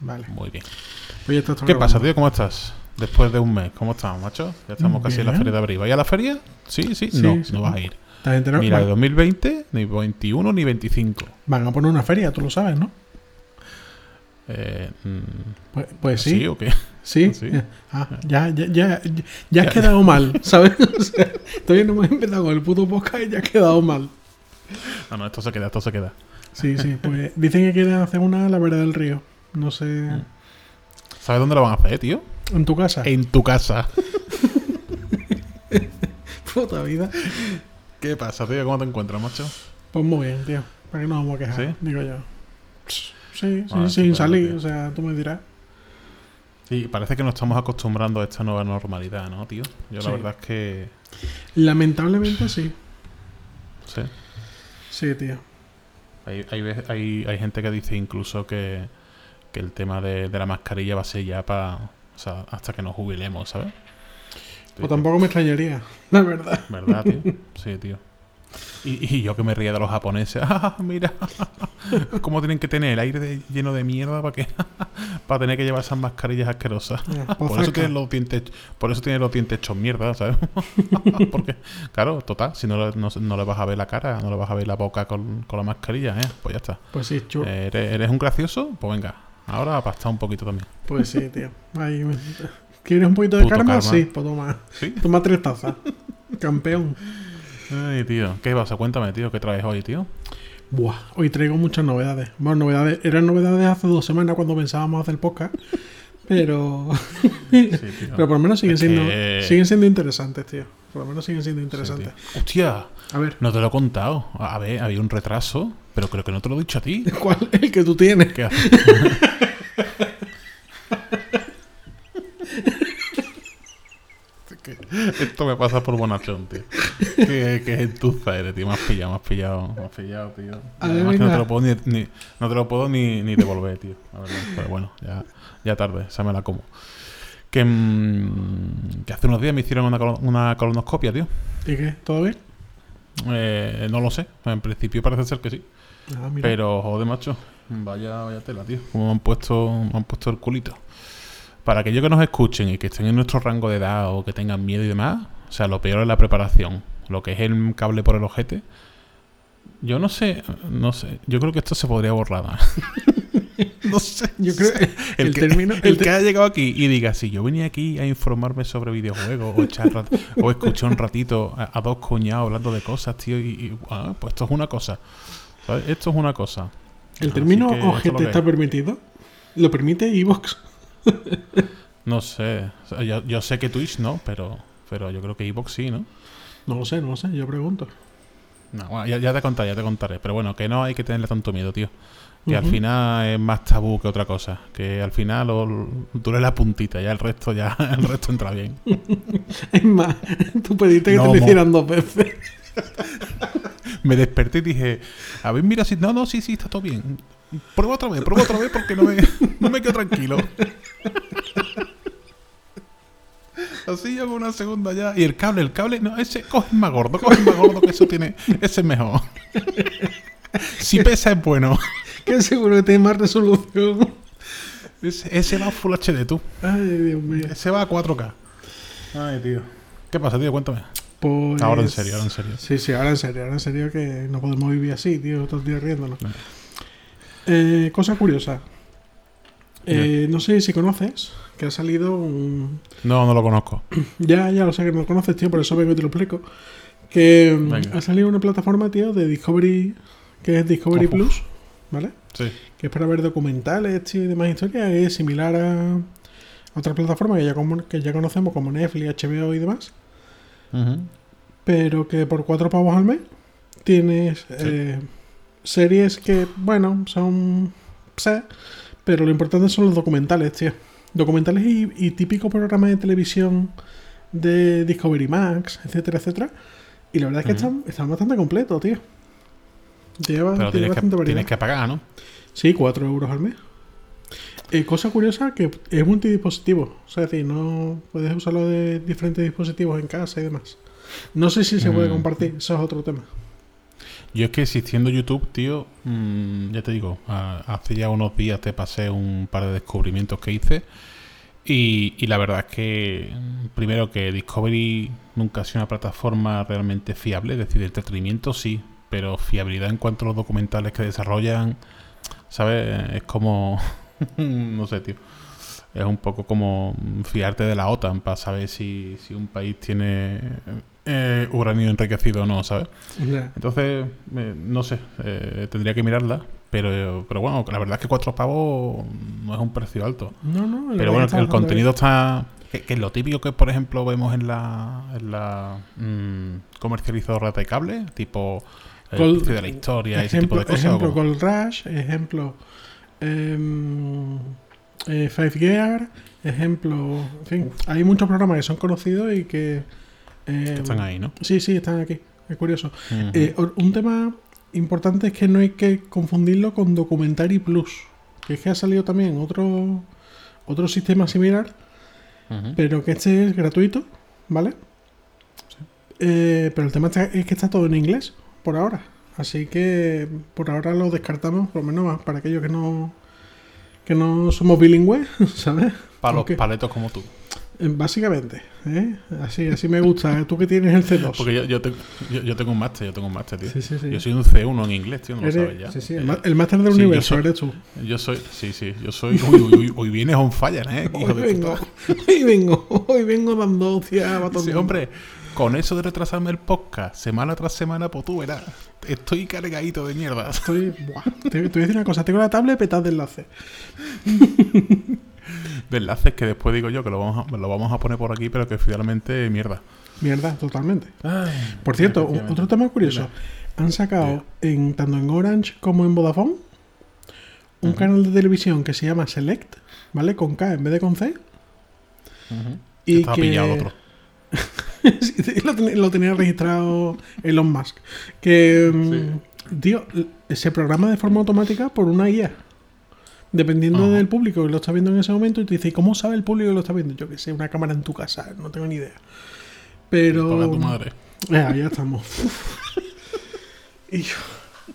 Vale. Muy bien. ¿Qué pasa, tío? ¿Cómo estás? Después de un mes, ¿cómo estamos, macho? Ya estamos casi en la feria de abril. ¿Vais a la feria? Sí, sí. Sí, no, sí. no vas a ir. ¿Estás enterado? Mira, de Van- 2020, ni 21 ni 25. Van a poner una feria, tú lo sabes, ¿no? Eh, mm, Pues, pues ¿Sí sí. o qué? Sí. Sí. Ah, ya, ya, ya, ya, ya has quedado mal, ¿sabes? O sea, todavía no hemos empezado con el puto podcast y ya has quedado mal. No, no, esto se queda, esto se queda. Sí, sí. Pues dicen que quieren hacer una la vera del río. No sé. Mm. ¿Sabes dónde lo van a hacer, tío? ¿En tu casa? En tu casa. Puta vida. ¿Qué pasa, tío? ¿Cómo te encuentras, macho? Pues muy bien, tío. ¿Para qué nos vamos a quejar? ¿Sí? Digo yo. Sí, sí, Ah, sin estupendo, salir. tío. O sea, tú me dirás. Sí, parece que nos estamos acostumbrando a esta nueva normalidad, ¿no, tío? Yo Sí. la verdad es que... Lamentablemente sí. Sí. Sí, tío. Hay, hay, hay, hay gente que dice incluso que, que el tema de, de la mascarilla va a ser ya para... O sea, hasta que nos jubilemos, ¿sabes? Pues tampoco me extrañaría, la verdad. ¿Verdad, tío? Sí, tío. Y, y yo que me ría de los japoneses. ¡Ah, mira! ¿Cómo tienen que tener el aire de- lleno de mierda para que para tener que llevar esas mascarillas asquerosas? Por eso tienen los dientes, por eso tienen los dientes hechos mierda, ¿sabes? Porque, claro, total, si no, no, no le vas a ver la cara, no le vas a ver la boca con, con la mascarilla, ¿eh? Pues ya está. Pues sí, chulo. Eh, ¿Eres, eres un gracioso? Pues venga, ahora a pastar un poquito también. Pues sí, tío. Ahí me- ¿Quieres un poquito de Puto karma? karma. Sí, pues toma. ¿Sí? Toma tres tazas. Campeón. Ay, tío. ¿Qué pasa? Cuéntame, tío, ¿qué traes hoy, tío? Buah, hoy traigo muchas novedades. Bueno, novedades. Eran novedades hace dos semanas cuando pensábamos hacer podcast. Pero. Sí, tío. pero por lo menos siguen siendo. que- Siguen siendo interesantes, tío. Por lo menos siguen siendo Sí, interesantes. tío. ¡Hostia! A ver, No te lo he contado. A ver, había un retraso, pero creo que no te lo he dicho a ti. ¿cuál el que tú tienes? ¿Qué haces? Que Esto me pasa por bonachón, tío. Que, que entuza eres, tío. Me has pillado, me has pillado, me has pillado, tío. Además que no te lo puedo ni, ni- no te lo puedo ni, ni devolver, tío. Pero bueno, ya, ya tarde, esa me la como. Que, mm, que hace unos días me hicieron una, una colonoscopia, tío. ¿Y qué? ¿Todo bien? Eh, no lo sé. En principio parece ser que sí. Ah. Pero, joder, macho, vaya, vaya tela, tío. Como me han puesto, me han puesto el culito. Para aquellos que nos escuchen y que estén en nuestro rango de edad o que tengan miedo y demás, o sea, lo peor es la preparación. Lo que es el cable por el ojete. Yo no sé, no sé. Yo creo que esto se podría borrar. no sé. Yo creo que El, el que, término- el el que haya llegado aquí y diga, si yo venía aquí a informarme sobre videojuegos o, echar o escuchar un ratito a, a dos cuñados hablando de cosas, tío, y, y, ah, pues esto es una cosa. ¿Sabes? Esto es una cosa. ¿El término ojete está es. permitido? ¿Lo permite Evox? No sé. O sea, yo, yo sé que Twitch no, pero, pero yo creo que Evox sí, ¿no? No lo sé, no lo sé, yo pregunto. No, bueno, ya, ya te contaré, ya te contaré. Pero bueno, que no hay que tenerle tanto miedo, tío. Que al final es más tabú que otra cosa. Que al final duele la puntita, ya el resto ya el resto entra bien. Es más, tú pediste que No, te lo hicieran dos veces. Me desperté y dije, a ver, mira si... No, no, sí, sí, está todo bien. Prueba otra vez, prueba otra vez porque no me, no me quedo tranquilo. Así hago una segunda ya. Y el cable, el cable, no, ese coge más gordo, coge más gordo que eso tiene. Ese es mejor. Si pesa es bueno. Que seguro que tiene más resolución. Ese, ese va a Full HD, tú. Ay, Dios mío. Ese va a 4K. Ay, tío. ¿Qué pasa, tío? Cuéntame. Pues... Ahora en serio, ahora en serio. Sí, sí, ahora en serio, ahora en serio que no podemos vivir así, tío, todos los días riéndonos. No. Eh, cosa curiosa. Eh, no sé si conoces que ha salido un... No, no lo conozco. Ya, ya lo sé que no lo conoces, tío, por eso vengo y te lo explico. Que mm, Venga. ha salido una plataforma, tío, de Discovery, que es Discovery Ojo. Plus, ¿vale? Sí. Que es para ver documentales tío, y demás historias, es similar a otra plataforma que ya, como- que ya conocemos como Netflix, HBO y demás, Pero que por cuatro pavos al mes tienes eh, series que, bueno, son... sé, pero lo importante son los documentales, tío. Documentales y, y típicos programas de televisión de Discovery Max, etcétera, etcétera. Y la verdad es que Ujú. están, están bastante completos, tío. Lleva, Pero tiene tienes que, tienes que pagar, ¿no? Sí, 4 euros al mes. Eh, cosa curiosa que es multidispositivo. O sea, es decir, no puedes usarlo de diferentes dispositivos en casa y demás. No sé si se puede Mm. compartir, eso es otro tema. Yo es que existiendo YouTube, tío, mm, ya te digo, a- hace ya unos días te pasé un par de descubrimientos que hice. Y, y la verdad es que, mm, primero, que Discovery nunca ha sido una plataforma realmente fiable, es decir, de entretenimiento sí, pero fiabilidad en cuanto a los documentales que desarrollan, ¿sabes? Es como. no sé, tío. Es un poco como fiarte de la OTAN para saber si, si un país tiene eh, uranio enriquecido o no, ¿sabes? Entonces, eh, no sé, eh, tendría que mirarla. Pero, pero bueno, la verdad es que cuatro pavos no es un precio alto. No, no, Pero bueno, el contenido está. Que, es lo típico que, por ejemplo, vemos en la, en la mm, comercializadora de cable, tipo el precio de la historia, ese ejemplo, tipo de cosas. ¿o Ejemplo? Gold Rush, ejemplo, em, eh, Five Gear, ejemplo, en fin, hay muchos programas que son conocidos y que... em, están ahí, ¿no? Sí, sí, están aquí, es curioso. Eh, un tema importante es que no hay que confundirlo con Documentary Plus, que es que ha salido también otro, otro sistema similar, pero que este es gratuito, ¿vale? Eh, pero el tema es que está todo en inglés, por ahora. Así que por ahora lo descartamos, por lo menos para aquellos que no que no somos bilingües, ¿sabes? Para los paletos como tú. Eh, Básicamente, ¿eh? Así, así me gusta. Tú que tienes el C2. Porque yo, yo, tengo, yo, yo tengo un máster, yo tengo un máster, tío. Sí, sí, sí. Yo soy un C1 en inglés, tío, no lo sabes ya. sí, sí, Eh, el, el máster del universo soy- eres tú. Yo soy, sí, sí, yo soy. Uy, uy, uy, hoy vienes on fire, ¿eh? Hijo Hoy de vengo, puta. hoy vengo, hoy vengo dando hostia a todo Sí, hombre, con eso de retrasarme el podcast semana tras semana, pues tú verás. Estoy cargadito de mierda. Estoy, buah, te, te voy a decir una cosa, tengo la tablet petada de enlace. De enlaces que después digo yo que lo vamos a, lo vamos a poner por aquí, pero que finalmente mierda. Mierda, totalmente. Por cierto, otro tema curioso. Han sacado en tanto en Orange como en Vodafone un canal de televisión que se llama Select, ¿vale? Con K en vez de con C. Y Estaba que pillado el otro. Sí, sí, lo, ten- lo tenía registrado Elon Musk. Que, mm, tío, l- se programa de forma automática por una IA. Dependiendo Ajá. del público que lo está viendo en ese momento, y te dice, ¿y ¿cómo sabe el público que lo está viendo? Yo que sé, una cámara en tu casa, no tengo ni idea. Pero. Tu madre. Ya, ya estamos. y yo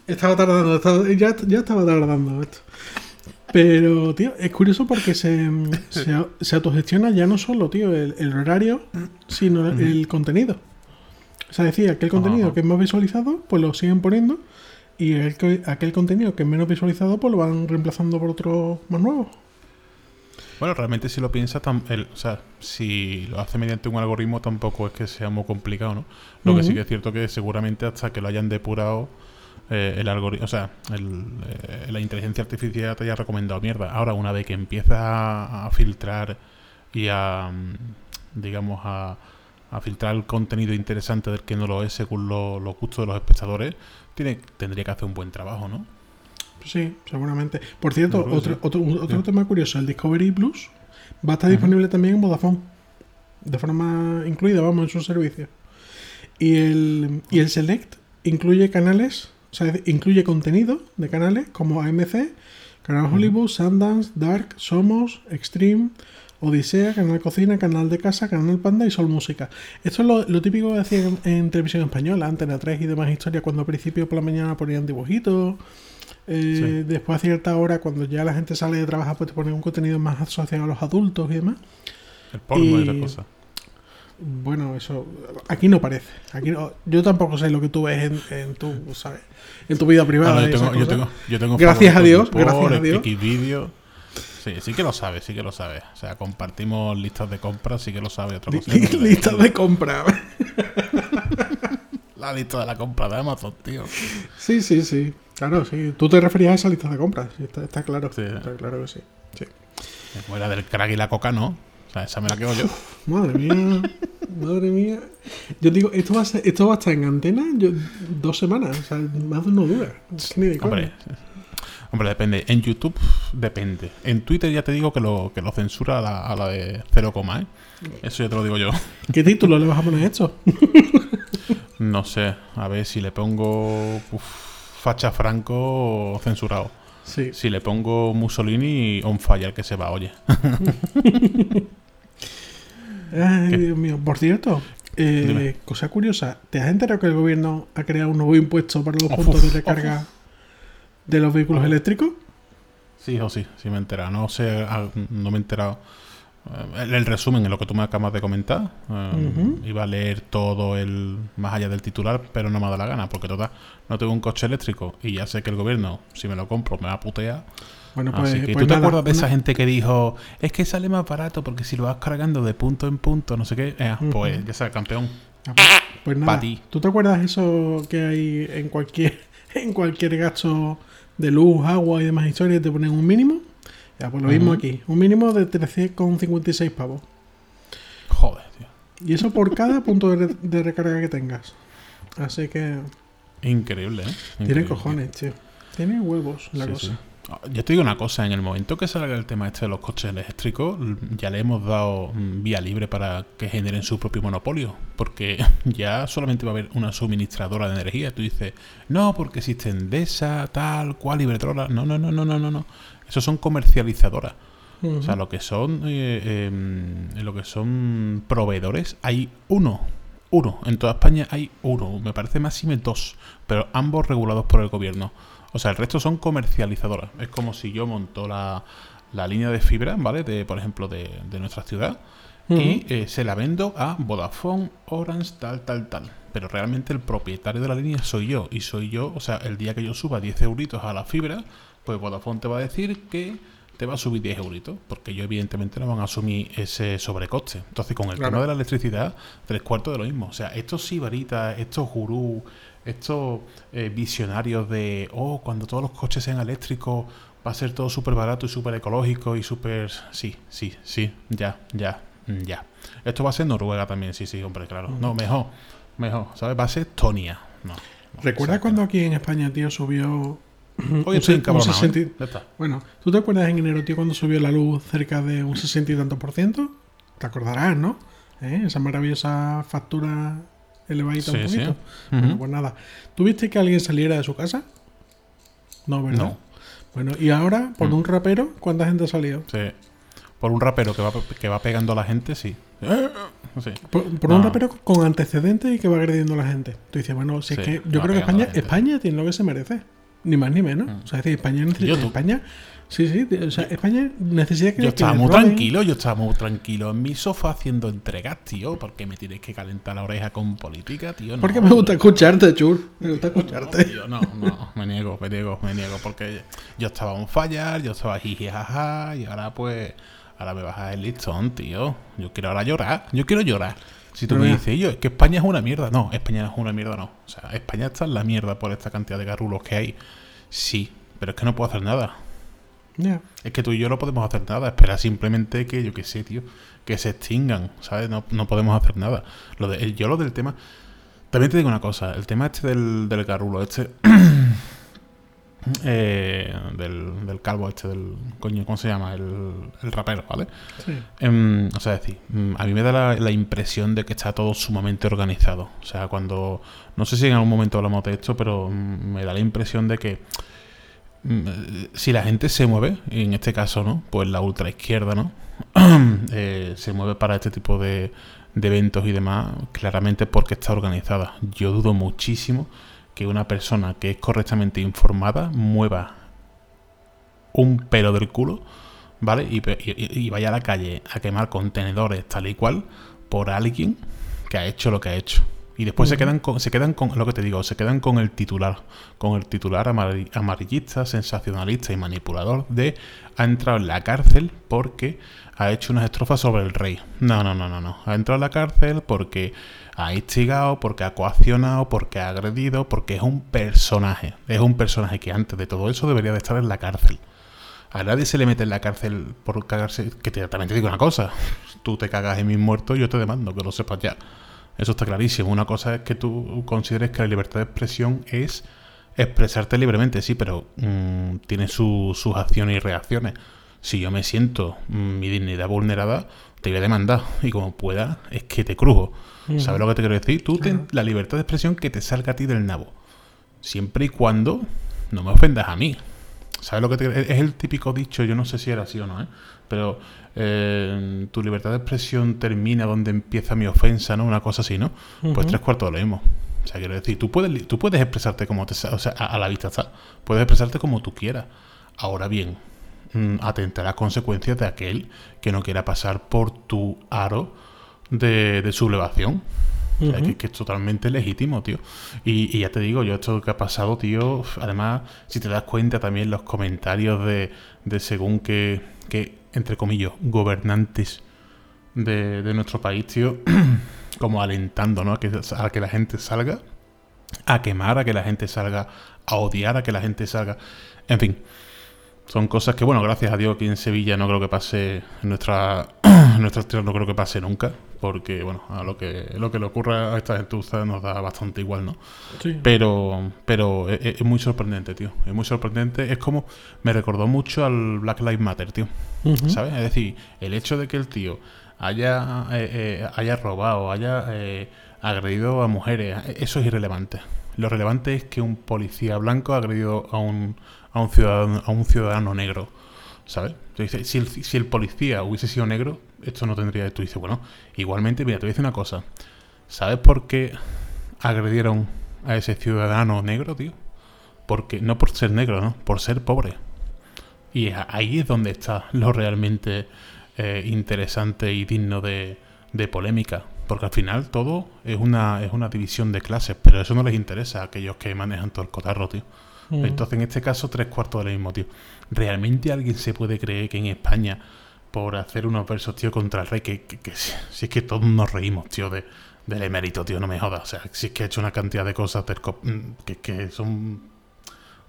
estaba tardando, estaba- ya, ya estaba tardando esto. Pero, tío, es curioso porque se, se, se autogestiona ya no solo, tío, el, el horario, sino el, el contenido. O sea, decía, aquel contenido Ajá. que es más visualizado, pues lo siguen poniendo. Y el que- aquel contenido que es menos visualizado, pues lo van reemplazando por otro más nuevo. Bueno, realmente si lo piensas, el- o sea, si lo hace mediante un algoritmo tampoco es que sea muy complicado, ¿no? Lo que sí que es cierto que seguramente hasta que lo hayan depurado eh, el algoritmo, o sea, el, eh, la inteligencia artificial te haya recomendado mierda. Ahora, una vez que empiezas a, a filtrar y a, mm, digamos, a, a filtrar el contenido interesante del que no lo es según lo- los gustos de los espectadores, tiene, tendría que hacer un buen trabajo, ¿no? Sí, seguramente. Por cierto, otro, sí. otro, otro Sí. tema curioso, el Discovery Plus va a estar disponible también en Vodafone. De forma incluida, vamos, en su servicio. Y el, y el Select incluye canales, o sea, incluye contenido de canales como AMC, Canal. Hollywood, Sundance, Dark, Somos, Extreme, Odisea, Canal Cocina, Canal de Casa, Canal Panda y Sol Música. Esto es lo, lo típico que hacían en, en televisión española, Antena 3 y demás historias, cuando al principio por la mañana ponían dibujitos. eh, Después a cierta hora, cuando ya la gente sale de trabajar, pues te ponen un contenido más asociado a los adultos y demás. El porno y Y- esas cosas. Bueno, eso aquí no parece. Aquí no- yo tampoco sé lo que tú ves en, en tu, ¿sabes? En tu vida privada. Ah, no, yo, tengo, yo, tengo, yo tengo Gracias a Dios, de gracias a Por, Dios. Xvideo. Sí, sí que lo sabe, sí que lo sabe. O sea, compartimos listas de compras, sí que lo sabe. Otra cosa es que- Lista de compra. La lista de la compra de Amazon, tío. Sí, sí, sí. Claro, sí. Tú te referías a esa lista de compras. está, está claro. Sí. Está claro que sí. sí. Como era del crack y la coca, ¿no? O sea, esa me la quedo yo. Madre mía. Madre mía. Yo digo, esto va a, ser- esto va a estar en antena yo, dos semanas. O sea, más no dura. Ni de. Hombre, hombre, depende. En YouTube, depende. En Twitter ya te digo que lo, que lo censura a la, a la de 0, ¿eh? Eso ya te lo digo yo. ¿Qué título le vas a poner a esto? No sé, a ver si le pongo uf, facha franco censurado. Sí. Si le pongo Mussolini on fire que se va, oye. Ay, ¿Qué? Dios mío. Por cierto, Eh, cosa curiosa, ¿te has enterado que el gobierno ha creado un nuevo impuesto para los puntos de recarga de los vehículos Uf. eléctricos? Sí, o sí, sí me he enterado. No sé, ah, no me he enterado. Eh, El, el resumen, en lo que tú me acabas de comentar, eh, iba a leer todo el más allá del titular, pero no me ha dado la gana, porque total, no tengo un coche eléctrico y ya sé que el gobierno, si me lo compro, me va a putear. Bueno, pues, Así que pues tú te acuerdas de esa gente que dijo, es que sale más barato porque si lo vas cargando de punto en punto, no sé qué, eh, pues ya sabes, campeón. Ah, pues- Pues nada, ti. ¿tú te acuerdas eso que hay en cualquier en cualquier gasto de luz, agua y demás historias te ponen un mínimo? Ya, pues lo mismo aquí, un mínimo de 13,56 pavos. Joder, tío. Y eso por cada punto de, re- de recarga que tengas. Así que Increíble, ¿eh? tiene cojones, tío. Tiene huevos la Sí, cosa. sí. Ah, Yo te digo una cosa, en el momento que salga el tema este de los coches eléctricos, l- ya le hemos dado mm, vía libre para que generen su propio monopolio, porque ya solamente va a haber una suministradora de energía. Tú dices, no, porque existe Endesa, tal, cual, Iberdrola. No, no, no, no, no, no, no. Esos son comercializadoras. O sea, lo que son eh, em, lo que son proveedores, hay uno. Uno. En toda España hay uno. Me parece máximo dos. Pero ambos regulados por el gobierno. O sea, el resto son comercializadoras. Es como si yo monto la, la línea de fibra, ¿vale? De, por ejemplo, de, de nuestra ciudad. Y eh, se la vendo a Vodafone, Orange, tal, tal, tal. Pero realmente el propietario de la línea soy yo. Y soy yo, o sea, el día que yo suba 10 euritos a la fibra, pues Vodafone te va a decir que te va a subir 10 euritos. Porque yo, evidentemente, no van a asumir ese sobrecoste. Entonces, con el Claro. tema de la electricidad, tres cuartos de lo mismo. O sea, estos sibaritas, estos gurús, estos eh, visionarios de, oh, cuando todos los coches sean eléctricos, va a ser todo súper barato y súper ecológico y súper... Sí, sí, sí, ya, ya, mm, ya. Esto va a ser Noruega también, sí, sí, hombre, claro. No, mejor, mejor, ¿sabes? Va a ser Tonia. No, no, ¿Recuerdas o sea, cuando aquí en España, tío, subió... Hoy un estoy un encabronado, 60 ¿eh? Ya está. Bueno, ¿tú te acuerdas en enero, tío, cuando subió la luz cerca de un 60 y tantos por ciento? Te acordarás, ¿no? ¿Eh? Esa maravillosa factura elevadita un Sí, sí. poquito. Bueno, Ujú. pues nada. ¿Tuviste que alguien saliera de su casa? No, ¿verdad? No. Bueno, y ahora, por Mm. un rapero, ¿cuánta gente ha salido? Sí. Por un rapero que va, que va pegando a la gente, sí. Sí. Por, por un rapero con antecedentes y que va agrediendo a la gente. Tú dices, bueno, si Sí, es que yo creo que España. España tiene lo que se merece. Ni más ni menos. Mm. O sea, es decir, España necesita. España, sí, sí. O sea, España necesita que. Yo estaba muy tranquilo, yo estaba muy tranquilo en mi sofá haciendo entregas, tío. porque me tienes que calentar la oreja con política, tío? No, Porque me gusta escucharte, Chur. Me gusta No, escucharte. tío, no, no, me niego, me niego, me niego. Porque yo estaba un fallar, yo estaba jiji jaja, y ahora pues, ahora me bajas el listón, tío. Yo quiero ahora llorar, yo quiero llorar. Si tú me mira. dices, yo, es que España es una mierda. No, España es una mierda, no. O sea, España está en la mierda por esta cantidad de garrulos que hay. Sí, pero es que no puedo hacer nada. Ya. Es que tú y yo no podemos hacer nada. Espera simplemente que, yo qué sé, tío, que se extingan, ¿sabes? No, no podemos hacer nada. Lo de, yo lo del tema... También te digo una cosa. El tema este del, del garulo, este... eh, del, del calvo este, del... Coño, ¿cómo se llama? El, el rapero, ¿vale? Sí. Em, o sea, es decir, mm, a mí me da la, la impresión de que está todo sumamente organizado. O sea, cuando. No sé si en algún momento hablamos de esto, pero mm, me da la impresión de que. mm, Si la gente se mueve, y en este caso, ¿no? Pues la ultraizquierda, ¿no? Eh, se mueve para este tipo de, de eventos y demás, claramente porque está organizada. Yo dudo muchísimo que una persona que es correctamente informada mueva un pelo del culo ¿vale? Y, y vaya a la calle a quemar contenedores tal y cual por alguien que ha hecho lo que ha hecho. Y después se quedan con, se quedan con lo que te digo, se quedan con el titular, con el titular amari- amarillista, sensacionalista y manipulador de ha entrado en la cárcel porque ha hecho unas estrofas sobre el rey. No, no, no, no, no. Ha entrado en la cárcel porque ha instigado, porque ha coaccionado, porque ha agredido, porque es un personaje. Es un personaje que antes de todo eso debería de estar en la cárcel. A nadie se le mete en la cárcel por cagarse. Que te, también te digo una cosa: tú te cagas en mis muertos, yo te demando, que lo sepas ya. Eso está clarísimo. Una cosa es que tú consideres que la libertad de expresión es expresarte libremente, sí, pero mm, tiene su- sus acciones y reacciones. Si yo me siento mm, mi dignidad vulnerada, te voy a demandar. Y como pueda, es que te crujo. ¿Sabes lo que te quiero decir? Tú ten la libertad de expresión que te salga a ti del nabo. Siempre y cuando no me ofendas a mí. ¿Sabes lo que te Es el típico dicho, yo no sé si era así o no, ¿eh? Pero eh, tu libertad de expresión termina donde empieza mi ofensa, ¿no? Una cosa así, ¿no? Pues tres cuartos de lo mismo. O sea, quiero decir, tú puedes, tú puedes expresarte como te... O sea, a, la vista está. Puedes expresarte como tú quieras. Ahora bien, mm, atenta a las consecuencias de aquel que no quiera pasar por tu aro de, de sublevación que, es totalmente legítimo, tío. Y, ya te digo, yo esto que ha pasado, tío, además, si te das cuenta también los comentarios de, de según que, que, entre comillas, gobernantes de, nuestro país, tío, como alentando, ¿no? A que, a que la gente salga a quemar, a que la gente salga a odiar, a que la gente salga... En fin, son cosas que, bueno, gracias a Dios aquí en Sevilla no creo que pase, en nuestra, tierra no creo que pase nunca, porque, bueno, a lo que, lo que le ocurra a esta gentuza nos da bastante igual, ¿no? Sí. Pero, pero es, muy sorprendente, tío. Es muy sorprendente. Es como, me recordó mucho al Black Lives Matter, tío. ¿Sabes? Es decir, el hecho de que el tío haya, eh, eh, haya robado, haya eh, agredido a mujeres, eso es irrelevante. Lo relevante es que un policía blanco ha agredido a un a un ciudadano, a un ciudadano negro. ¿Sabes? si, el, si el policía hubiese sido negro, esto no tendría. Tú dices, bueno, igualmente, mira, te voy a decir una cosa. ¿Sabes por qué agredieron a ese ciudadano negro, tío? Porque, no por ser negro, ¿no? Por ser pobre. Y ahí es donde está lo realmente eh, interesante y digno de, de, polémica. Porque al final todo es una, es una división de clases, pero eso no les interesa a aquellos que manejan todo el cotarro, tío. Mm. Entonces, en este caso, tres cuartos del mismo, tío. ¿Realmente alguien se puede creer que en España, por hacer unos versos, tío, contra el rey, que, si es que todos nos reímos, tío, de, del emérito, tío, no me jodas. O sea, si es que ha hecho una cantidad de cosas mm, que, que son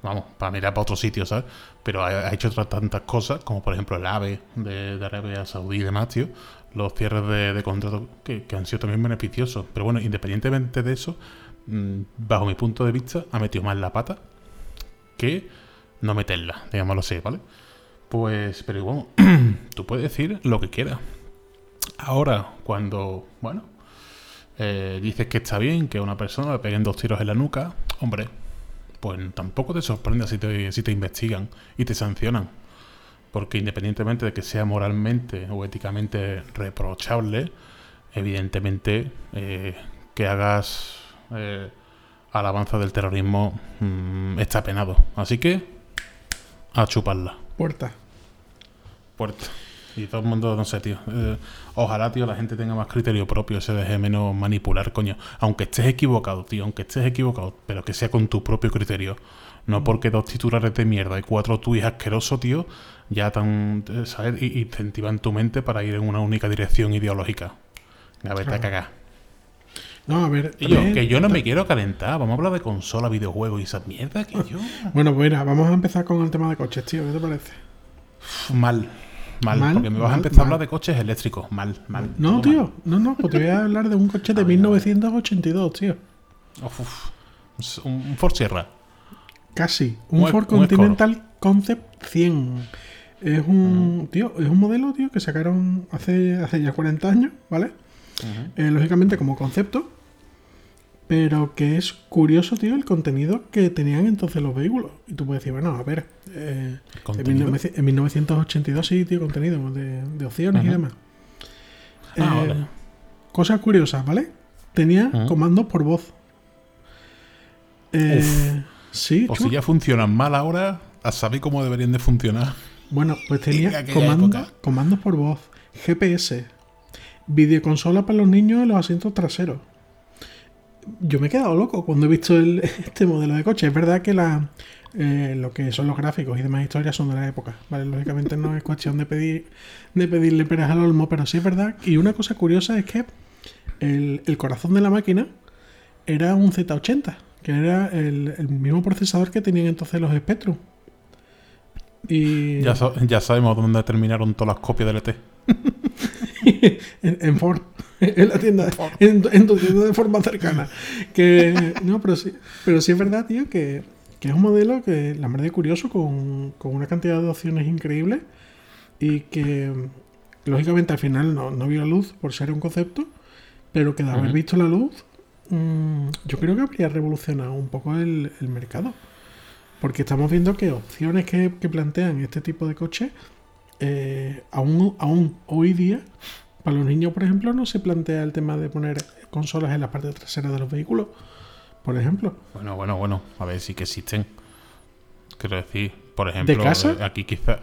vamos, para mirar para otro sitio, ¿sabes? Pero ha, hecho otras tantas cosas, como por ejemplo el AVE de, Arabia Saudí y demás, tío, los cierres de, de contrato que, han sido también beneficiosos. Pero bueno, independientemente de eso, mm, bajo mi punto de vista, ha metido más la pata que no meterla, digámoslo así, ¿vale? Pues, pero bueno, tú puedes decir lo que quieras. Ahora, cuando, bueno, eh, dices que está bien que una persona le peguen dos tiros en la nuca, hombre, pues tampoco te sorprenda si te, si te investigan y te sancionan. Porque independientemente de que sea moralmente o éticamente reprochable, evidentemente eh, que hagas eh, alabanza del terrorismo mm, está penado. Así que a chuparla. Puerta. Puerta. Y todo el mundo, no sé, tío. Eh, ojalá, tío, la gente tenga más criterio propio, se deje menos manipular, coño. Aunque estés equivocado, tío, aunque estés equivocado, pero que sea con tu propio criterio. No mm. porque dos titulares de mierda y cuatro tuits asquerosos, tío, ya tan, eh, ¿sabes? Y incentivan tu mente para ir en una única dirección ideológica. A ver, te cagar. No, a ver. que yo no me quiero calentar. Vamos a hablar de consola, videojuegos y esa mierda que yo. Bueno, pues mira, vamos a empezar con el tema de coches, tío. ¿Qué te parece? mal. Mal, porque me vas a empezar a hablar de coches eléctricos. Mal, mal. No, tío. No, no, pues te voy a hablar de un coche de 1982, tío. Un Ford Sierra. Casi. Un Ford Continental Concept 100. Es un, tío, es un modelo, tío, que sacaron hace, hace ya 40 años, ¿vale? Eh, lógicamente como concepto, pero que es curioso, tío, el contenido que tenían entonces los vehículos. Y tú puedes decir, bueno, a ver, eh, en, 1982 sí, tío, contenido de, opciones y demás. Ah, eh, cosas curiosas, ¿vale? Tenía comandos por voz. sí. O si ya funcionan mal ahora, a saber cómo deberían de funcionar. Bueno, pues tenía comandos por voz, GPS, videoconsola para los niños en los asientos traseros. Yo me he quedado loco cuando he visto este modelo de coche. Es verdad que la, eh, lo que son los gráficos y demás historias son de la época. ¿vale? Lógicamente no es cuestión de pedir de pedirle peras al olmo, pero sí es verdad. Y una cosa curiosa es que el, corazón de la máquina era un Z80, que era el, mismo procesador que tenían entonces los Spectrum. Y... Ya, ya sabemos dónde terminaron todas las copias del ET. en, Ford, en la tienda, en, tu tienda de forma cercana. Que, no, pero sí, pero sí es verdad, tío, que, es un modelo que la verdad es curioso, con, una cantidad de opciones increíbles y que lógicamente al final no, vio la luz por ser un concepto, pero que de haber visto la luz, mm, yo creo que habría revolucionado un poco el, mercado. Porque estamos viendo que opciones que, que plantean este tipo de coches, eh, aún, aún hoy día, para los niños, por ejemplo, no se plantea el tema de poner consolas en la parte trasera de los vehículos, por ejemplo. Bueno, bueno, bueno. A ver, sí que existen. Quiero decir, por ejemplo, casa? eh, aquí quizá.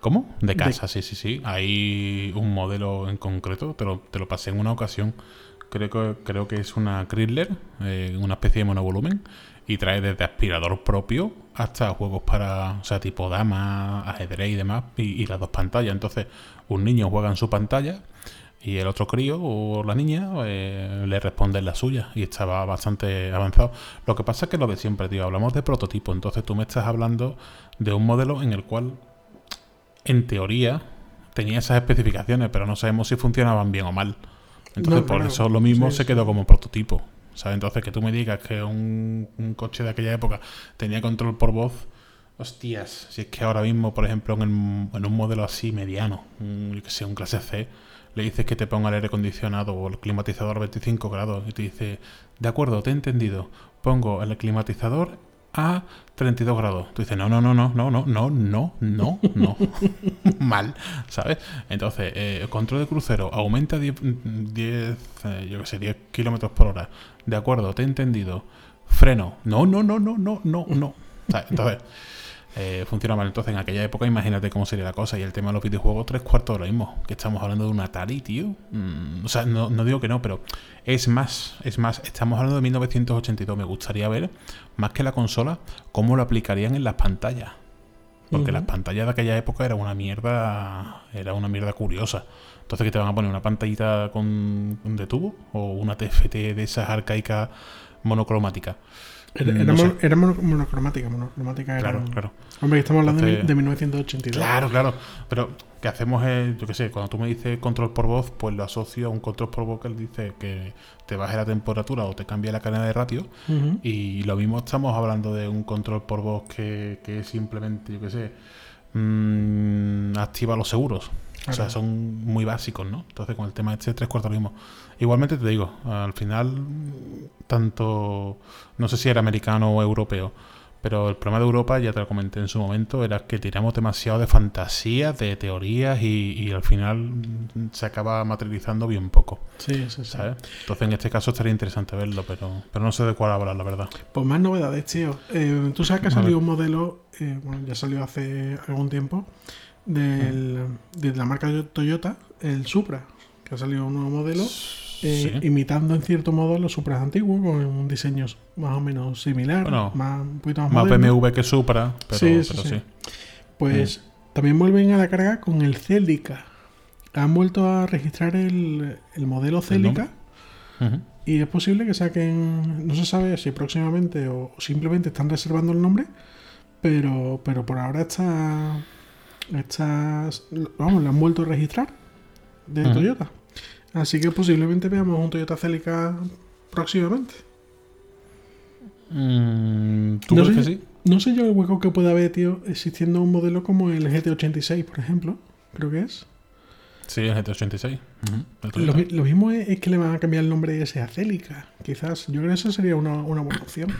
¿Cómo? De casa, sí, sí, sí. Hay un modelo en concreto, te lo, te lo pasé en una ocasión. Creo que, creo que es una Chrysler, eh, una especie de monovolumen, y trae desde aspirador propio hasta juegos para, o sea, tipo dama, ajedrez y demás, y, y las dos pantallas. Entonces, un niño juega en su pantalla y el otro crío o la niña eh, le responde en la suya y estaba bastante avanzado. Lo que pasa es que lo de siempre, tío, hablamos de prototipo, entonces tú me estás hablando de un modelo en el cual, en teoría, tenía esas especificaciones, pero no sabemos si funcionaban bien o mal. Entonces, No, por claro. eso lo mismo Sí, se quedó como prototipo. ¿sabes? Entonces, que tú me digas que un, un coche de aquella época tenía control por voz, hostias, si es que ahora mismo, por ejemplo, en, el- en un modelo así mediano, un, yo que sé, un clase C, le dices que te ponga el aire acondicionado o el climatizador a 25 grados y te dice, de acuerdo, te he entendido, pongo el climatizador a 32 grados. Tú dices, no, no, no, no, no, no, no, no, no, no. Mal, ¿sabes? Entonces, eh, control de crucero aumenta 10, 10 eh, yo que sé, 10 kilómetros por hora. De acuerdo, te he entendido. Freno. No, no, no, no, no, no, no. Entonces, eh, funciona mal. Entonces, en aquella época, imagínate cómo sería la cosa. Y el tema de los videojuegos, tres cuartos de lo mismo. Que estamos hablando de un Atari, tío. Mm, o sea, no, no digo que no, pero es más, es más. Estamos hablando de 1982. Me gustaría ver, más que la consola, cómo lo aplicarían en las pantallas. Porque las pantallas de aquella época era una mierda. Era una mierda curiosa. Entonces, que te van a poner una pantallita con de tubo o una TFT de esas arcaicas monocromáticas. Era, Mm, era no era monocromática, monocromática era Claro, claro. Hombre, estamos hablando de, Entonces- de 1982. Claro, claro. Pero que hacemos es, yo qué sé, cuando tú me dices control por voz, pues lo asocio a un control por voz que él dice que te baje la temperatura o te cambie la cadena de ratio. Y lo mismo estamos hablando de un control por voz que, que simplemente, yo qué sé, mm, activa los seguros. O sea, son muy básicos, ¿no? Entonces, con el tema este, tres cuartos lo mismo. Igualmente te digo, al final, tanto, no sé si era americano o europeo, pero el problema de Europa, ya te lo comenté en su momento, era que tiramos demasiado de fantasías, de teorías y, y al final mm, se acaba materializando bien poco, Sí, sí, sí. ¿sabes? Entonces, en este caso estaría interesante verlo, pero, pero no sé de cuál hablar, la verdad. Pues más novedades, tío. Eh, Tú sabes que ha salido un modelo, eh, bueno, ya salió hace algún tiempo, del, de la marca Toyota, el Supra, que ha salido un nuevo modelo, eh, Sí. imitando en cierto modo los Supras antiguos, con un diseño más o menos similar, Bueno, más, un poquito más, Más moderno. BMW que Supra, pero Sí, pero sí. Pues también vuelven a la carga con el Celica. Han vuelto a registrar el, el modelo Celica. Y es posible que saquen, no se sabe si próximamente o simplemente están reservando el nombre, pero, pero por ahora está, está, vamos, lo han vuelto a registrar de. Toyota. Así que posiblemente veamos un Toyota Celica próximamente. Mm, ¿Tú No crees sé- que sí? No sé yo el hueco que pueda haber, tío, existiendo un modelo como el GT86, por ejemplo. Creo que es. Sí, el GT86. Ujú, el Lo, mismo es, es que le van a cambiar el nombre ese a Celica. Quizás. Yo creo que eso sería una, una buena opción.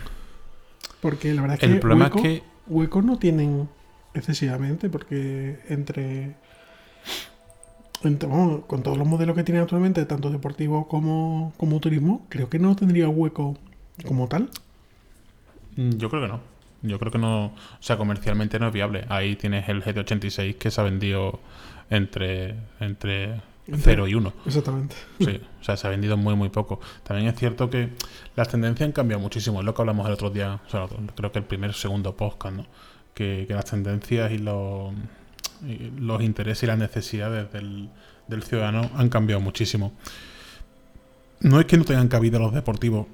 Porque la verdad es que El problema hueco, es que hueco no tienen excesivamente. Porque entre, con todos los modelos que tienen actualmente, tanto deportivo como, como turismo, creo que no tendría hueco como tal. mm, yo creo que no. Yo creo que no, o sea, comercialmente no es viable. Ahí tienes el GT86 que se ha vendido entre entre Entre- 0 y 1. Exactamente. Sí, o sea, se ha vendido muy, muy poco. También es cierto que las tendencias han cambiado muchísimo. Es lo que hablamos el otro día, o sea, creo que el primer segundo podcast, ¿no? Que, que las tendencias y los, los intereses y las necesidades del, del ciudadano han cambiado muchísimo. No es que no tengan cabida los deportivos.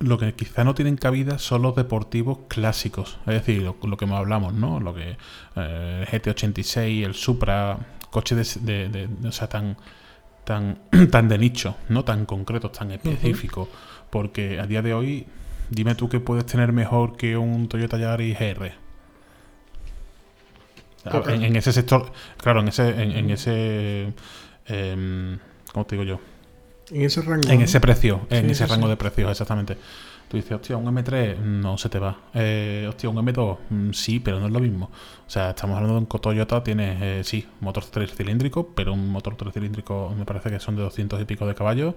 Lo que quizá no tienen cabida son los deportivos clásicos. Es decir, lo, lo que más hablamos, ¿no? Lo que eh, el GT86, el Supra, coches de, de- de- o sea, tan, tan, tan de nicho, no tan concretos, tan específicos. Porque a día de hoy, dime tú qué puedes tener mejor que un Toyota Yaris GR. En, en ese sector, claro, en ese, en, en ese, em, ¿cómo te digo yo? En ese rango. En ¿no? ese precio, en ese sí, rango sí. de precios, exactamente. Tú dices, hostia, un M3 no se te va. Eh, hostia, un M2 mm, sí, pero no es lo mismo. O sea, estamos hablando de un Toyota, tiene, eh, sí, motor tres cilíndrico, pero un motor tres cilíndrico me parece que son de 200 y pico de caballos,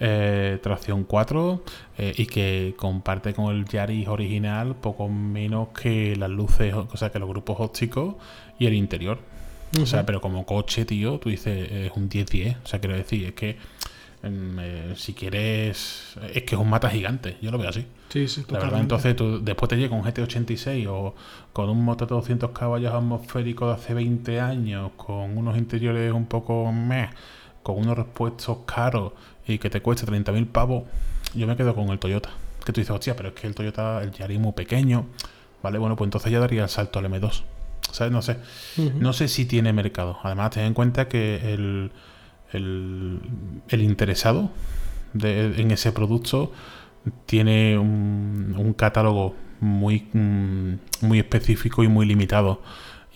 eh, tracción 4 eh, y que comparte con el Yaris original poco menos que las luces, o sea, que los grupos ópticos y el interior. O sea, pero como coche, tío, tú dices, es un 10-10. O sea, quiero decir, es que em, eh, si quieres, es que es un mata gigante. Yo lo veo así. Sí, sí, La verdad, totalmente. entonces tú, después te llega un GT86 o con un motor de 200 caballos atmosféricos de hace 20 años, con unos interiores un poco meh, con unos repuestos caros y que te cueste 30.000 pavos, yo me quedo con el Toyota. Que tú dices, hostia, pero es que el Toyota, el Yaris muy pequeño. Vale, bueno, pues entonces ya daría el salto al M2. No sé. No sé si tiene mercado. Además, ten en cuenta que el, el, el interesado de- en ese producto tiene un, un catálogo muy, mm, muy específico y muy limitado.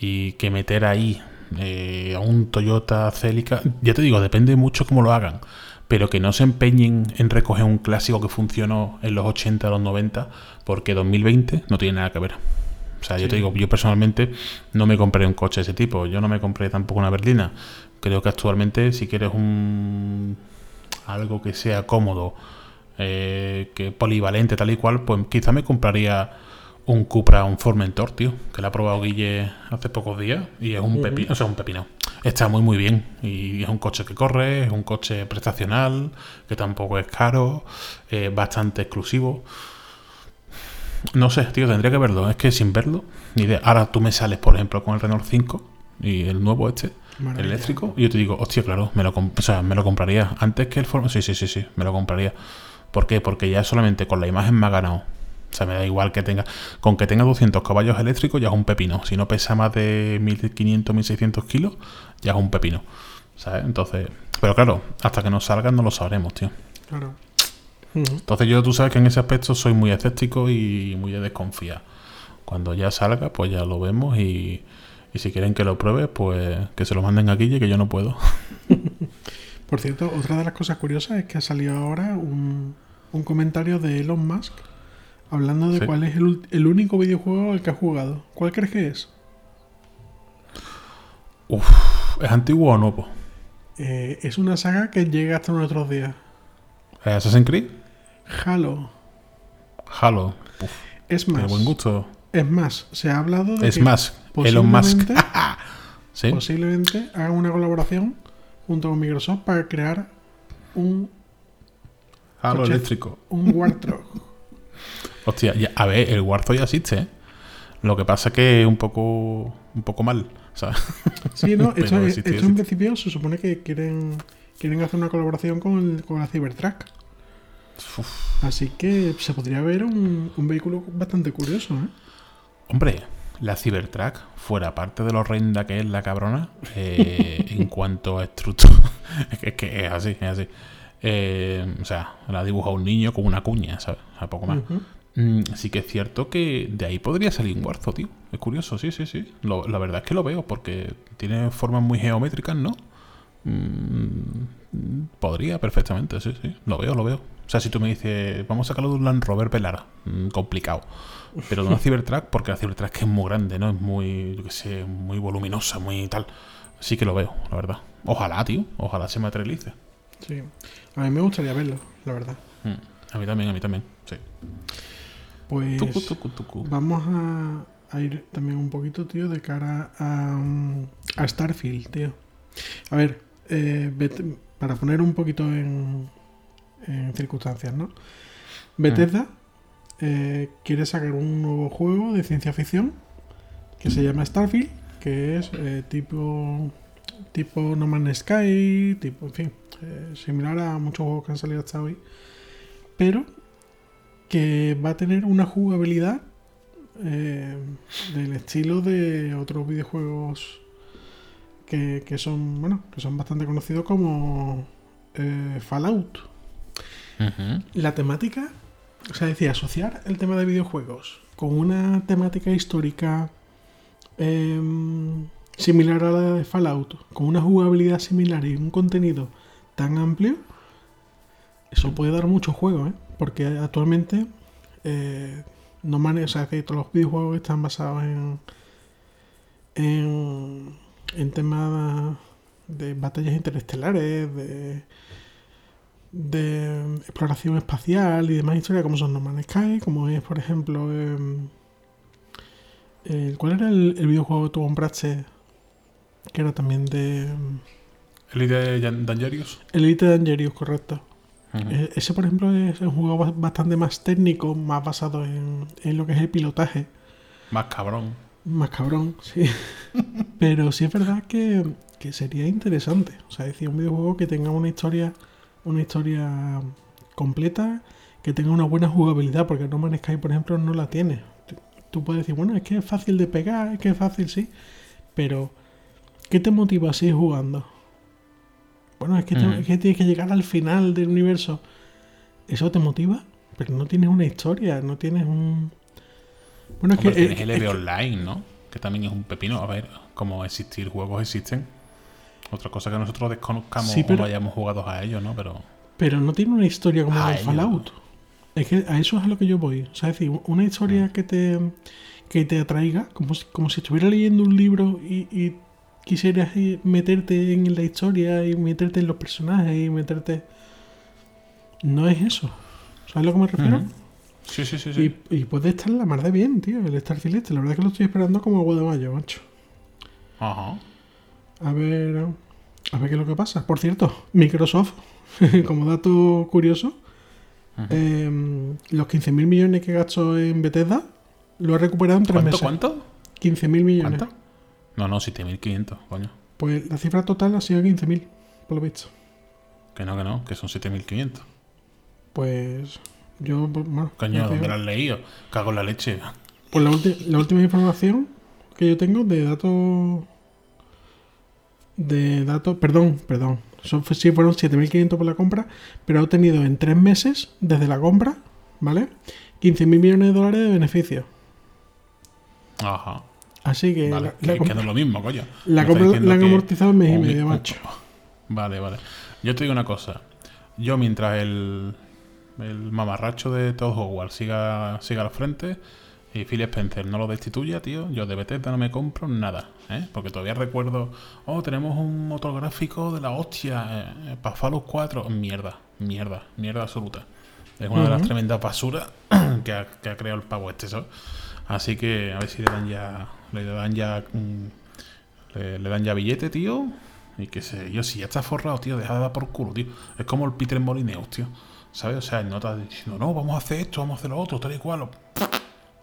Y que meter ahí eh, a un Toyota Celica, ya te digo, depende mucho cómo lo hagan. Pero que no se empeñen en recoger un clásico que funcionó en los 80, los 90, porque 2020 no tiene nada que ver. O sea, yo te digo, yo personalmente no me compré un coche de ese tipo. Yo no me compré tampoco una berlina. Creo que actualmente, si quieres un algo que sea cómodo, eh, que polivalente, tal y cual, pues quizá me compraría un Cupra, un Formentor, tío, que lo ha probado Guille hace pocos días y es un pepino, o sea, un pepino. Está muy muy bien y es un coche que corre, es un coche prestacional, que tampoco es caro, bastante exclusivo. No sé, tío, tendría que verlo. Es que sin verlo, ni idea. Ahora tú me sales, por ejemplo, con el Renault 5 y el nuevo este, el Maravilla. eléctrico, y yo te digo, hostia, claro, me lo, o sea, me lo compraría. Antes que el Forma. Sí, sí, sí, sí, me lo compraría. ¿Por qué? Porque ya solamente con la imagen me ha ganado. O sea, me da igual que tenga. Con que tenga 200 caballos eléctricos ya es un pepino. Si no pesa más de 1500, 1600 kilos, ya es un pepino. ¿Sabes? Entonces. Pero claro, hasta que nos salgan no lo sabremos, tío. Claro. Entonces yo tú sabes que en ese aspecto soy muy escéptico y muy de desconfiar. Cuando ya salga, pues ya lo vemos y, y si quieren que lo pruebe, pues que se lo manden aquí, que yo no puedo. Por cierto, otra de las cosas curiosas es que ha salido ahora un, un comentario de Elon Musk hablando de Sí. cuál es el, el único videojuego al que ha jugado. ¿Cuál crees que es? ¿Es antiguo o nuevo? Eh, es una saga que llega hasta nuestros días. ¿Es Assassin's Creed? Halo. Halo. Uf, Es más, buen gusto. es más, se ha hablado de Es que más, Elon Musk. posiblemente, ¿Sí? posiblemente hagan una colaboración junto con Microsoft para crear un, Halo coche. eléctrico. un Warthog. Hostia, ya- a ver, el Warzone ya existe, ¿eh? Lo que pasa que es un poco, un poco mal. Sí, no, esto, existe, esto en principio se supone que quieren, quieren hacer una colaboración con, con la Cybertruck. Así que se podría ver un, un vehículo bastante curioso, ¿eh? Hombre, la Cybertruck, fuera parte de lo horrenda que es la cabrona, eh, en cuanto a estructura, es que, es así, es así. Eh, o sea, la dibuja un niño con una cuña, ¿sabes? A poco más. Mm, sí que es cierto que de ahí podría salir un Warzo, tío. Es curioso, sí, sí, sí. Lo- la verdad es que lo veo, porque tiene formas muy geométricas, ¿no? Mm, podría perfectamente, sí, sí. Lo veo, lo veo. O sea, si tú me dices, vamos a sacarlo de un Land Rover Velara, mm, complicado. Pero de una Cybertruck, porque la Cybertruck es muy grande, ¿no? Es muy, yo qué sé, muy voluminosa, muy tal. Sí que lo veo, la verdad. Ojalá, tío. Ojalá se materialice. Sí. A mí me gustaría verlo, la verdad. Mm, A mí también, a mí también. Sí. Pues Tucu, tucu, tucu. vamos a, a ir también un poquito, tío, de cara a, a Starfield, tío. A ver, eh, para poner un poquito en, en circunstancias, ¿no? Bethesda eh, quiere sacar un nuevo juego de ciencia ficción que se llama Starfield, que es eh, tipo tipo No Man's Sky, tipo, en fin, eh, similar a muchos juegos que han salido hasta hoy, pero que va a tener una jugabilidad del estilo de otros videojuegos que, que son bueno que son bastante conocidos como eh, La temática, o sea, decía, asociar el tema de videojuegos con una temática histórica em, similar a la de Fallout, con una jugabilidad similar y un contenido tan amplio, eso puede dar mucho juego, ¿eh? Porque actualmente eh, no o sea, que todos los videojuegos están basados en, en, en temas de batallas interestelares, de, de exploración espacial y demás historias, como son No Man's Sky, como es, por ejemplo, em, el- ¿cuál era el, el videojuego que tú compraste? Que era también de em, Elite de Dangerous. Elite Dangerous, correcto. E- Ese, por ejemplo, es un juego ba- bastante más técnico, más basado en, en lo que es el pilotaje. Más cabrón. Más cabrón, sí. Pero sí es verdad que, que sería interesante. O sea, decir, un videojuego que tenga una historia, una historia completa, que tenga una buena jugabilidad, porque No Man's Sky, por ejemplo, no la tiene. Tú- puedes decir, bueno, es que es fácil de pegar, es que es fácil, sí. Pero, ¿qué te motiva a seguir jugando? Bueno, es que, te- es que tienes que llegar al final del universo. ¿Eso te motiva? Pero no tienes una historia, no tienes un... Bueno, es Hombre, que... tienes el es que- Online, ¿no? Que también es un pepino. A ver, como existir juegos existen. Otra cosa que nosotros desconozcamos Sí, o pero- no hayamos jugado a ellos, ¿no? Pero. Pero no tiene una historia como el. Fallout. Es que a eso es a lo que yo voy. O sea, es decir, una historia que te, que te atraiga, como si, como si estuviera leyendo un libro y, y quisieras ir- meterte en la historia y meterte en los personajes y meterte... No es eso. ¿Sabes a lo que me refiero? Sí, sí, sí. sí. y, y puede estar la mar de bien, tío, el Star Celeste. La verdad es que lo estoy esperando como agua de mayo, macho. Ajá. A ver, a ver qué es lo que pasa. Por cierto, Microsoft, como dato curioso, eh, los 15.000 millones que gastó en Bethesda lo ha recuperado en tres ¿Cuánto, meses. cuánto? 15.000 millones. ¿Cuánto? No, no, 7500, coño. Pues la cifra total ha sido 15.000, por lo visto. Que no, que no, que son 7500. Pues yo, pues, bueno, Coño, ¿dónde lo has leído? Cago en la leche. Pues la, la última información que yo tengo de datos. De datos. Perdón, perdón. Son, sí fueron 7.500 por la compra, pero ha obtenido en tres meses, desde la compra, ¿vale? 15.000 millones de dólares de beneficios. Ajá. Así que Vale, la, que, la compra, es lo mismo, coño. la Me compra la han amortizado en mes y un- medio, macho. Vale, vale. Yo te digo una cosa. Yo mientras el, el mamarracho de Todd Howard siga, siga al frente y Phil Spencer no lo destituya, tío, yo de Bethesda no me compro nada. ¿eh? Porque todavía recuerdo, oh, tenemos un motor gráfico de la hostia eh, para Fallout 4. Mierda, mierda, mierda absoluta. Es una de las tremendas basuras que ha, que ha creado el pavo este, ¿sabes? Así que a ver si le dan ya, le dan ya, mm, le, le dan ya billete, tío. Y que sé yo, si ya está forrado, tío, deja de dar por culo, tío. Es como el Peter Molineus, tío. ¿Sabes? O sea, el nota diciendo, no, vamos a hacer esto, vamos a hacer lo otro, tal y cual.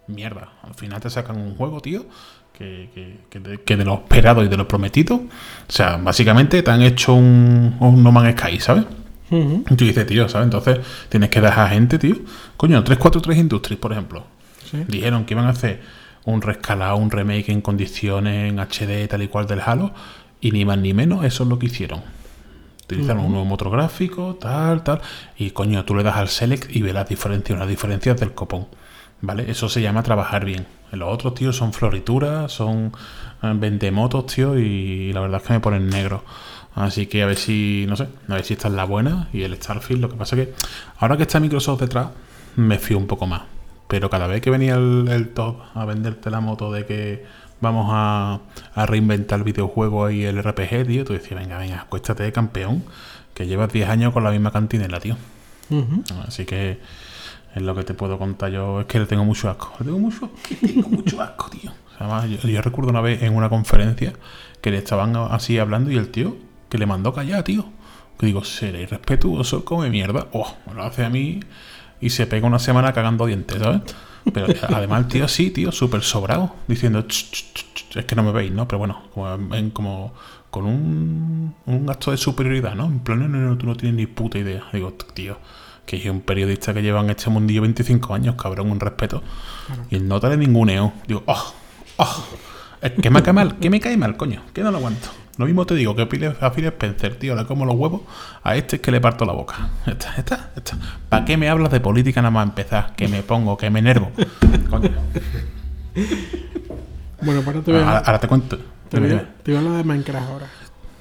Mierda. Al final te sacan un juego, tío, que, que, que de, que de lo esperado y de lo prometido. O sea, básicamente te han hecho un, un No Man's Sky, ¿sabes? Y tú dices, tío, ¿sabes? Entonces tienes que dejar gente, tío. Coño, 343 Industries, por ejemplo. sí. Dijeron que iban a hacer un rescalado, un remake en condiciones, en HD, tal y cual del Halo. Y ni más ni menos, eso es lo que hicieron. Utilizaron un nuevo motor gráfico, tal, tal. Y coño, tú le das al select y ves las diferencias, las diferencias del copón. ¿Vale? Eso se llama trabajar bien. Los otros, tío, son florituras, son eh, vendemotos, tío, y la verdad es que me ponen negro. Así que a ver si, no sé, a ver si esta es la buena y el Starfield. Lo que pasa que ahora que está Microsoft detrás, me fío un poco más. Pero cada vez que venía el, el top a venderte la moto de que vamos a, a reinventar el videojuego y el RPG, tío, tú decías, venga, venga, acuéstate de campeón, que llevas 10 años con la misma cantinela, tío. Así que es lo que te puedo contar yo. Es que le tengo mucho asco. Le tengo mucho tengo mucho asco, tío. Además, yo, recuerdo una vez en una conferencia que le estaban así hablando y el tío que le mandó callar, tío. Que digo, seré irrespetuoso, come mierda. Oh, me lo hace a mí y se pega una semana cagando dientes, ¿sabes? Pero además tío así, tío, súper sobrado, diciendo, "Ch, ch, ch, ch". es que no me veis, ¿no? Pero bueno, como, con un, un acto de superioridad, ¿no? En plan, no, tú no tienes ni puta idea. Digo, tío, que es un periodista que lleva en este mundillo 25 años, cabrón, un respeto. Y el nota de ninguneo. Digo, oh, oh, es que me cae mal, que me cae mal, coño, que no lo aguanto. Lo mismo te digo que a Phil Spencer, tío, le como los huevos, a este es que le parto la boca. Esta, esta, esta. ¿Para qué me hablas de política nada más empezar? Que me pongo, que me enervo. Coño. Bueno, pues ahora te voy a, Ahora, ahora te cuento. te voy a- te voy a hablar de Minecraft ahora.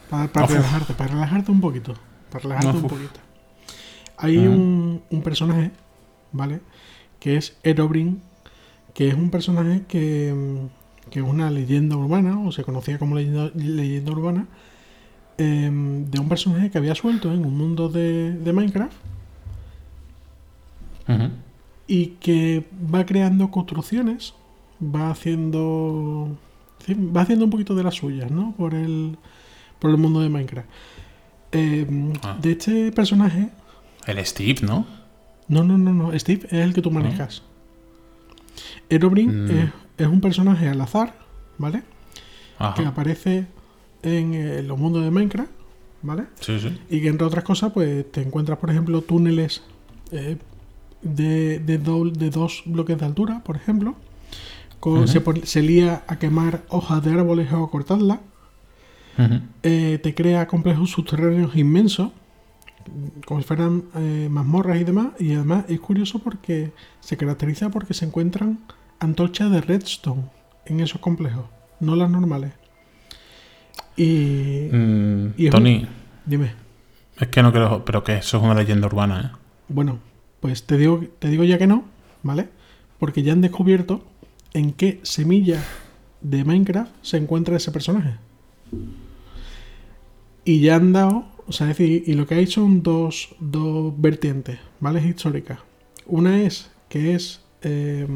Para, para Uf. relajarte, para relajarte un poquito. Para relajarte No, un uf. poquito. Hay un, un personaje, ¿vale? que es Erobrin, que es un personaje que, mm, que es una leyenda urbana, o se conocía como leyenda, leyenda urbana, em, de un personaje que había suelto en un mundo de, de Minecraft y que va creando construcciones, va haciendo sí, va haciendo un poquito de las suyas, ¿no? Por el por el mundo de Minecraft. Eh, Ah. De este personaje, El Steve, ¿no? no, no, no, no, Steve es el que tú manejas. Erobrin Mm. es, es un personaje al azar, ¿vale? Que aparece en eh, los mundos de Minecraft, ¿vale? Sí, sí. Y que entre otras cosas, pues te encuentras, por ejemplo, túneles eh, de, de, do- de dos bloques de altura, por ejemplo. Se, pon- se lía a quemar hojas de árboles o a cortarlas. Eh, te crea complejos subterráneos inmensos, como si fueran eh, mazmorras y demás. Y además es curioso porque se caracteriza porque se encuentran antorchas de redstone en esos complejos, no las normales. Y Mm, y Tony, dime. es que no creo, pero que eso es una leyenda urbana, ¿eh? Bueno, pues te digo, te digo ya que no, ¿vale? Porque ya han descubierto en qué semilla de Minecraft se encuentra ese personaje. Y ya han dado, o sea, es decir, y lo que hay son dos, dos vertientes, ¿vale? Históricas. Una es que es eh,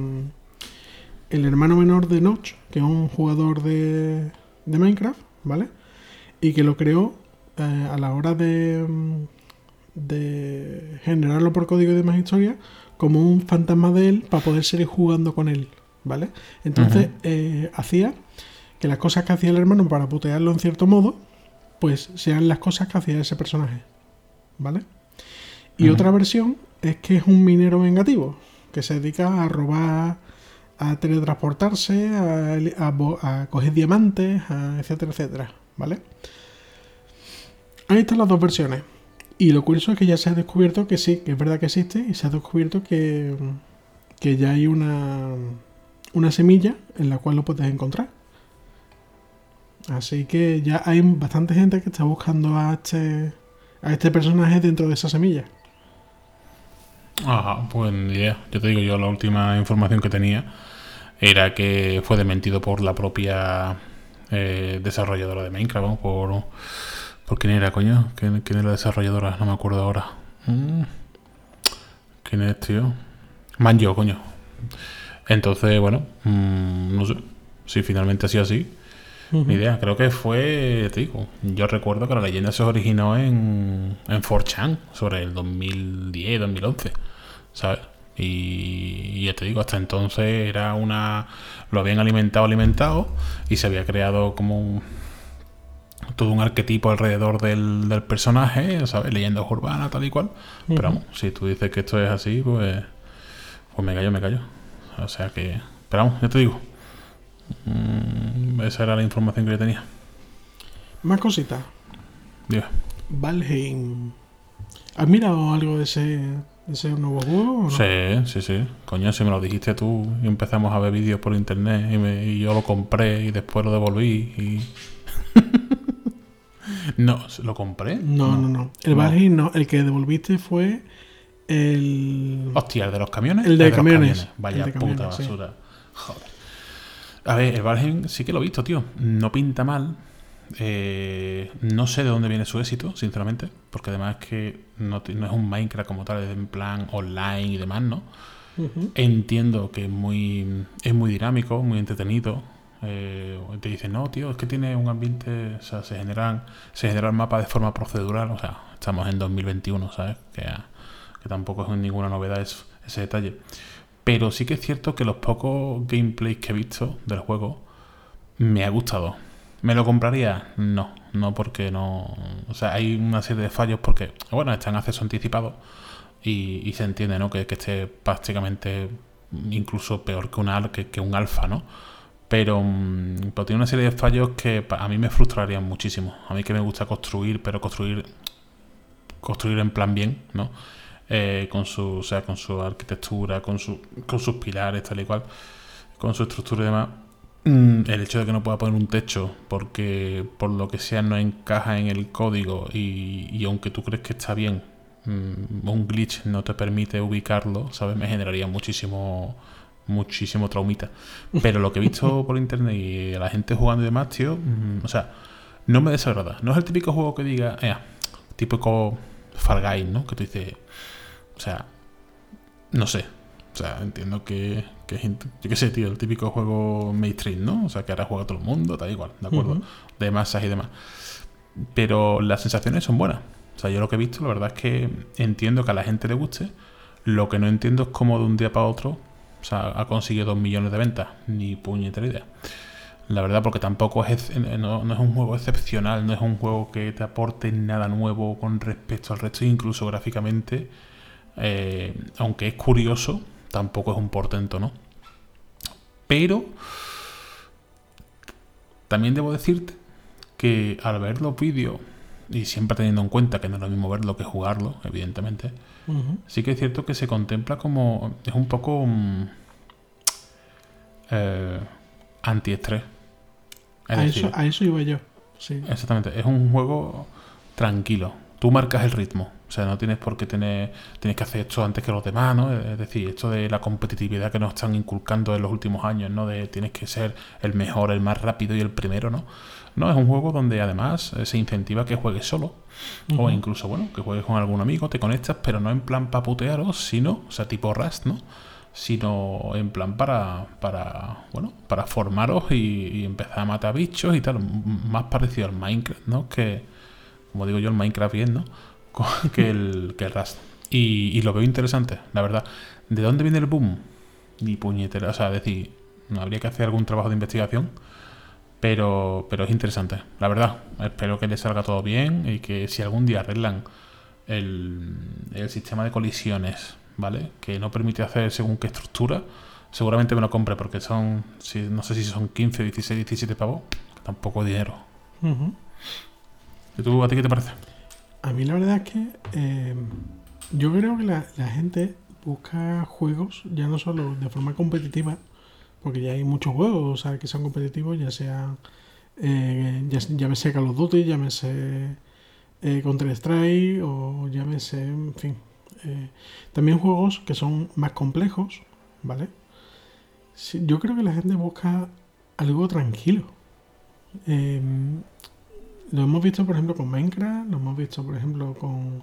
el hermano menor de Notch, que es un jugador de, de Minecraft, ¿vale? Y que lo creó eh, a la hora de, mm, de generarlo por código y demás historia como un fantasma de él para poder seguir jugando con él, ¿vale? Entonces eh, hacía que las cosas que hacía el hermano para putearlo en cierto modo, pues sean las cosas que hacía ese personaje, ¿vale? Y otra versión es que es un minero vengativo, que se dedica a robar, a teletransportarse, a, a bo- a coger diamantes, a etcétera, etcétera, ¿vale? Ahí están las dos versiones. Y lo curioso es que ya se ha descubierto que sí, que es verdad que existe, y se ha descubierto que, que ya hay una, una semilla en la cual lo puedes encontrar. Así que ya hay bastante gente que está buscando a este, a este personaje dentro de esa semilla. Ajá, pues ni idea. Yo te digo, yo la última información que tenía era que fue desmentido por la propia eh, desarrolladora de Minecraft, ¿no? por, por quién era, coño, ¿Quién, quién era la desarrolladora, no me acuerdo ahora. Mm. ¿Quién es, tío? Manjo, coño. Entonces, bueno, mm, no sé si finalmente ha sido así. Ni idea, creo que fue, te digo, yo recuerdo que la leyenda se originó en, en 4chan, sobre el 2010, 2011, ¿sabes? Y, y ya te digo, hasta entonces era una... Lo habían alimentado, alimentado, y se había creado como un- todo un arquetipo alrededor del, del personaje, ¿sabes? Leyendas urbanas, tal y cual. Pero vamos, si tú dices que esto es así, pues, pues me callo, me callo. O sea que... Pero vamos, ya te digo. Mm, esa era la información que yo tenía. Más cositas. Valheim. ¿Has mirado algo de ese, de ese nuevo juego? o no? Sí, sí, sí. Coño, si me lo dijiste tú y empezamos a ver vídeos por internet y, me- y yo lo compré y después lo devolví y... no, ¿lo compré? No, no, no. El Valheim no. El que devolviste fue el. Hostia, ¿el de los camiones? El de camiones. Vaya El de puta sí. basura. Joder. A ver, el Valheim sí que lo he visto, tío. No pinta mal. Eh, no sé de dónde viene su éxito, sinceramente. Porque además es que no, no es un Minecraft como tal, es en plan online y demás, ¿no? Entiendo que es muy, es muy dinámico, muy entretenido. Eh, te dicen, no, tío, es que tiene un ambiente, o sea, se generan, se genera el mapa de forma procedural, o sea, estamos en 2021, ¿sabes? Que, que tampoco es ninguna novedad eso- ese detalle. Pero sí que es cierto que los pocos gameplays que he visto del juego me ha gustado. ¿Me lo compraría? No, no porque no... O sea, hay una serie de fallos porque, bueno, está en acceso anticipado y, se entiende, ¿no? Que, que esté prácticamente incluso peor que un, al- que, que un alfa, ¿no? Pero, mm, pero tiene una serie de fallos que a mí me frustrarían muchísimo. A mí que me gusta construir, pero construir construir en plan bien, ¿no? Eh, con su, o sea, con su arquitectura, con su, con sus pilares, tal y cual, con su estructura y demás. Mm, El hecho de que no pueda poner un techo porque por lo que sea no encaja en el código y, y aunque tú crees que está bien, mm, un glitch no te permite ubicarlo, ¿sabes? Me generaría muchísimo muchísimo traumita. Pero lo que he visto por internet y la gente jugando y demás, tío, mm, o sea, no me desagrada. No es el típico juego que diga, eh, típico Far Guys, ¿no? Que tú dices, o sea, no sé. O sea, entiendo que, que yo qué sé, tío, el típico juego mainstream, ¿no? O sea, que ahora juega todo el mundo, da igual, ¿de acuerdo? De masas y demás. Pero las sensaciones son buenas. O sea, yo lo que he visto, la verdad es que entiendo que a la gente le guste. Lo que no entiendo es cómo de un día para otro o sea, ha conseguido dos millones de ventas. Ni puñetera idea. La verdad, porque tampoco es, no, es un juego excepcional, no es un juego que te aporte nada nuevo con respecto al resto, incluso gráficamente, eh, aunque es curioso, tampoco es un portento, ¿no? Pero también debo decirte que al ver los vídeos, y siempre teniendo en cuenta que no es lo mismo verlo que jugarlo, evidentemente, sí que es cierto que se contempla como. Es un poco. Mm, eh, antiestrés. a, eso, a eso iba yo. Sí. Exactamente. Es un juego tranquilo. Tú marcas el ritmo. O sea, no tienes por qué tener. Tienes que hacer esto antes que los demás, ¿no? Es decir, esto de la competitividad que nos están inculcando en los últimos años, ¿no? De tienes que ser el mejor, el más rápido y el primero, ¿no? No, es un juego donde además eh, se incentiva que juegues solo. O incluso, bueno, que juegues con algún amigo, te conectas, pero no en plan para putearos, sino, o sea, tipo Rust, ¿no? Sino en plan para, para bueno, para formaros y, empezar a matar bichos y tal. Más parecido al Minecraft, ¿no? Que, como digo yo, el Minecraft bien, ¿no? que el, que el Rust. Y, y lo veo interesante, la verdad. ¿De dónde viene el boom? Ni puñetera, o sea, decir, habría que hacer algún trabajo de investigación pero, pero es interesante, la verdad. Espero que le salga todo bien y que si algún día arreglan el, el sistema de colisiones, ¿vale? Que no permite hacer según qué estructura, seguramente me lo compre porque son, si, no sé si son 15, 16, 17 pavos, tampoco dinero. ¿Y tú, a ti qué te parece? A mí la verdad es que eh, yo creo que la, gente busca juegos ya no solo de forma competitiva, porque ya hay muchos juegos que son competitivos, ya sea eh, ya, llámese Call of Duty, llámese eh, Counter-Strike o llámese, en fin. Eh, también juegos que son más complejos, ¿vale? yo creo que la gente busca algo tranquilo. Em, lo hemos visto, por ejemplo, con Minecraft, lo hemos visto, por ejemplo, con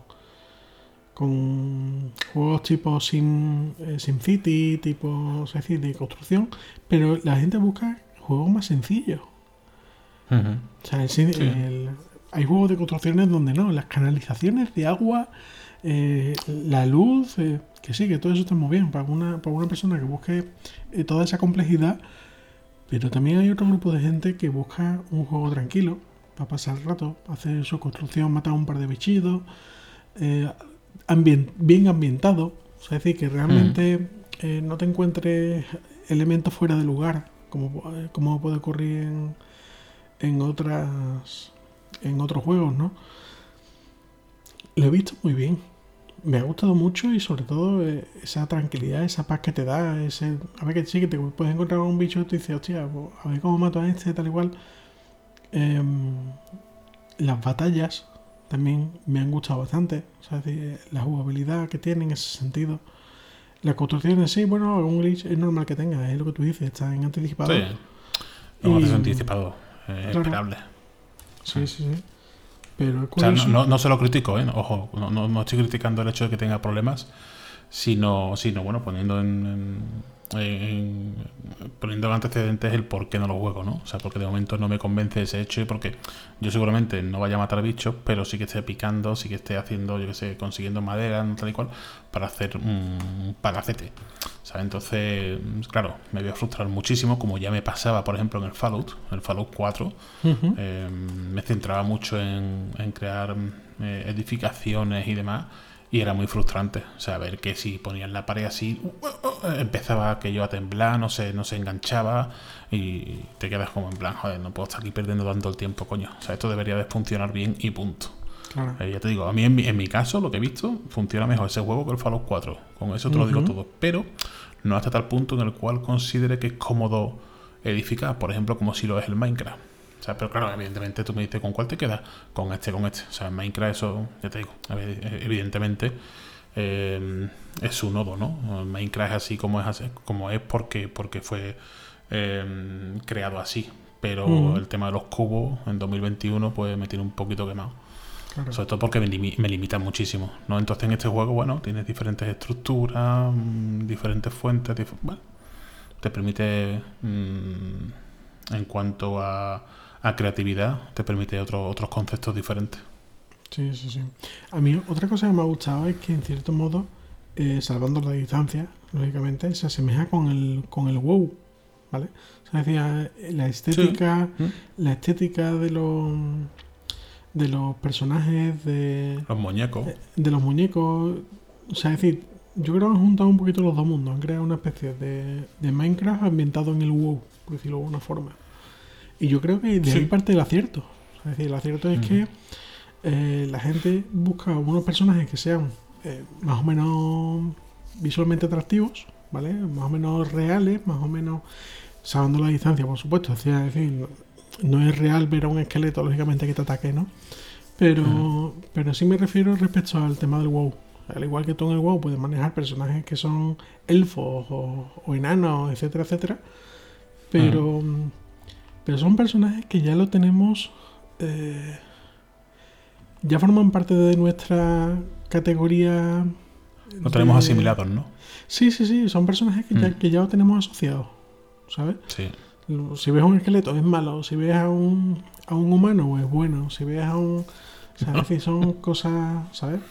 con juegos tipo Sim, eh, City, tipo de construcción, pero la gente busca juegos más sencillos. o sea, hay juegos de construcciones donde no, las canalizaciones de agua, eh, la luz, eh, que sí, que todo eso está muy bien para una, para una persona que busque toda esa complejidad, pero también hay otro grupo de gente que busca un juego tranquilo para pasar el rato, hacer su construcción, matar un par de bichitos, bien ambientado, es decir, que realmente mm. eh, no te encuentres elementos fuera de lugar, como, eh, como puede ocurrir en, en, otras, en otros juegos, ¿no? Lo he visto muy bien. Me ha gustado mucho y sobre todo eh, esa tranquilidad, esa paz que te da, ese... A ver que sí, que te puedes encontrar un bicho y tú dices, hostia, pues, a ver cómo mato a este, tal igual. Em, las batallas también me han gustado bastante. O sea, la jugabilidad que tienen en ese sentido. La construcción en sí, bueno, un glitch es normal que tenga, es lo que tú dices, está en anticipado. Sí, y, anticipado, es esperable. Sí, sí, sí. Pero o sea, no, no, se lo critico, ¿eh? ojo, no, no, estoy criticando el hecho de que tenga problemas, sino, sino bueno, poniendo en en, poniendo antecedentes el por qué no lo juego, ¿no? O sea, porque de momento no me convence ese hecho y porque yo seguramente no vaya a matar bichos, pero sí que esté picando, sí que esté haciendo, yo que sé, consiguiendo madera, tal y cual, para hacer un palacete. ¿sabes? Entonces, claro, me voy a frustrar muchísimo, como ya me pasaba, por ejemplo, en el Fallout, el Fallout 4, eh, me centraba mucho en, crear eh, edificaciones y demás y era muy frustrante. O sea, ver que si ponían la pared así, uh, uh, uh, empezaba aquello a temblar, no se, no se enganchaba y te quedas como en plan, joder, no puedo estar aquí perdiendo tanto el tiempo, coño. O sea, esto debería de funcionar bien y punto. Eh, ya te digo, a mí en mi, en mi, caso, lo que he visto, funciona mejor ese juego que el Fallout 4. Con eso te lo digo todo. Pero no hasta tal punto en el cual considere que es cómodo edificar, por ejemplo, como si lo es el Minecraft. O sea, pero claro, evidentemente tú me dices con cuál te quedas, con este, con este. O sea, en Minecraft eso, ya te digo, evidentemente eh, es su nodo, ¿no? Minecraft es así como es como es porque, porque fue eh, creado así. Pero el tema de los cubos en 2021 pues me tiene un poquito quemado. Sobre todo porque me, limita muchísimo. ¿no? Entonces en este juego, bueno, tienes diferentes estructuras, mm, diferentes fuentes, bueno, te permite, mm, en cuanto a, creatividad, te permite otros conceptos diferentes. Sí, sí, sí. A mí otra cosa que me ha gustado es que en cierto modo, eh, salvando la distancia, lógicamente, se asemeja con el, con el WoW, ¿vale? O sea, decía, la estética, ¿Mm? la estética de los de los personajes, de los muñecos, de, los muñecos, o sea, es decir, yo creo que han juntado un poquito los dos mundos, han creado una especie de, de Minecraft ambientado en el WoW, por decirlo de alguna forma. Y yo creo que de ahí parte el acierto. Es decir, el acierto es que eh, la gente busca unos personajes que sean eh, más o menos visualmente atractivos, ¿vale? Más o menos reales, más o menos salvando la distancia, por supuesto. Es decir, no, es real ver a un esqueleto, lógicamente, que te ataque, ¿no? Pero, pero sí me refiero respecto al tema del WoW. Al igual que tú en el WoW puedes manejar personajes que son elfos o, enanos, etcétera, etcétera. Pero, pero son personajes que ya lo tenemos eh, ya forman parte de nuestra categoría. Lo tenemos asimilados, ¿no? Sí, sí, sí, son personajes que, ya, mm. que ya lo tenemos asociados, ¿sabes? Sí. Si ves a un esqueleto es malo, si ves a un, a un humano es bueno, si ves a un... ¿Sabes? son cosas, ¿sabes?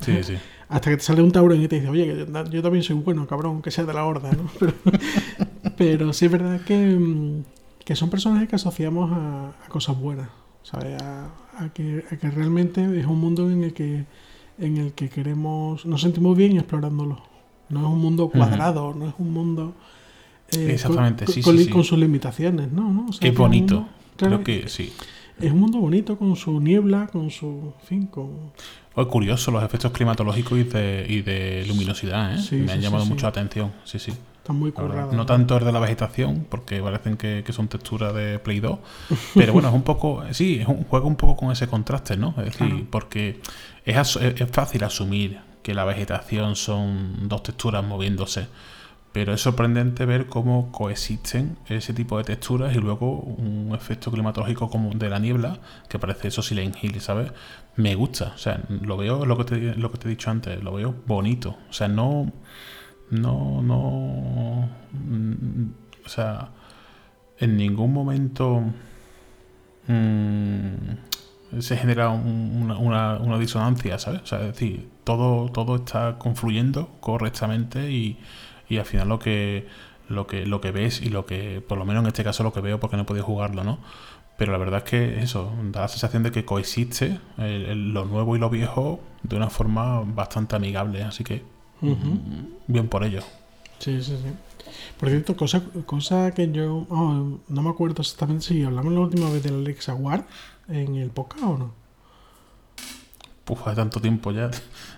sí, sí. Hasta que te sale un taurón y te dice, oye, yo, también soy bueno, cabrón, que sea de la horda, ¿no? Pero, pero sí es verdad que, que son personajes que asociamos a, a cosas buenas, ¿sabes? A, a que, que realmente es un mundo en el que en el que queremos, nos sentimos bien explorándolo. No es un mundo cuadrado, no es un mundo eh, Exactamente, con, sí, con, sí, con, sus limitaciones, ¿no? es bonito, creo que sí. Es un mundo bonito con su niebla, con su, fin, con... Es curioso los efectos climatológicos y de, y de luminosidad, ¿eh? Me han llamado mucho la atención, sí, sí. Están muy currados. No tanto el de la vegetación, porque parecen que, son texturas de Play 2. Pero bueno, es un poco. Sí, es un juego un poco con ese contraste, ¿no? Es decir, porque es, es fácil asumir que la vegetación son dos texturas moviéndose. Pero es sorprendente ver cómo coexisten ese tipo de texturas y luego un efecto climatológico como de la niebla, que parece eso Silent Hill, ¿sabes? Me gusta, o sea, lo veo, lo que te, lo que te he dicho antes, lo veo bonito. O sea, no, no, no, mm, o sea, en ningún momento mm, se genera una, una, disonancia, ¿sabes? O sea, es decir, todo, todo está confluyendo correctamente y, y al final lo que, lo que, lo que ves y lo que, por lo menos en este caso lo que veo porque no he podido jugarlo, ¿no? Pero la verdad es que eso, da la sensación de que coexiste lo nuevo y lo viejo de una forma bastante amigable, así que Bien por ello. Sí, sí, sí. Por cierto, cosa, cosa que yo oh, no me acuerdo exactamente si hablamos la última vez del Alexa Ward en el podcast o no. Puf, hace tanto tiempo ya.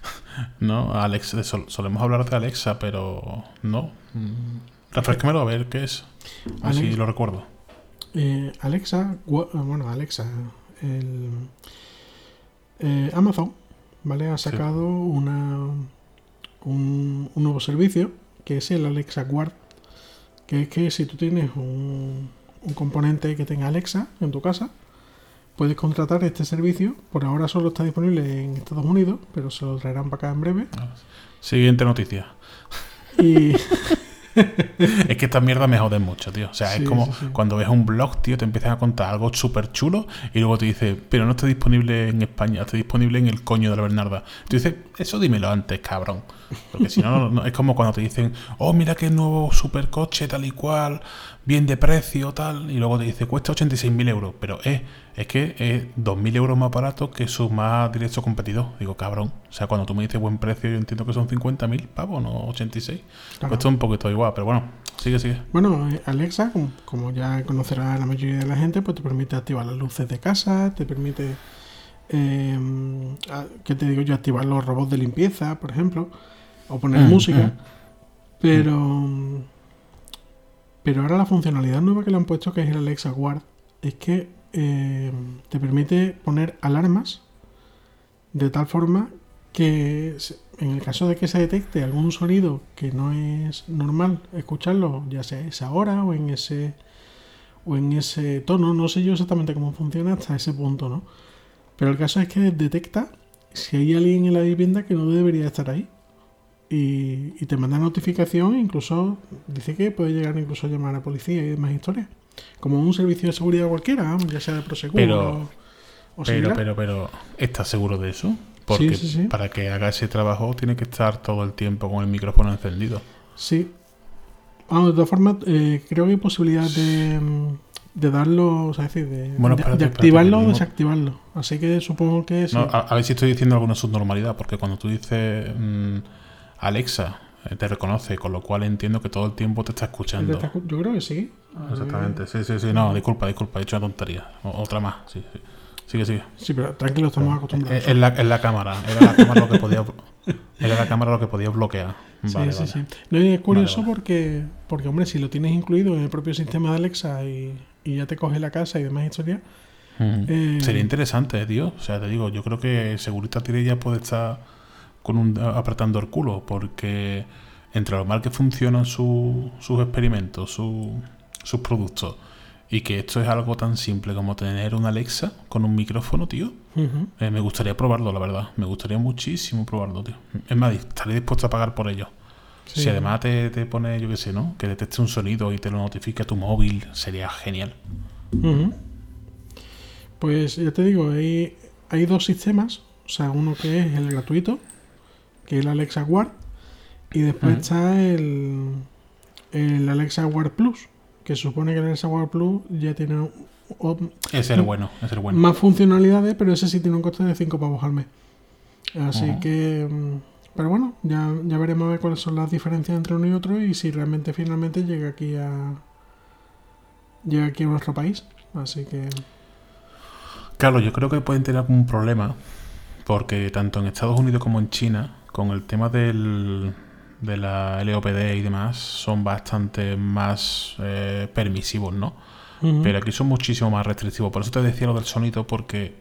no, Alex, solemos hablar de Alexa, pero no. Mm, refrescamelo a ver qué es. Así lo recuerdo. Eh, Alexa, bueno, Alexa, el, eh, Amazon, ¿vale? Ha sacado una un, nuevo servicio que es el Alexa Guard. Que es que si tú tienes un, componente que tenga Alexa en tu casa, puedes contratar este servicio. Por ahora solo está disponible en Estados Unidos, pero se lo traerán para acá en breve. Siguiente noticia. Y es que esta mierda me jode mucho, tío. O sea, es como cuando ves un blog, tío, te empiezan a contar algo súper chulo y luego te dice, pero no está disponible en España, está disponible en el coño de la Bernarda. Tú dices, eso dímelo antes, cabrón. Porque si no, es como cuando te dicen, oh, mira qué nuevo supercoche, tal y cual, bien de precio, tal, y luego te dice, cuesta 86.000 euros. Pero eh, es que es 2.000 euros más barato que su más directo competidor. Digo, cabrón. O sea, cuando tú me dices buen precio, yo entiendo que son 50.000 pavos, no 86. Cuesta un poquito igual, pero bueno, sigue, sigue. Bueno, eh, Alexa, como, ya conocerá la mayoría de la gente, pues te permite activar las luces de casa, te permite, eh, ¿qué te digo yo? Activar los robots de limpieza, por ejemplo, o poner mm, música. Mm. Pero... Pero ahora la funcionalidad nueva que le han puesto, que es el Alexa Guard, es que eh, te permite poner alarmas de tal forma que en el caso de que se detecte algún sonido que no es normal escucharlo, ya sea a esa hora o en ese o en ese tono, no sé yo exactamente cómo funciona hasta ese punto, ¿no? Pero el caso es que detecta si hay alguien en la vivienda que no debería estar ahí. Y, y te manda notificación, incluso dice que puede llegar incluso a llamar a la policía y demás historias. Como un servicio de seguridad cualquiera, ya sea de Prosegur Pero- o, o Pero, pero, pero, ¿estás seguro de eso? Porque sí, sí. para que haga ese trabajo tiene que estar todo el tiempo con el micrófono encendido. Sí. Vamos, de todas formas, eh, creo que hay posibilidad de, de darlo, o sea, es decir, de, Bueno, de- espérate, de espérate, activarlo o desactivarlo. Así que supongo que. No, a, a ver si estoy diciendo alguna subnormalidad, porque cuando tú dices mm, Alexa, eh, te reconoce, con lo cual entiendo que todo el tiempo te está escuchando. Te está escu- Yo creo que sí. Exactamente, sí, sí, sí. No, disculpa, disculpa, he hecho una tontería. O- otra más, sí, sí. Sigue, sigue. Sí, pero tranquilo, estamos acostumbrados. Es, es la, es la cámara, era la cámara lo que podía, era la cámara lo que podía bloquear. Sí, Vale, sí, vale. sí. No, y es curioso Vale, porque, porque, hombre, si lo tienes incluido en el propio sistema de Alexa y, y ya te coge la casa y demás historias, Ujú. eh, Sería interesante, tío. O sea, te digo, yo creo que Segurita Tirella puede estar con un, apretando el culo, porque entre lo mal que funcionan su- sus experimentos, su- sus productos, y que esto es algo tan simple como tener una Alexa con un micrófono, tío. eh, me gustaría probarlo, la verdad. Me gustaría muchísimo probarlo, tío. Es más, estaré dispuesto a pagar por ello. Sí. Si además te, te pone, yo qué sé, ¿no? Que detecte un sonido y te lo notifique a tu móvil, sería genial. Pues ya te digo, hay, hay dos sistemas. O sea, uno que es el gratuito, que es el Alexa Guard, y después está el, el Alexa Guard Plus, que supone que el Alexa Guard Plus ya tiene es el bueno, es el bueno. más funcionalidades, pero ese sí tiene un coste de 5 pavos al mes. Así que... mm, Pero bueno, ya, ya veremos a ver cuáles son las diferencias entre uno y otro y si realmente finalmente llega aquí a... Llega aquí a nuestro país. Así que... Claro, yo creo que pueden tener algún problema, porque tanto en Estados Unidos como en China, con el tema del, de la LOPD y demás, son bastante más eh, permisivos, ¿no? Pero aquí son muchísimo más restrictivos. Por eso te decía lo del sonido, porque,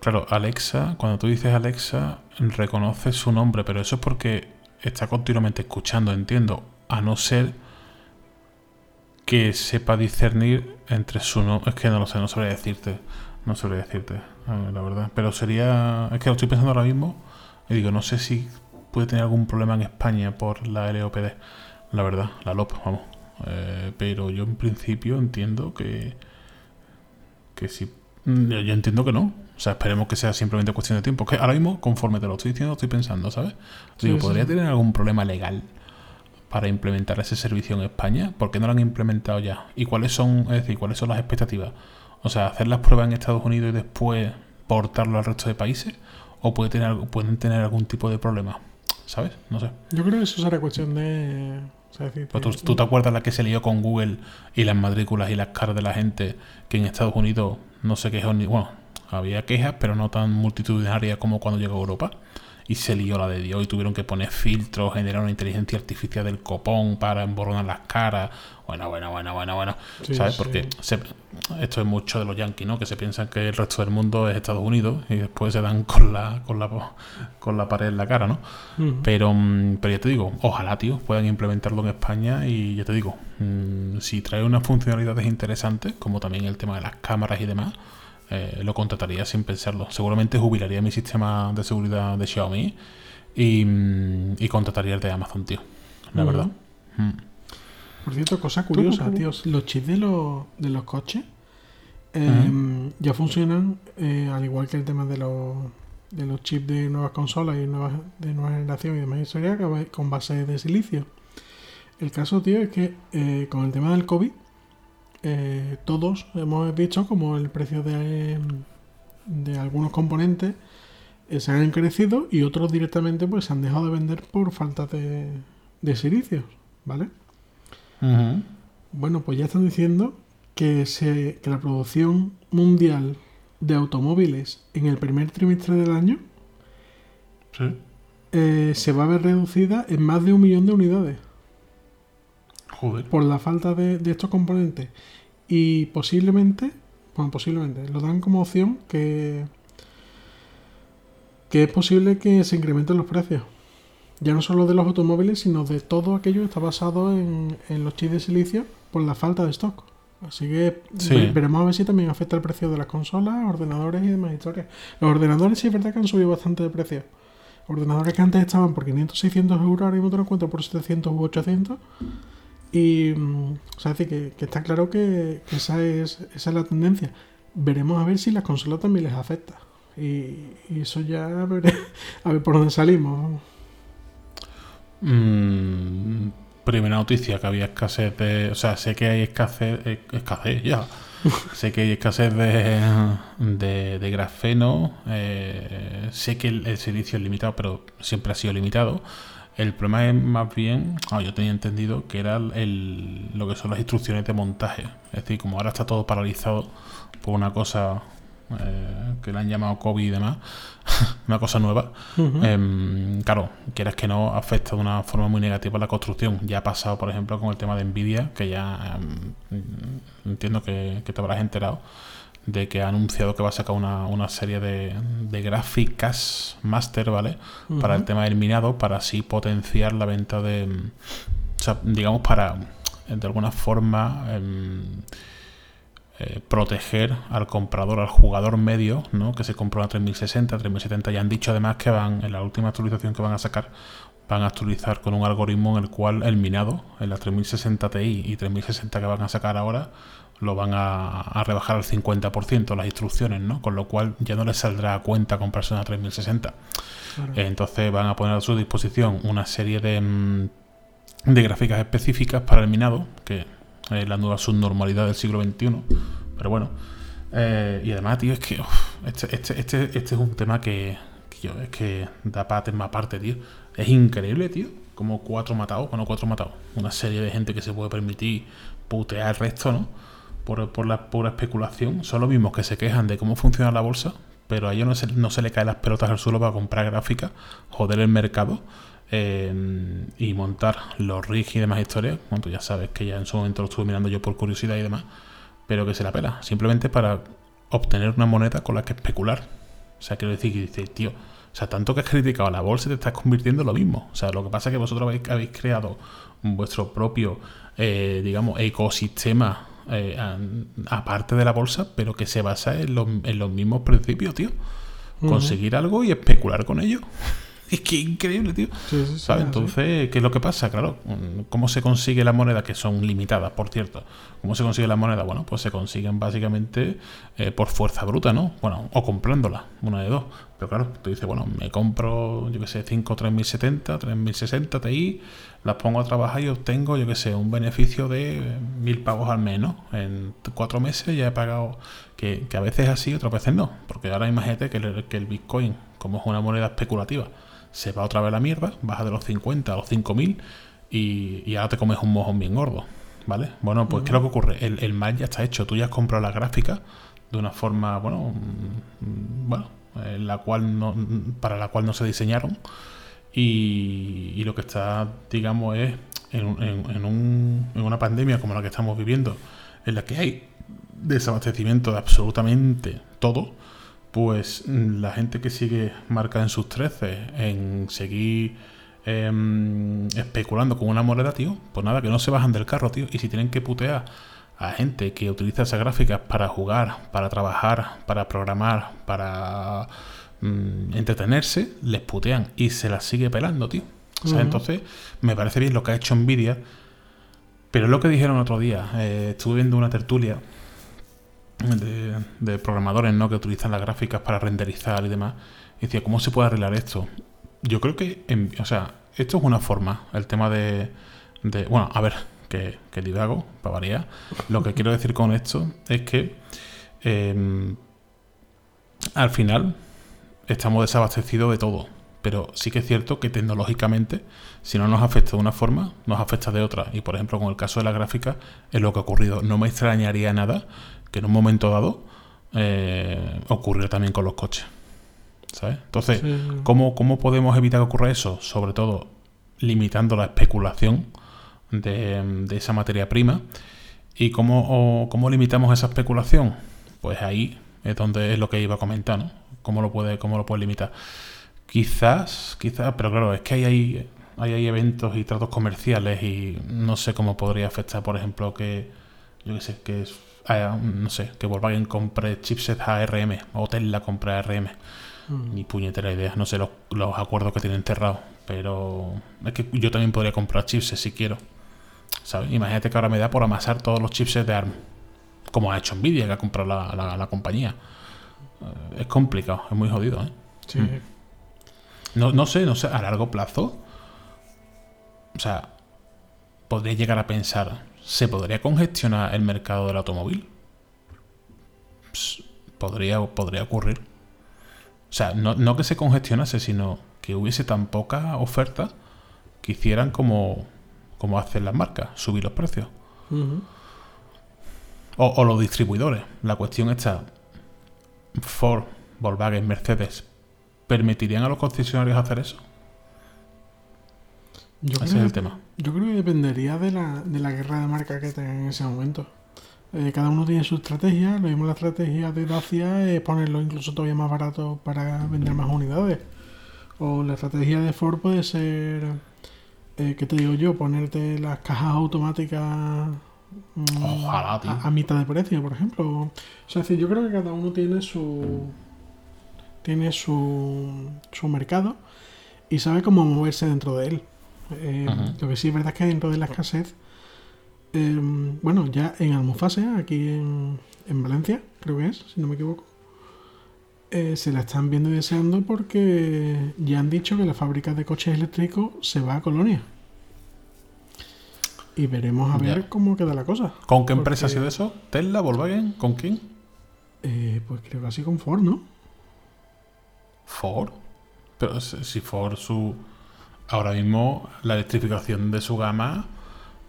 claro, Alexa, cuando tú dices Alexa, reconoce su nombre, pero eso es porque está continuamente escuchando, entiendo, a no ser que sepa discernir entre su nombre. Es que no lo sé, no sabría decirte. No sabría decirte, eh, la verdad. Pero sería. Es que lo estoy pensando ahora mismo y digo, no sé si puede tener algún problema en España por la LOPD. La verdad, la LOP, vamos. Eh, pero yo en principio entiendo que. Que sí. Mm, Yo, yo entiendo que no. O sea, esperemos que sea simplemente cuestión de tiempo. Que ahora mismo, conforme te lo estoy diciendo, estoy pensando, ¿sabes? Digo, sí, ¿podría sí. tener algún problema legal para implementar ese servicio en España? ¿Por qué no lo han implementado ya? ¿Y cuáles son, es decir, cuáles son las expectativas? O sea, hacer las pruebas en Estados Unidos y después portarlo al resto de países, o puede tener, pueden tener algún tipo de problema, ¿sabes? No sé. Yo creo que eso será cuestión de... o sea, Pues tú te acuerdas la que se lió con Google y las matrículas y las caras de la gente que en Estados Unidos no se quejó ni. Bueno, había quejas, pero no tan multitudinarias como cuando llegó a Europa. Y se lió la de Dios y tuvieron que poner filtros, generar una inteligencia artificial del copón para emborronar las caras. Bueno, bueno, bueno, bueno, bueno. Sí, ¿Sabes? sí. Porque se- esto es mucho de los yankees, ¿no? Que se piensan que el resto del mundo es Estados Unidos y después se dan con la, con la, con la pared en la cara, ¿no? Pero, mm, pero ya te digo, ojalá, tío, puedan implementarlo en España y ya te digo, mm, si trae unas funcionalidades interesantes, como también el tema de las cámaras y demás, eh, lo contrataría sin pensarlo. Seguramente jubilaría mi sistema de seguridad de Xiaomi y, mm, y contrataría el de Amazon, tío. La verdad. Mm. Por cierto, cosa curiosa, tíos. Los chips de los, de los coches eh, ya funcionan eh, al igual que el tema de los, de los chips de nuevas consolas y nuevas, de nueva generación y demás historia con base de silicio. El caso, tío, es que eh, con el tema del COVID, eh, todos hemos visto como el precio de, de algunos componentes se han encarecido y otros directamente pues se han dejado de vender por falta de, de silicios, ¿vale? Bueno, pues ya están diciendo que, se, que la producción mundial de automóviles en el primer trimestre del año Sí. eh, se va a ver reducida en más de un millón de unidades Joder. por la falta de, de estos componentes. Y posiblemente Bueno, posiblemente. Lo dan como opción que, que es posible que se incrementen los precios. Ya no solo de los automóviles, sino de todo aquello que está basado en, en los chips de silicio por la falta de stock. Así que Sí. veremos a ver si también afecta el precio de las consolas, ordenadores y demás historias. Los ordenadores sí es verdad que han subido bastante de precio. Ordenadores que antes estaban por 500, 600 euros, ahora mismo te lo encuentro por 700 u 800. Y, mm, o sea, es decir, que, que está claro que, que esa, es, esa es la tendencia. Veremos a ver si las consolas también les afecta. Y, y eso ya a ver, a ver por dónde salimos. Mm, primera noticia, que había escasez de... O sea, sé que hay escasez... eh, escasez, ya. sé que hay escasez de, de, de grafeno. eh, sé que el, el silicio es limitado, pero siempre ha sido limitado. El problema es más bien... ah, yo tenía entendido que era el, lo que son las instrucciones de montaje. Es decir, como ahora está todo paralizado por una cosa eh, que le han llamado COVID y demás, una cosa nueva. Em, claro, quieras que no, afecta de una forma muy negativa a la construcción. Ya ha pasado, por ejemplo, con el tema de Nvidia, que ya em, entiendo que, que te habrás enterado de que ha anunciado que va a sacar una, una serie de, de gráficas master, ¿vale? Para el tema del minado, para así potenciar la venta de. em, O sea, digamos, para de alguna forma. Eh, proteger al comprador, al jugador medio, ¿no? que se compró una 3060, 3070. Ya han dicho además que van, en la última actualización que van a sacar, van a actualizar con un algoritmo en el cual el minado, en las 3060 Ti y 3060 que van a sacar ahora, lo van a, a rebajar al 50% las instrucciones, ¿no? Con lo cual ya no les saldrá a cuenta comprarse una 3060. Claro. Eh, Entonces van a poner a su disposición una serie de, mm, de gráficas específicas para el minado, que es la nueva subnormalidad del siglo XXI. Pero bueno. Eh, y además, tío, es que este, este, este, este es un tema que, yo, es que da para tema aparte, tío. Es increíble, tío. Como cuatro matados, bueno, cuatro matados. Una serie de gente que se puede permitir putear el resto, ¿no? Por, por la pura especulación. Son los mismos que se quejan de cómo funciona la bolsa, pero a ellos no se, no se le caen las pelotas al suelo para comprar gráficas, joder el mercado eh, y montar los rigs y demás historias. Bueno, tú ya sabes que ya en su momento lo estuve mirando yo por curiosidad y demás, pero que se la pela, simplemente para obtener una moneda con la que especular. O sea, quiero decir que dice, tío, o sea, tanto que has criticado a la bolsa te estás convirtiendo en lo mismo. O sea, lo que pasa es que vosotros habéis, habéis creado vuestro propio, eh, digamos, ecosistema eh, aparte de la bolsa, pero que se basa en los, en los mismos principios, tío. Conseguir algo y especular con ello. Es que increíble, tío. Sí. Entonces, ¿qué es lo que pasa? Claro, ¿cómo se consigue las monedas que son limitadas, por cierto? ¿Cómo se consigue las monedas? Bueno, pues se consiguen básicamente eh, por fuerza bruta, ¿no? Bueno, o comprándolas, una de dos. Pero claro, tú dices, bueno, me compro, yo qué sé, 5 3070, 3060 Ti, las pongo a trabajar y obtengo, yo qué sé, un beneficio de mil pagos al mes, ¿no? En cuatro meses ya he pagado, que, que a veces es así, otras veces no. Porque ahora imagínate que el, que el Bitcoin, como es una moneda especulativa, se va otra vez la mierda, baja de los 50 a los 5000 y, y ahora te comes un mojón bien gordo, ¿vale? Bueno, pues ¿qué es lo que ocurre? El, mal ya está hecho, tú ya has comprado la gráfica de una forma, bueno, mm, bueno, en la cual no, para la cual no se diseñaron y, y lo que está, digamos, es en- en un- en una pandemia como la que estamos viviendo, en la que hay desabastecimiento de absolutamente todo, pues la gente que sigue marca en sus treces en seguir em, especulando con una moneda, tío, pues nada, que no se bajan del carro, tío. Y si tienen que putear a gente que utiliza esas gráficas para jugar, para trabajar, para programar, para mm, entretenerse, les putean y se las sigue pelando, tío. O sea, entonces me parece bien lo que ha hecho Nvidia, pero es lo que dijeron otro día. eh, estuve viendo una tertulia de, programadores ¿no? que utilizan las gráficas para renderizar y demás. Y decía, ¿cómo se puede arreglar esto? Yo creo que, o sea, esto es una forma, el tema de, de- bueno, a ver, que, que divago, para variar. Lo que quiero decir con esto es que em, al final estamos desabastecidos de todo. Pero sí que es cierto que tecnológicamente, si no nos afecta de una forma, nos afecta de otra. Y por ejemplo, con el caso de la gráfica, es lo que ha ocurrido. No me extrañaría nada que en un momento dado eh, ocurriera también con los coches. ¿Sabes? Entonces, Sí. ¿cómo, ¿cómo podemos evitar que ocurra eso? Sobre todo limitando la especulación de, de esa materia prima. ¿Y cómo, o cómo limitamos esa especulación? Pues ahí es donde es lo que iba a comentar, ¿no? ¿Cómo lo puede, cómo lo puede limitar? Quizás, quizás, pero claro, es que hay, hay, hay eventos y tratos comerciales y no sé cómo podría afectar, por ejemplo, que, yo qué sé, que haya, no sé, que Volkswagen compre chipsets ARM o Tesla compre ARM. Ni puñetera idea, no sé los, los acuerdos que tienen cerrados, pero es que yo también podría comprar chipsets si quiero. ¿Sabes? Imagínate que ahora me da por amasar todos los chipsets de ARM, como ha hecho Nvidia, que ha comprado la, la- la compañía. Eh, es complicado, es muy jodido, ¿eh? Sí. No, no sé, no sé, a largo plazo. O sea, podría llegar a pensar, ¿se podría congestionar el mercado del automóvil? Ps, podría, podría ocurrir. O sea, no, no que se congestionase, sino que hubiese tan poca oferta que hicieran como, como hacen las marcas, subir los precios. O, o los distribuidores. La cuestión está, Ford, Volkswagen, Mercedes, ¿permitirían a los concesionarios hacer eso? Yo, Ese es el tema. Yo creo que dependería de la, de la guerra de marca que tengan en ese momento. Eh, cada uno tiene su estrategia. Lo mismo la estrategia de Dacia es ponerlo incluso todavía más barato para vender más unidades. O la estrategia de Ford puede ser, eh, ¿qué te digo yo? Ponerte las cajas automáticas mm, Ojalá, tío. a, a mitad de precio, por ejemplo. O sea, es decir, yo creo que cada uno tiene su tiene su, su mercado y sabe cómo moverse dentro de él. Eh. Lo que sí es verdad es que dentro de la escasez, eh, bueno, ya en Almufase, aquí en, en Valencia, creo que es, si no me equivoco, eh, se la están viendo y deseando porque ya han dicho que la fábrica de coches eléctricos se va a Colonia. Y veremos a ver Ya. cómo queda la cosa. ¿Con qué empresa ha sido eso? ¿Tesla, Volkswagen? ¿Con quién? Eh, pues creo que así con Ford, ¿no? Ford. Pero si Ford su ahora mismo la electrificación de su gama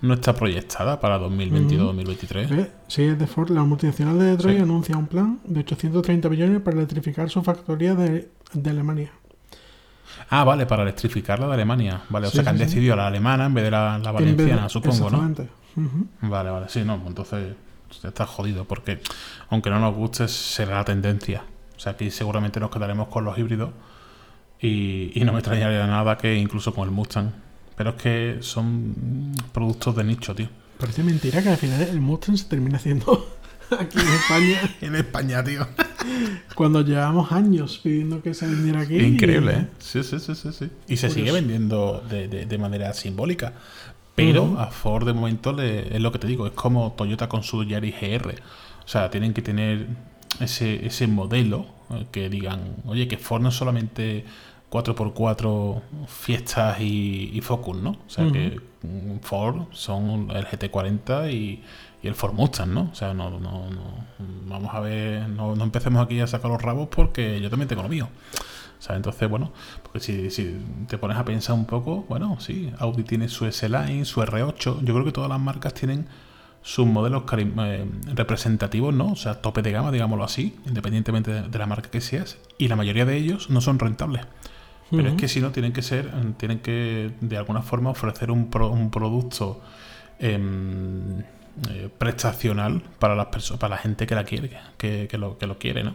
no está proyectada para 2022-2023. ¿Ves? Sí, es de Ford. La multinacional de Detroit Sí. anuncia un plan de 830 millones para electrificar su factoría de, de Alemania. Ah, vale, para electrificar la de Alemania. Vale, o sea que han sí. decidido la alemana en vez de la, de- valenciana, supongo, ¿no? Ujú. Vale, vale, sí, no, pues entonces está jodido porque aunque no nos guste será la tendencia. O sea, aquí seguramente nos quedaremos con los híbridos y, y no me extrañaría nada que incluso con el Mustang. Pero es que son productos de nicho, tío. Parece mentira que al final el Mustang se termina haciendo aquí en España En España, tío. cuando llevamos años pidiendo que se vendiera aquí. Increíble, ¿eh? Sí, sí, sí, sí. sí. Y se Curioso. sigue vendiendo de, de- de manera simbólica. Pero a Ford de momento le- es lo que te digo, es como Toyota con su Yaris GR. O sea, tienen que tener ese, ese modelo que digan, oye, que Ford no es solamente 4x4 fiestas y, y Focus, ¿no? O sea, que Ford son el GT40 y, y el Ford Mustang, ¿no? O sea, no, no, no- vamos a ver, no, no empecemos aquí a sacar los rabos porque yo también tengo lo mío. O sea, entonces, bueno, porque si, si te pones a pensar un poco, bueno, sí, Audi tiene su S-Line, su R8. Yo creo que todas las marcas tienen sus modelos eh, representativos, ¿no? O sea, tope de gama, digámoslo así, independientemente de, de la marca que seas. Y la mayoría de ellos no son rentables. Pero es que si no, tienen que ser, eh, tienen que de alguna forma ofrecer un, pro- un producto em, eh, prestacional para las personas, para la gente que la quiere, que, que lo, que lo quiere, ¿no?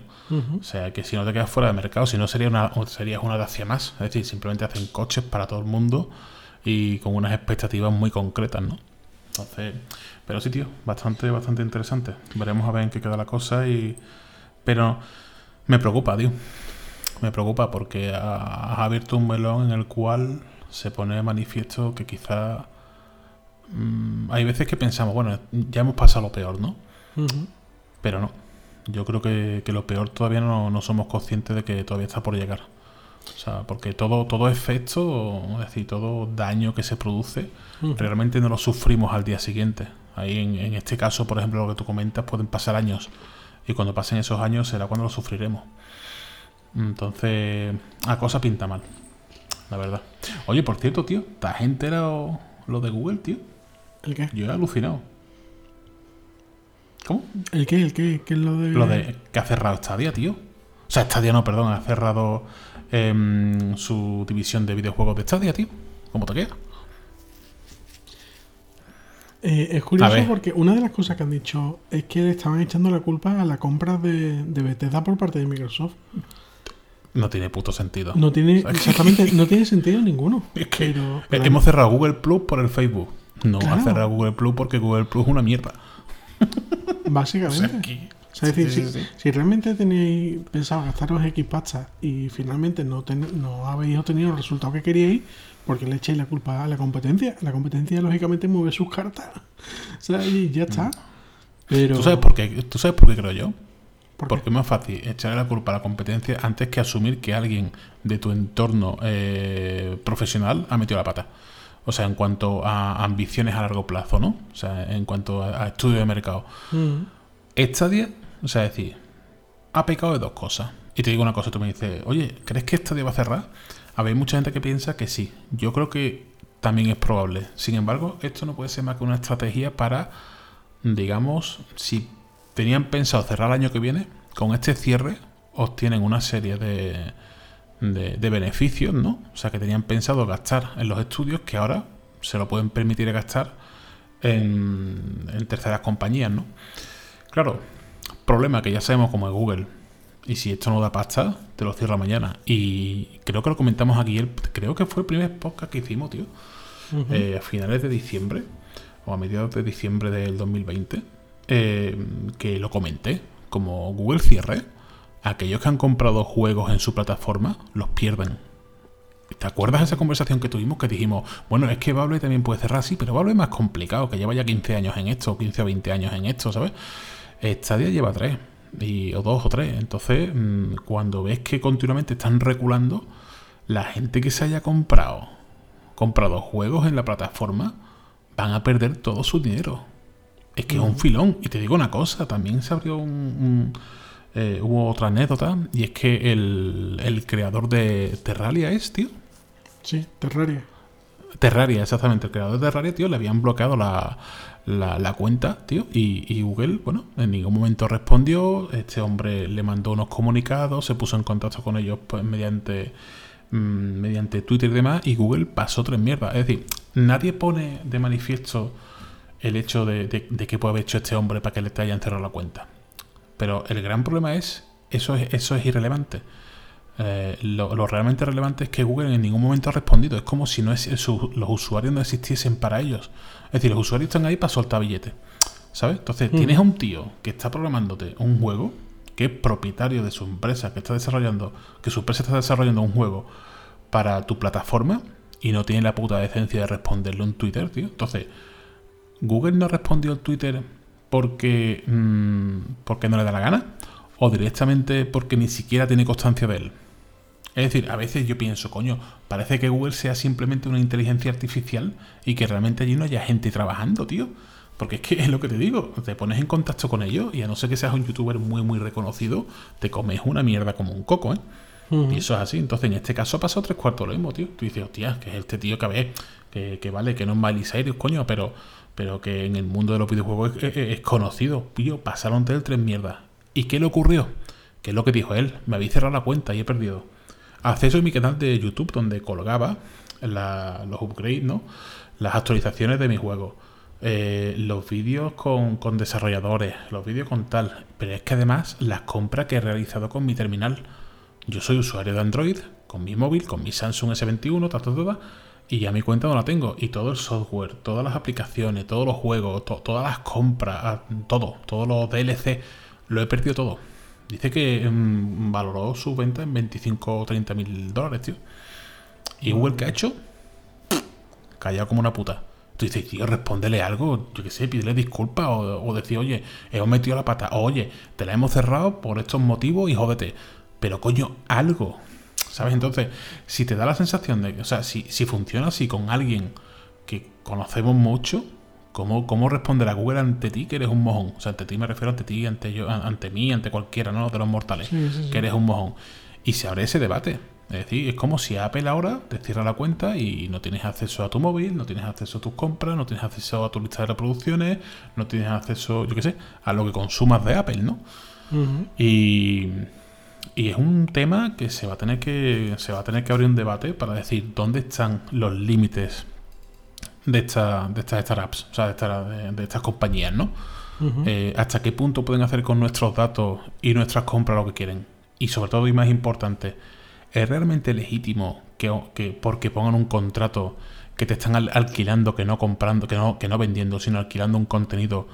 O sea, que si no te quedas fuera de mercado, si no sería una, serías una Dacia más. Es decir, simplemente hacen coches para todo el mundo y con unas expectativas muy concretas, ¿no? Entonces, pero sí, tío, bastante, bastante interesante. Veremos a ver en qué queda la cosa y... Pero me preocupa, tío. Me preocupa porque ha- has abierto un melón en el cual se pone manifiesto que quizá... mm, hay veces que pensamos, bueno, ya hemos pasado lo peor, ¿no? Pero no. Yo creo que, que lo peor todavía no, no somos conscientes de que todavía está por llegar. O sea, porque todo, todo efecto, es decir, todo daño que se produce, realmente no lo sufrimos al día siguiente. Ahí en, en este caso, por ejemplo, lo que tú comentas, pueden pasar años. Y cuando pasen esos años será cuando lo sufriremos. Entonces, la cosa pinta mal. La verdad. Oye, por cierto, tío, ¿te has enterado lo de Google, tío? ¿El qué? Yo he alucinado. ¿Cómo? ¿El qué? ¿El qué? ¿Qué es lo de...? Lo de que ha cerrado Stadia, tío. O sea, Stadia no, perdón, ha cerrado em, su división de videojuegos de Stadia, tío. ¿Cómo te queda? Eh, es curioso porque una de las cosas que han dicho es que le estaban echando la culpa a la compra de, de Bethesda por parte de Microsoft. No tiene puto sentido. No tiene, exactamente, no tiene sentido ninguno. Es que Pero, pero Hemos cerrado Google Plus por el Facebook. No, Claro. ha cerrado Google Plus porque Google Plus es una mierda. O básicamente. sea, que- O sea, es decir, Sí, sí, si realmente tenéis pensado gastaros X pasta y finalmente no, ten- no habéis obtenido el resultado que queríais, porque le echáis la culpa a la competencia? La competencia, lógicamente, mueve sus cartas. O sea, y ya está. Pero, Mm. ¿Tú sabes por qué? ¿Tú sabes por qué creo yo? Porque es más fácil echarle la culpa a la competencia antes que asumir que alguien de tu entorno eh, profesional ha metido la pata. O sea, en cuanto a ambiciones a largo plazo, ¿no? O sea, en cuanto a, a estudio de mercado. Mm, Stadia, o sea, es decir, ha pecado de dos cosas. Y te digo una cosa, tú me dices, oye, ¿crees que Stadia va a cerrar? Hay mucha gente que piensa que sí. Yo creo que también es probable. Sin embargo, esto no puede ser más que una estrategia para, digamos, si tenían pensado cerrar el año que viene, con este cierre obtienen una serie de, de, beneficios, ¿no? O sea, que tenían pensado gastar en los estudios que ahora se lo pueden permitir gastar en, en terceras compañías, ¿no? Claro, problema que ya sabemos cómo es Google. Y si esto no da pasta, te lo cierra mañana. Y creo que lo comentamos aquí, el, creo que fue el primer podcast que hicimos, tío. eh, a finales de diciembre, o a mediados de diciembre del 2020, eh, que lo comenté. Como Google cierre, aquellos que han comprado juegos en su plataforma los pierden. ¿Te acuerdas de esa conversación que tuvimos que dijimos, bueno, es que Bable también puede cerrar, sí, pero Bable es más complicado, que lleva ya 15 años en esto, 15 o 20 años en esto, ¿sabes? Stadia lleva 3, y, o 2 o 3. Entonces, mm, cuando ves que continuamente están reculando, la gente que se haya comprado, comprado juegos en la plataforma, van a perder todo su dinero. Es que es un filón. Y te digo una cosa, también se abrió un... un- eh, hubo otra anécdota, y es que el, el creador de Terraria es, tío. Sí, Terraria. Terraria, exactamente. El creador de Terraria, tío, le habían bloqueado la, la, cuenta, tío. Y, Google, bueno, en ningún momento respondió. Este hombre le mandó unos comunicados, se puso en contacto con ellos pues, mediante, mm, mediante Twitter y demás. Y Google pasó tres mierdas. Es decir, nadie pone de manifiesto el hecho de, de- de qué puede haber hecho este hombre para que le te hayan cerrado la cuenta. Pero el gran problema es, eso es, eso es irrelevante. Eh, lo, lo realmente relevante es que Google en ningún momento ha respondido. Es como si no es, su- los usuarios no existiesen para ellos. Es decir, los usuarios están ahí para soltar billetes. ¿Sabes? Entonces, tienes a un tío que está programándote un juego, que es propietario de su empresa, que está desarrollando, que su empresa está desarrollando un juego para tu plataforma y no tiene la puta decencia de responderle un Twitter, tío. Entonces, Google no respondió al Twitter porque, mm, porque no le da la gana o directamente porque ni siquiera tiene constancia de él. Es decir, a veces yo pienso, coño, parece que Google sea simplemente una inteligencia artificial y que realmente allí no haya gente trabajando, tío. Porque es que es lo que te digo, te pones en contacto con ellos y a no ser que seas un youtuber muy, muy reconocido, te comes una mierda como un coco, ¿eh? Y eso es así. Entonces, en este caso ha pasado tres cuartos lo mismo, tío. Tú dices, hostia, que es este tío que a ver, que, que vale, que no es Miley Cyrus, coño, pero, pero que en el mundo de los videojuegos es, es- es conocido. Tío, pasaron de él tres mierdas. ¿Y qué le ocurrió? Que es lo que dijo él. Me habéis cerrado la cuenta y he perdido acceso a mi canal de YouTube donde colgaba los upgrades, ¿no? Las actualizaciones de mi juego. eh, los vídeos con, con desarrolladores, los vídeos con tal. Pero es que además las compras que he realizado con mi terminal. Yo soy usuario de Android, con mi móvil, con mi Samsung S21, ta, ta, ta, y ya mi cuenta no la tengo. Y todo el software, todas las aplicaciones, todos los juegos, to- todas las compras, ah, todo, todos los DLC, lo he perdido todo. Dice que mm, valoró su venta en 25 o 30 mil dólares, tío. ¿Y Google qué ha hecho? Callado como una puta. Tú dices, tío, respóndele algo, yo qué sé, pídele disculpas o, o decir, oye, hemos metido la pata, o, oye, te la hemos cerrado por estos motivos y jódete. Pero coño, algo. ¿Sabes? Entonces, si te da la sensación de que, o sea, si, si funciona así con alguien que conocemos mucho, ¿cómo, ¿cómo responderá Google ante ti que eres un mojón? O sea, ante ti me refiero ante ti, ante yo, ante mí, ante cualquiera, ¿no? De los mortales, Sí, sí, sí. que eres un mojón. Y se abre ese debate. Es decir, es como si Apple ahora te cierra la cuenta y no tienes acceso a tu móvil, no tienes acceso a tus compras, no tienes acceso a tu lista de reproducciones, no tienes acceso, yo qué sé, a lo que consumas de Apple, ¿no? Y, y es un tema que se va a tener que se va a tener que abrir un debate para decir dónde están los límites de, esta, de estas startups, o sea, de, esta- de- de estas compañías, ¿no? Eh, hasta qué punto pueden hacer con nuestros datos y nuestras compras lo que quieren. Y sobre todo, y más importante, ¿es realmente legítimo que, que porque pongan un contrato que te están al- alquilando, que no comprando, que no, que no vendiendo, sino alquilando un contenido,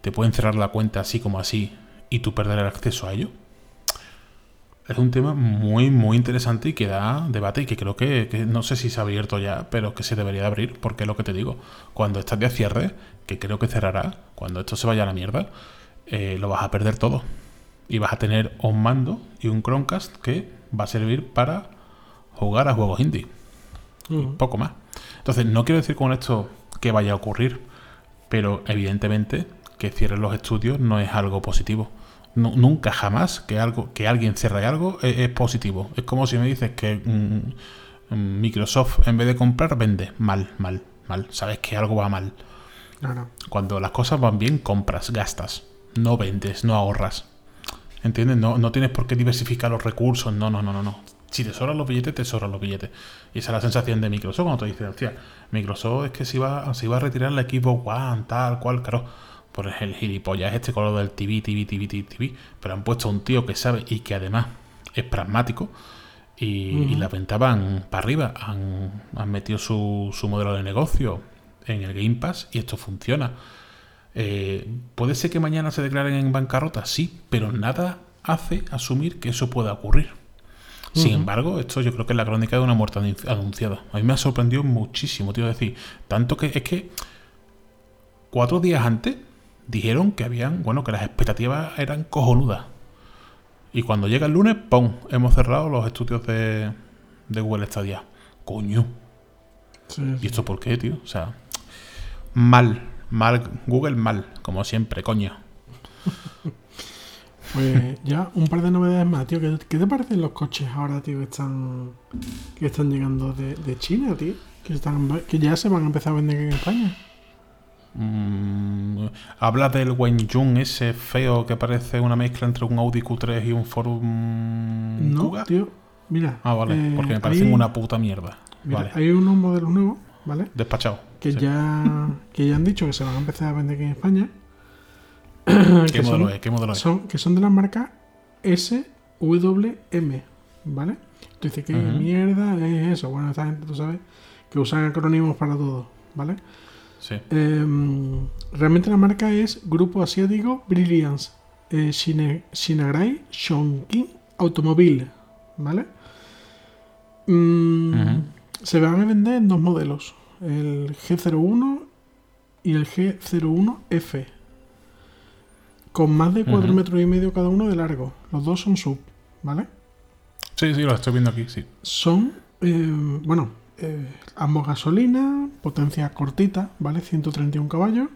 te pueden cerrar la cuenta así como así y tú perder el acceso a ello? Es un tema muy, muy interesante y que da debate y que creo que, que no sé si se ha abierto ya, pero que se debería de abrir, porque es lo que te digo. Cuando estás de cierre, que creo que cerrará, cuando esto se vaya a la mierda, eh, lo vas a perder todo. Y vas a tener un mando y un Chromecast que va a servir para jugar a juegos indie Ujú. poco más. Entonces, no quiero decir con esto que vaya a ocurrir, pero evidentemente que cierren los estudios no es algo positivo. Nu- nunca jamás que algo que alguien cierre algo es, es positivo. Es como si me dices que mm, mm, Microsoft en vez de comprar vende mal, mal, mal. Sabes que algo va mal. Cuando las cosas van bien, compras, gastas. No vendes, no ahorras. ¿Entiendes? No, no tienes por qué diversificar los recursos. No, no, no, no, no. Si te sobran los billetes, te sobran los billetes. Y esa es la sensación de Microsoft cuando te dicen, hostia, Microsoft es que se iba, se iba a retirar el equipo One, tal, cual, claro. Por el gilipollas este color del TV, TV, TV, TV, TV. Pero han puesto a un tío que sabe y que además es pragmático. Y, y las ventas van para arriba. Han, han metido su, su modelo de negocio en el Game Pass y esto funciona. Eh, ¿Puede ser que mañana se declaren en bancarrota? Sí, pero nada hace asumir que eso pueda ocurrir. Sin embargo, esto yo creo que es la crónica de una muerte anun- anunciada. A mí me ha sorprendido muchísimo, tío. Es decir, tanto que es que cuatro días antes dijeron que habían, bueno, que las expectativas eran cojonudas. Y cuando llega el lunes, ¡pum! Hemos cerrado los estudios de, de Google Stadia. Coño. Sí, ¿Y esto por qué, tío? O sea, mal, mal, Google mal, como siempre, coño. Pues ya un par de novedades más, tío. ¿Qué, qué te parecen los coches ahora, tío, que están, que están llegando de, de China, tío? Que, están, que ya se van a empezar a vender en España. Mm, habla del Wenjun ese feo que parece una mezcla entre un Audi Q3 y un Forum No, Kuga. tío. Mira. Ah, vale, eh, porque me parecen hay- una puta mierda. mira, vale, hay unos modelos nuevos, ¿vale? despachado. Que Sí. ya que ya han dicho que se van a empezar a vender aquí en España. ¿Qué que modelo son, es? ¿Qué modelo es? son- que son de la marca SWM, ¿vale? Tú dices, ¿qué mierda es eso? Bueno, esta gente, tú sabes, que usan acrónimos para todo, ¿vale? Sí. Em, realmente la marca es Grupo Asiático Brilliance eh, Shine- Shinagrai Shonkin Automobile, ¿vale? Mm. Se van a vender en dos modelos, el G01 y el G01F, con más de 4 Ujú. metros y medio cada uno de largo. Los dos son sub, ¿vale? sí, sí, lo estoy viendo aquí, sí. Son, eh, bueno, eh, ambos gasolina, potencia cortita, ¿vale? 131 caballos,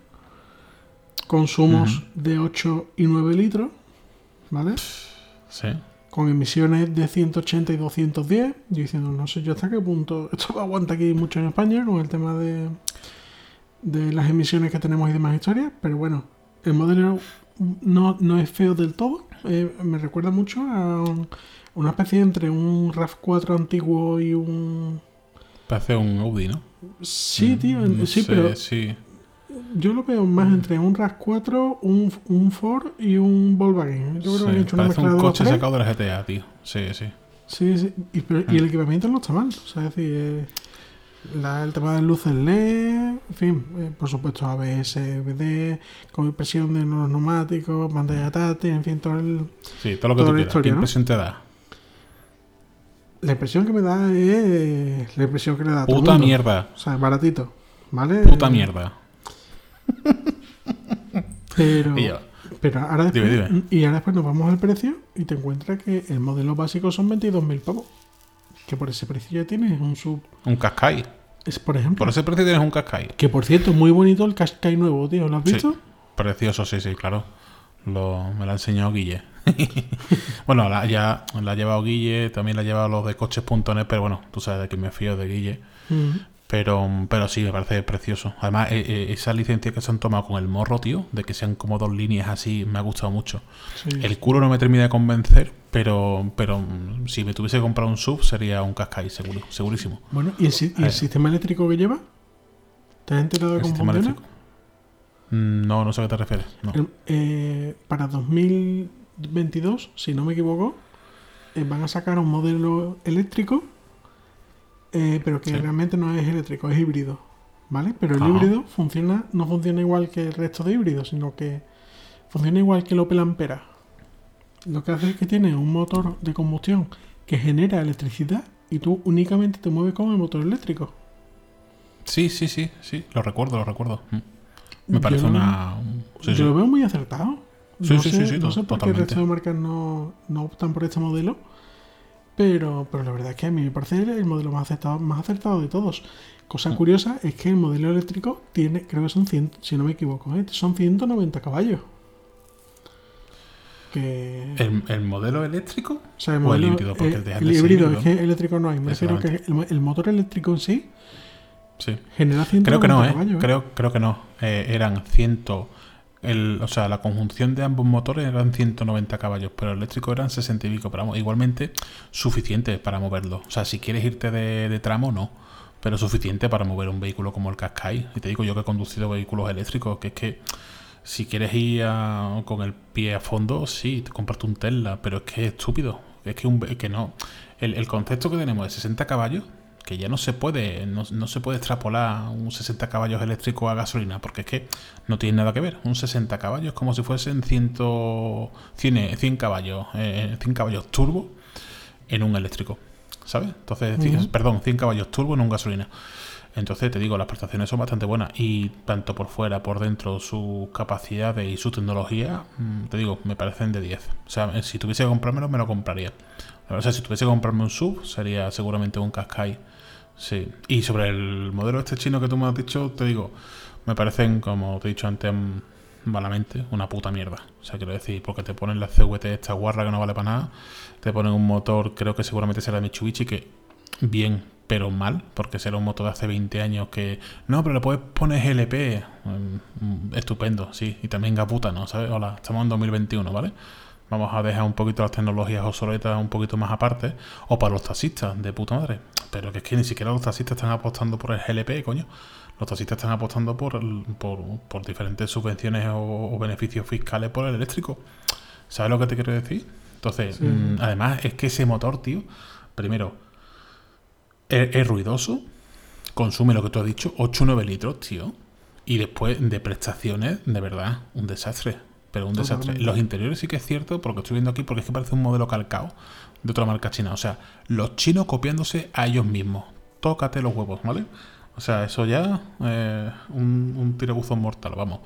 consumos de 8 y 9 litros, ¿vale? Sí. Con emisiones de 180 y 210. Yo diciendo, no sé yo hasta qué punto esto aguanta aquí mucho en España con el tema de, de las emisiones que tenemos y demás historias, pero bueno, el modelo no, no es feo del todo. eh, me recuerda mucho a un- una especie entre un RAV4 antiguo y un... Parece un Audi, ¿no? Sí, tío, en- No sí, sé, pero Sí. yo lo veo más entre un RAV4, un, un Ford y un Volkswagen. Yo creo Sí, que han hecho una Parece mezcla un coche sacado de la GTA, tío. Sí, sí. Sí, sí. Y, pero- y Mm. el equipamiento no está mal. O sea, es decir, eh, la- el tema de luces LED, en fin, eh, por supuesto ABS, BD, con impresión de los neumáticos, pantalla táctil, en fin, todo el- Sí, todo lo que tú quieras. historia, ¿Qué ¿no? impresión te da? La impresión que me da es la impresión que le da a todo el Puta mundo. mierda. O sea, baratito, ¿vale? Puta mierda. Pero, pero ahora después, Dime, y ahora después nos vamos al precio y te encuentras que el modelo básico son 22.000 pavos. Que por ese precio ya tienes un sub. un Qashqai. Es, por ejemplo, Por ese precio tienes un Qashqai. que por cierto, muy bonito el Qashqai nuevo, tío. ¿Lo has Sí. visto? Precioso, sí, sí, claro. Lo, me lo ha enseñado Guille. bueno, la, ya la ha llevado Guille, también la ha llevado los de coches.net, pero bueno, tú sabes de que me fío de Guille. Mm. Pero, pero sí, me parece precioso. Además, eh, eh, esa licencia que se han tomado con el morro, tío, de que sean como dos líneas así, me ha gustado mucho. Sí. El culo no me termina de convencer, pero, pero mm, si me tuviese que comprar un sub sería un Qashqai, seguro, segurísimo. Bueno, ¿y el, y sistema eléctrico que lleva? ¿Te has enterado de el cómo sistema funciona? eléctrico. Mm, No, no sé a qué te refieres. No. El- eh, para 2022, si no me equivoco, eh, van a sacar un modelo eléctrico, eh, pero que Sí. realmente no es eléctrico, es híbrido. ¿Vale? Pero el Ajá. híbrido funciona, no funciona igual que el resto de híbridos, sino que funciona igual que el Opel Ampera. Lo que hace es que tiene un motor de combustión que genera electricidad y tú únicamente te mueves con el motor eléctrico. Sí, sí, sí, sí. Lo recuerdo, lo recuerdo. Mm. Me parece una. un- sí, yo sí. lo veo muy acertado. Sí, no sí, sé, sí, sí, no sé por qué el resto de marcas no, no optan por este modelo. Pero, pero la verdad es que a mí me parece el modelo más acertado, más acertado de todos. Cosa Mm. curiosa es que el modelo eléctrico tiene, creo que son 100, si no me equivoco, ¿eh? son 190 caballos. Que, ¿El, el modelo eléctrico? o sea, el, o el modelo- híbrido, porque eh, el híbrido, es que eléctrico no hay. Me refiero que el, el motor eléctrico en sí Sí. genera 190 Creo que no, ¿eh? caballos. ¿eh? Creo, creo que no. Eh, eran 100. El, o sea, la conjunción de ambos motores eran 190 caballos, pero el eléctrico eran 60 y pico. Pero vamos, igualmente suficiente para moverlo. O sea, si quieres irte de, tramo, no. Pero suficiente para mover un vehículo como el Qashqai. Y te digo yo que he conducido vehículos eléctricos, que es que si quieres ir a- con el pie a fondo, sí, te compraste un Tesla, pero es que es estúpido. Es que, un, que no. El, el concepto que tenemos de 60 caballos, que ya no se puede, no, no se puede extrapolar un 60 caballos eléctrico a gasolina, porque es que no tiene nada que ver. Un 60 caballos es como si fuesen 100, 100, 100 caballos, eh, 100 caballos turbo en un eléctrico. ¿Sabes? Entonces, perdón, 100 caballos turbo en un gasolina. Entonces te digo, las prestaciones son bastante buenas y tanto por fuera, por dentro, sus capacidades y su tecnología, mm, te digo, me parecen de 10. O sea, eh, si tuviese que comprármelo, me lo compraría. O sea, si tuviese que comprarme un sub, sería seguramente un Qashqai. Sí. Y sobre el modelo este chino que tú me has dicho, te digo, me parecen, como te he dicho antes, malamente, una puta mierda. O sea, quiero decir, porque te ponen la CVT esta guarra que no vale para nada, te ponen un motor, creo que seguramente será Mitsubishi, que bien, pero mal, porque será un motor de hace 20 años que... No, pero le puedes poner GLP. Mm, Estupendo, sí. Y también Gaputa, ¿no? ¿Sabes? Hola, estamos en 2021, ¿vale? Vamos a dejar un poquito las tecnologías obsoletas un poquito más aparte. O para los taxistas, de puta madre. Pero que es que ni siquiera los taxistas están apostando por el GLP, coño. Los taxistas están apostando por, el- por, por diferentes subvenciones o, o beneficios fiscales por el eléctrico. ¿Sabes lo que te quiero decir? Entonces, Sí. mm, además, es que ese motor, tío, primero, es, es ruidoso, consume lo que tú has dicho, 8 o 9 litros, tío. Y después de prestaciones, de verdad, un desastre. Pero un desastre. Totalmente. Los interiores sí que es cierto, porque estoy viendo aquí, porque es que parece un modelo calcado de otra marca china. O sea, los chinos copiándose a ellos mismos. Tócate los huevos, ¿vale? O sea, eso ya eh, un, un tirabuzón mortal, vamos.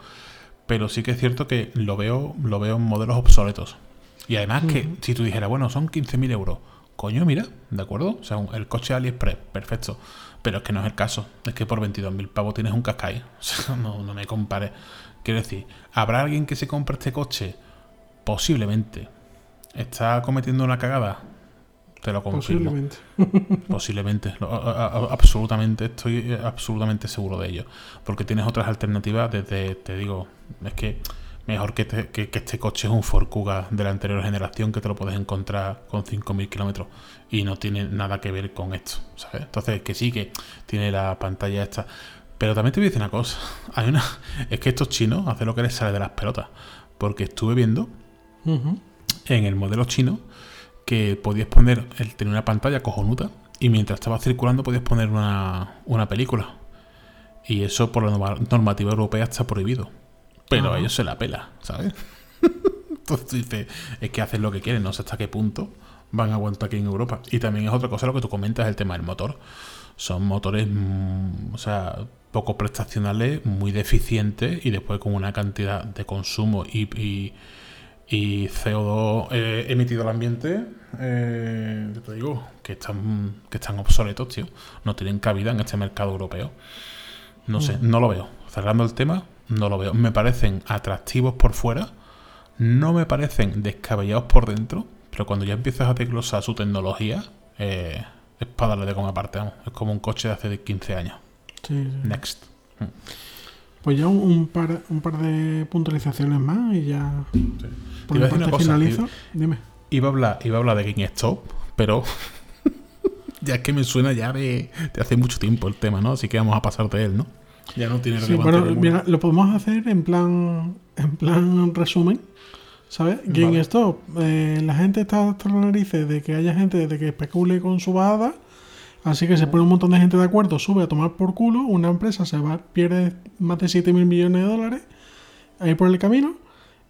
Pero sí que es cierto que lo veo, lo veo en modelos obsoletos. Y además que si tú dijeras, bueno, son 15.000 euros. Coño, mira, ¿de acuerdo? O sea, un- el coche AliExpress, perfecto. Pero es que no es el caso. Es que por 22.000 pavos tienes un. O sea, no, no me compares. Quiero decir, ¿habrá alguien que se compre este coche? Posiblemente. ¿Está cometiendo una cagada? Te lo confirmo. Posiblemente. Posiblemente, Lo- a- a- absolutamente, estoy eh, absolutamente seguro de ello. Porque tienes otras alternativas desde, te digo, es que mejor que, te- que, que este coche es un Ford Kuga de la anterior generación que te lo puedes encontrar con 5.000 kilómetros y no tiene nada que ver con esto, ¿sabes? Entonces, que sí, que tiene la pantalla esta. Pero también te voy a decir una cosa, hay una, es que estos chinos hacen lo que les sale de las pelotas. Porque estuve viendo en el modelo chino que podías poner, él tenía una pantalla cojonuta y mientras estaba circulando podías poner una, una película. Y eso por la norma- normativa europea está prohibido. Pero a Ajá. ellos se la pela, ¿sabes? Entonces tú dices, es que hacen lo que quieren, no sé hasta qué punto van a aguantar aquí en Europa. Y también es otra cosa lo que tú comentas, el tema del motor. Son motores, mm, o sea, poco prestacionales, muy deficientes y después con una cantidad de consumo y, y, y CO2 eh, emitido al ambiente, eh, te digo, que están, que están obsoletos, tío. No tienen cabida en este mercado europeo. No sé, no lo veo. Cerrando el tema, no lo veo. Me parecen atractivos por fuera, no me parecen descabellados por dentro, pero cuando ya empiezas a desglosar su tecnología, eh, es para darle de coma aparte, vamos. Es como un coche de hace 15 años. Sí, sí. Next. Pues ya un, un par, un par de puntualizaciones más y ya por Te iba mi parte cosa, finalizo. Dime. Iba a hablar, iba a hablar de GameStop, pero ya es que me suena ya de, de hace mucho tiempo el tema, ¿no? Así que vamos a pasar de él, ¿no? Ya no tiene Sí, bueno, ninguna. mira, lo podemos hacer en plan, en plan resumen, ¿sabes? Vale. GameStop, eh, la gente está hasta las narices de que haya gente de que especule con su bajada, así que se pone un montón de gente de acuerdo, sube a tomar por culo, una empresa se va, pierde más de 7 mil millones de dólares ahí por el camino,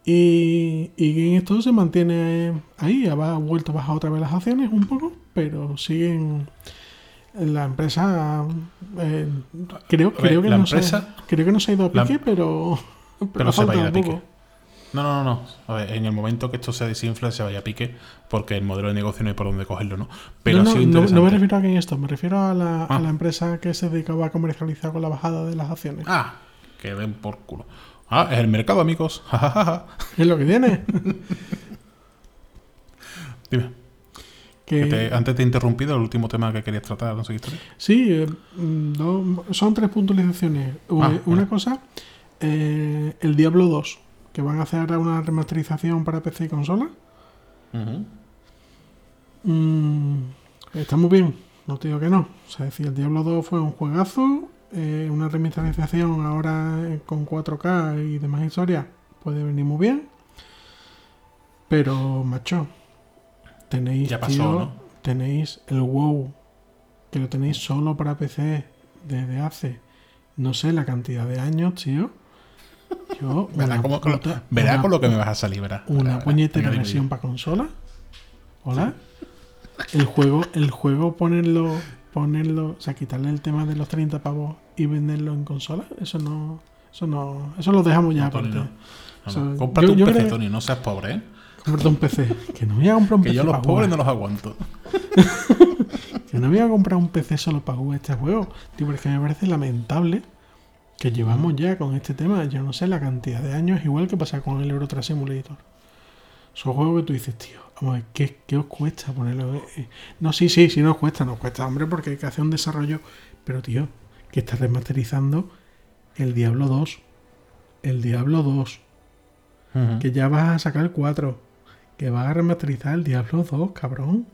y, y GameStop se mantiene ahí, ha vuelto a bajar otra vez las acciones un poco, pero siguen... La empresa eh, creo, ver, creo que la no se- empresa- creo que no se ha ido a la- pique, pero, Pero se va a ir pique. No, no, no, no. A ver, en el momento que esto se desinfle, se vaya a pique, porque el modelo de negocio no hay por dónde cogerlo, ¿no? Pero no, ha no, sido no- interesante. no me refiero a esto, me refiero a la, a Ah. la empresa que se dedicaba a comercializar con la bajada de las acciones. Ah, que den por culo. Ah, es el mercado, amigos. Es lo que tiene. Dime. que, que te- antes te he interrumpido el último tema que querías tratar, no sé qué historia. Sí, eh, no, son tres puntualizaciones. Ah, una vale. cosa, eh, el Diablo 2, que van a hacer ahora una remasterización para PC y consola. Mm, está muy bien, no te digo que no. O sea, es decir, el Diablo 2 fue un juegazo, eh, una remasterización ahora con 4K y demás historias puede venir muy bien. Pero, macho, tenéis, Ya pasó, tío, ¿no? tenéis el WoW, que lo tenéis solo para PC desde hace no sé la cantidad de años, tío. Yo, Verá, puta- verá una con lo que me vas a salir, verá. una Verá, verá. puñetera versión para consola. Hola. El juego, el juego ponerlo, ponerlo, o sea, quitarle el tema de los 30 pavos y venderlo en consola, eso no, eso no, eso lo dejamos ya No, aparte. no. No, O sea, no. Cómprate yo- un yo PC, creo- Tony, no seas pobre, ¿eh? Cómprate un PC. Que no voy a comprar un Que PC yo los pobres no los aguanto. Que no voy a comprar un PC solo para jugar este juego. Tío, porque me parece lamentable que llevamos ya con este tema, yo no sé la cantidad de años, igual que pasa con el Euro Truck Simulator. Son juegos que tú dices, tío, vamos a ver, ¿qué, qué os cuesta ponerlo? Eh, No, sí, sí, sí nos cuesta, nos cuesta, hombre, porque hay que hacer un desarrollo. Pero, tío, que estás remasterizando el Diablo 2. El Diablo 2. Ujú. Que ya vas a sacar el 4. Que vas a remasterizar el Diablo 2, cabrón.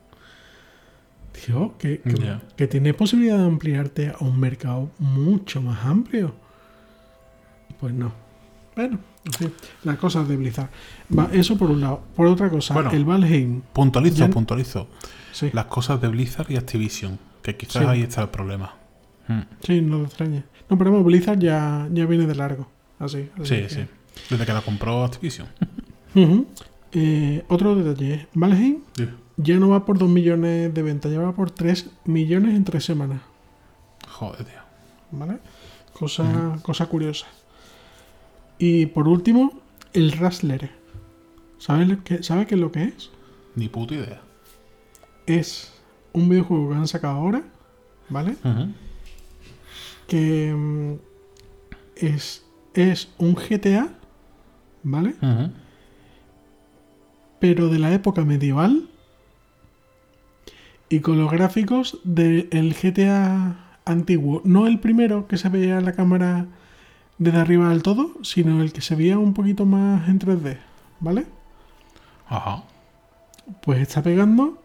Tío, que, que, Ya. que tienes posibilidad de ampliarte a un mercado mucho más amplio. Pues no. Bueno, en fin, las cosas de Blizzard. Va, eso por un lado. Por otra cosa, Bueno. el Valheim. Puntualizo, Ya- puntualizo. Sí, Las cosas de Blizzard y Activision. Que quizás Sí. ahí está el problema. Mm. sí, no te extrañe. No, pero Blizzard ya, ya viene de largo. Así. así Sí, que- sí. Desde que la compró Activision. Eh, otro detalle. Valheim ya no va por 2 millones de ventas, ya va por 3 millones en 3 semanas. Joder, tío. ¿Vale? Cosa, cosa curiosa. Y por último, el Rustler. ¿Sabes que, ¿sabe qué es lo que es? Ni puta idea. Es un videojuego que han sacado ahora, ¿vale? Que mm, es, es un GTA, ¿vale? Pero de la época medieval y con los gráficos del GTA antiguo. No el primero que se veía en la cámara desde arriba del todo, sino el que se veía un poquito más en 3D, ¿vale? Ajá. Pues está pegando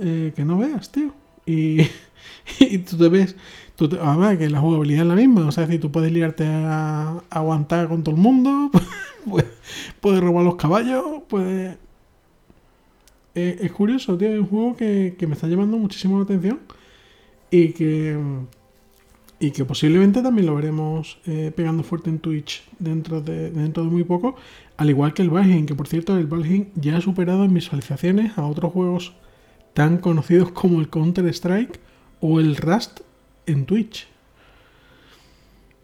eh, que no veas, tío. Y, y tú te ves, tú te- además que la jugabilidad es la misma, o sea, decir, tú puedes liarte a, a aguantar con todo el mundo, puedes, puedes robar los caballos, puedes... Eh, es curioso, tío, es un juego que, que me está llamando muchísimo la atención y que, y que posiblemente también lo veremos eh, pegando fuerte en Twitch dentro de, dentro de muy poco, al igual que el Valheim, que por cierto el Valheim ya ha superado en visualizaciones a otros juegos tan conocidos como el Counter-Strike o el Rust en Twitch.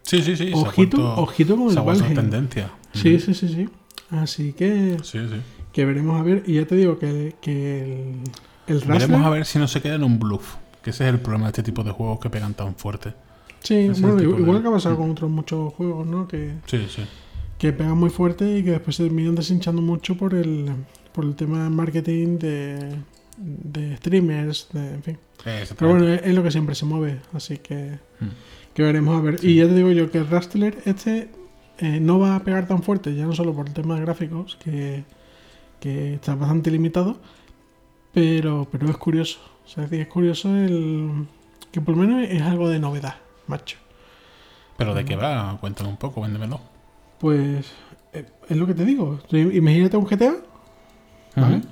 Sí, sí, sí. Ojito, ojito con el Valheim. tendencia. Sí, sí, sí, sí. Así que, Sí, sí. que veremos a ver. Y ya te digo que, que el, el Rustler- Veremos a ver si no se queda en un bluff. Que ese es el problema de este tipo de juegos que pegan tan fuerte. Sí, ese bueno, igual de- que ha pasado con otros muchos juegos, ¿no? Que, Sí, sí. que pegan muy fuerte y que después se terminan deshinchando mucho por el, por el tema de marketing de, de streamers, de, en fin. Pero bueno, es, es lo que siempre se mueve, así que, Mm. que veremos a ver. Y ya te digo yo que el Rustler este eh, no va a pegar tan fuerte, ya no solo por el tema de gráficos, que, que está bastante limitado, pero, pero es curioso. O sea, es decir, es curioso el que por lo menos es algo de novedad, macho. ¿Pero de qué va? Cuéntame un poco, véndemelo. Pues eh, es lo que te digo. Imagínate un GTA, ¿vale?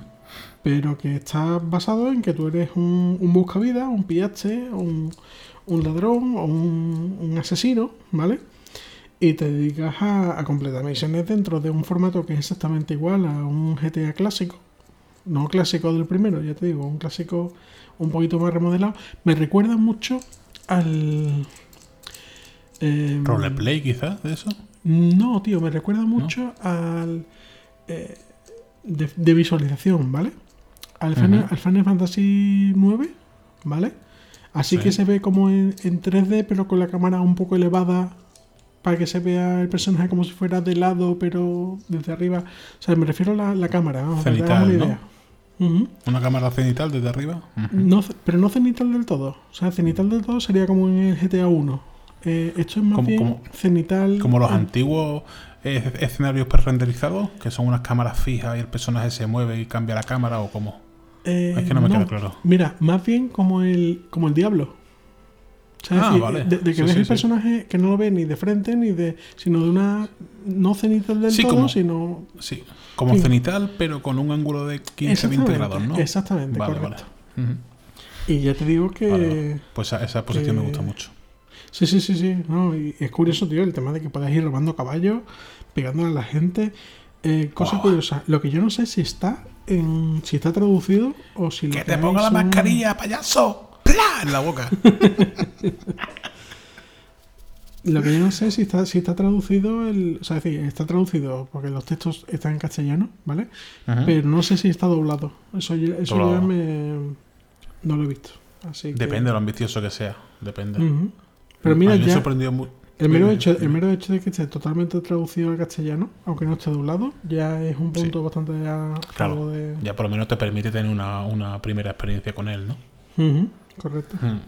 Pero que está basado en que tú eres un, un buscavidas, un pillache, un, un ladrón o un, un asesino, ¿vale? Y te dedicas a, a completar misiones dentro de un formato que es exactamente igual a un GTA clásico. No clásico del primero, ya te digo, un clásico un poquito más remodelado. Me recuerda mucho al... em, ¿Roleplay quizás de eso? no, tío, me recuerda mucho al. eh, de, de visualización, ¿vale? Al Final, Ujú. al Final Fantasy IX, ¿vale? Así Sí. que se ve como en, en 3D, pero con la cámara un poco elevada para que se vea el personaje como si fuera de lado, pero desde arriba. O sea, me refiero a la, la cámara, vamos, Cenital, una ¿no? idea. ¿Una cámara cenital desde arriba? No, pero no cenital del todo. O sea, cenital del todo sería como en el GTA 1. Eh, esto es más Como- bien como- cenital. Como los eh, antiguos eh, escenarios pre-renderizados, que son unas cámaras fijas y el personaje se mueve y cambia la cámara o cómo. Eh, Es que no me queda claro. Mira, más bien como el, como el diablo. O sea, Ah, decir, vale. de, de que Sí, ves sí, el sí. personaje que no lo ves ni de frente ni de. sino de una. no cenital del todo, como- sino. Sí, como cenital, pero con un ángulo de 15-20 grados, ¿no? Exactamente, Vale, correcto. vale. Y ya te digo que. Vale. Pues esa, esa posición me gusta mucho. Sí, sí, sí, sí. No, y es curioso, tío, el tema de que puedas ir robando caballos, pegándole a la gente. Eh, cosa Oh. curiosa. Lo que yo no sé si está en. si está traducido o si lo ¡Que te ponga la son- mascarilla, payaso! ¡Pla! En la boca. Lo que yo no sé si está, si está traducido el. O sea, es decir, está traducido porque los textos están en castellano, ¿vale? Pero no sé si está doblado. Eso, ya- eso Doblado. ya me. No lo he visto. Así que- Depende de lo ambicioso que sea. Depende. Ujú. Pero mira, A mí me ya. sorprendió El mero, hecho, el mero hecho de que esté totalmente traducido al castellano, aunque no esté doblado, ya es un Sí. punto bastante a Claro. favor de. Ya por lo menos te permite tener una, una primera experiencia con él, ¿no? Correcto. Mm.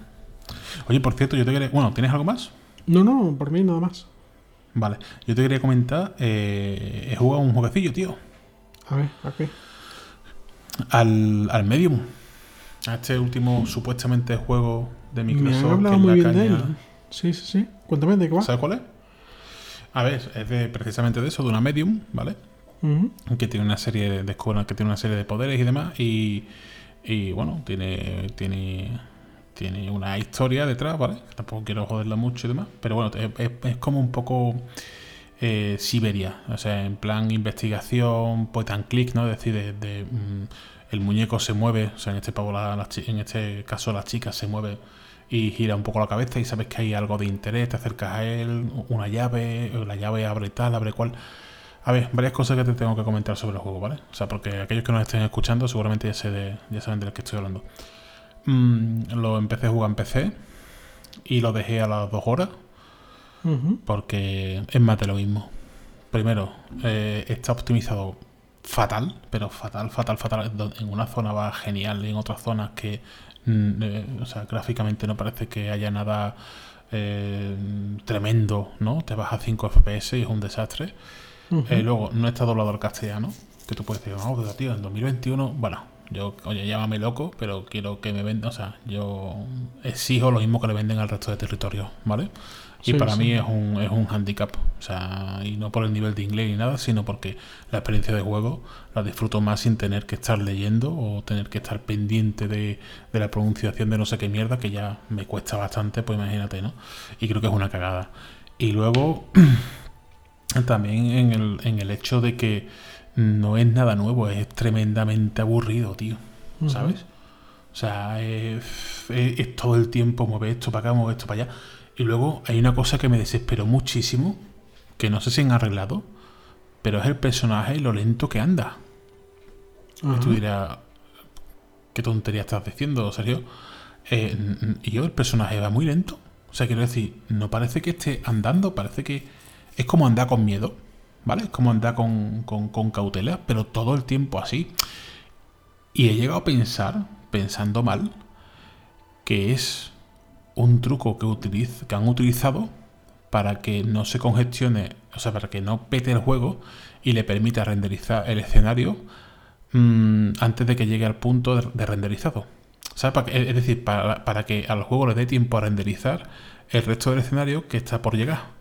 Oye, por cierto, yo te quería... Bueno, ¿tienes algo más? No, no, por mí nada más. Vale. Yo te quería comentar... eh, he jugado un jueguecillo, tío. A ver, ¿a qué? Al, al Medium. A este último supuestamente juego de Me Microsoft. han hablado que es muy la bien de caña- él. Sí, sí, sí. Cuéntame de qué va. ¿Sabes cuál es? A ver, es de, precisamente de eso, de una Medium, ¿vale? Que tiene una serie de descubre que tiene una serie de poderes y demás y, y, bueno tiene tiene tiene una historia detrás vale tampoco quiero joderla mucho y demás pero bueno es, es- como un poco eh, Siberia o sea en plan investigación point and click no es decir de, de, mm, el muñeco se mueve o sea en este pavo la- la en este caso la chica se mueve y gira un poco la cabeza y sabes que hay algo de interés te acercas a él una llave la llave abre tal abre cual a ver, varias cosas que te tengo que comentar sobre el juego, ¿vale? O sea, porque aquellos que nos estén escuchando seguramente ya, sé de, ya saben de qué estoy hablando. Mm, lo empecé a jugar en PC y lo dejé a las dos horas porque es más de lo mismo. Primero, eh, está optimizado fatal, pero fatal, fatal, fatal. En una zona va genial y en otras zonas que, o sea, gráficamente no parece que haya nada eh, tremendo, ¿no? Te vas a 5 FPS y es un desastre. Eh, luego, no está doblado al castellano. Que tú puedes decir, no, pero tío, en 2021, bueno, yo, oye, llámame loco, pero quiero que me vendan, o sea, yo exijo lo mismo que le venden al resto de territorios, ¿vale? Y Sí, para sí. mí es un, es un handicap, o sea, y no por el nivel de inglés ni nada, sino porque la experiencia de juego la disfruto más sin tener que estar leyendo o tener que estar pendiente de, de la pronunciación de no sé qué mierda, que ya me cuesta bastante, pues imagínate, ¿no? Y creo que es una cagada. Y luego, también en el, en el hecho de que no es nada nuevo, es tremendamente aburrido, tío. ¿Sabes? O sea, es, es- es todo el tiempo mover esto para acá, mover esto para allá. Y luego hay una cosa que me desesperó muchísimo, que no sé si han arreglado, pero es el personaje y lo lento que anda. Y Ajá. tú dirás, ¿qué tontería estás diciendo, Sergio? Eh, y yo, el personaje va muy lento. O sea, quiero decir, no parece que esté andando, parece que es como andar con miedo, ¿vale? Es como andar con, con, cautela, pero todo el tiempo así. Y he llegado a pensar, pensando mal, que es un truco que, utiliz- que han utilizado para que no se congestione, o sea, para que no pete el juego y le permita renderizar el escenario mm, antes de que llegue al punto de, de renderizado. Para que- es decir, para, para que al juego le dé tiempo a renderizar el resto del escenario que está por llegar.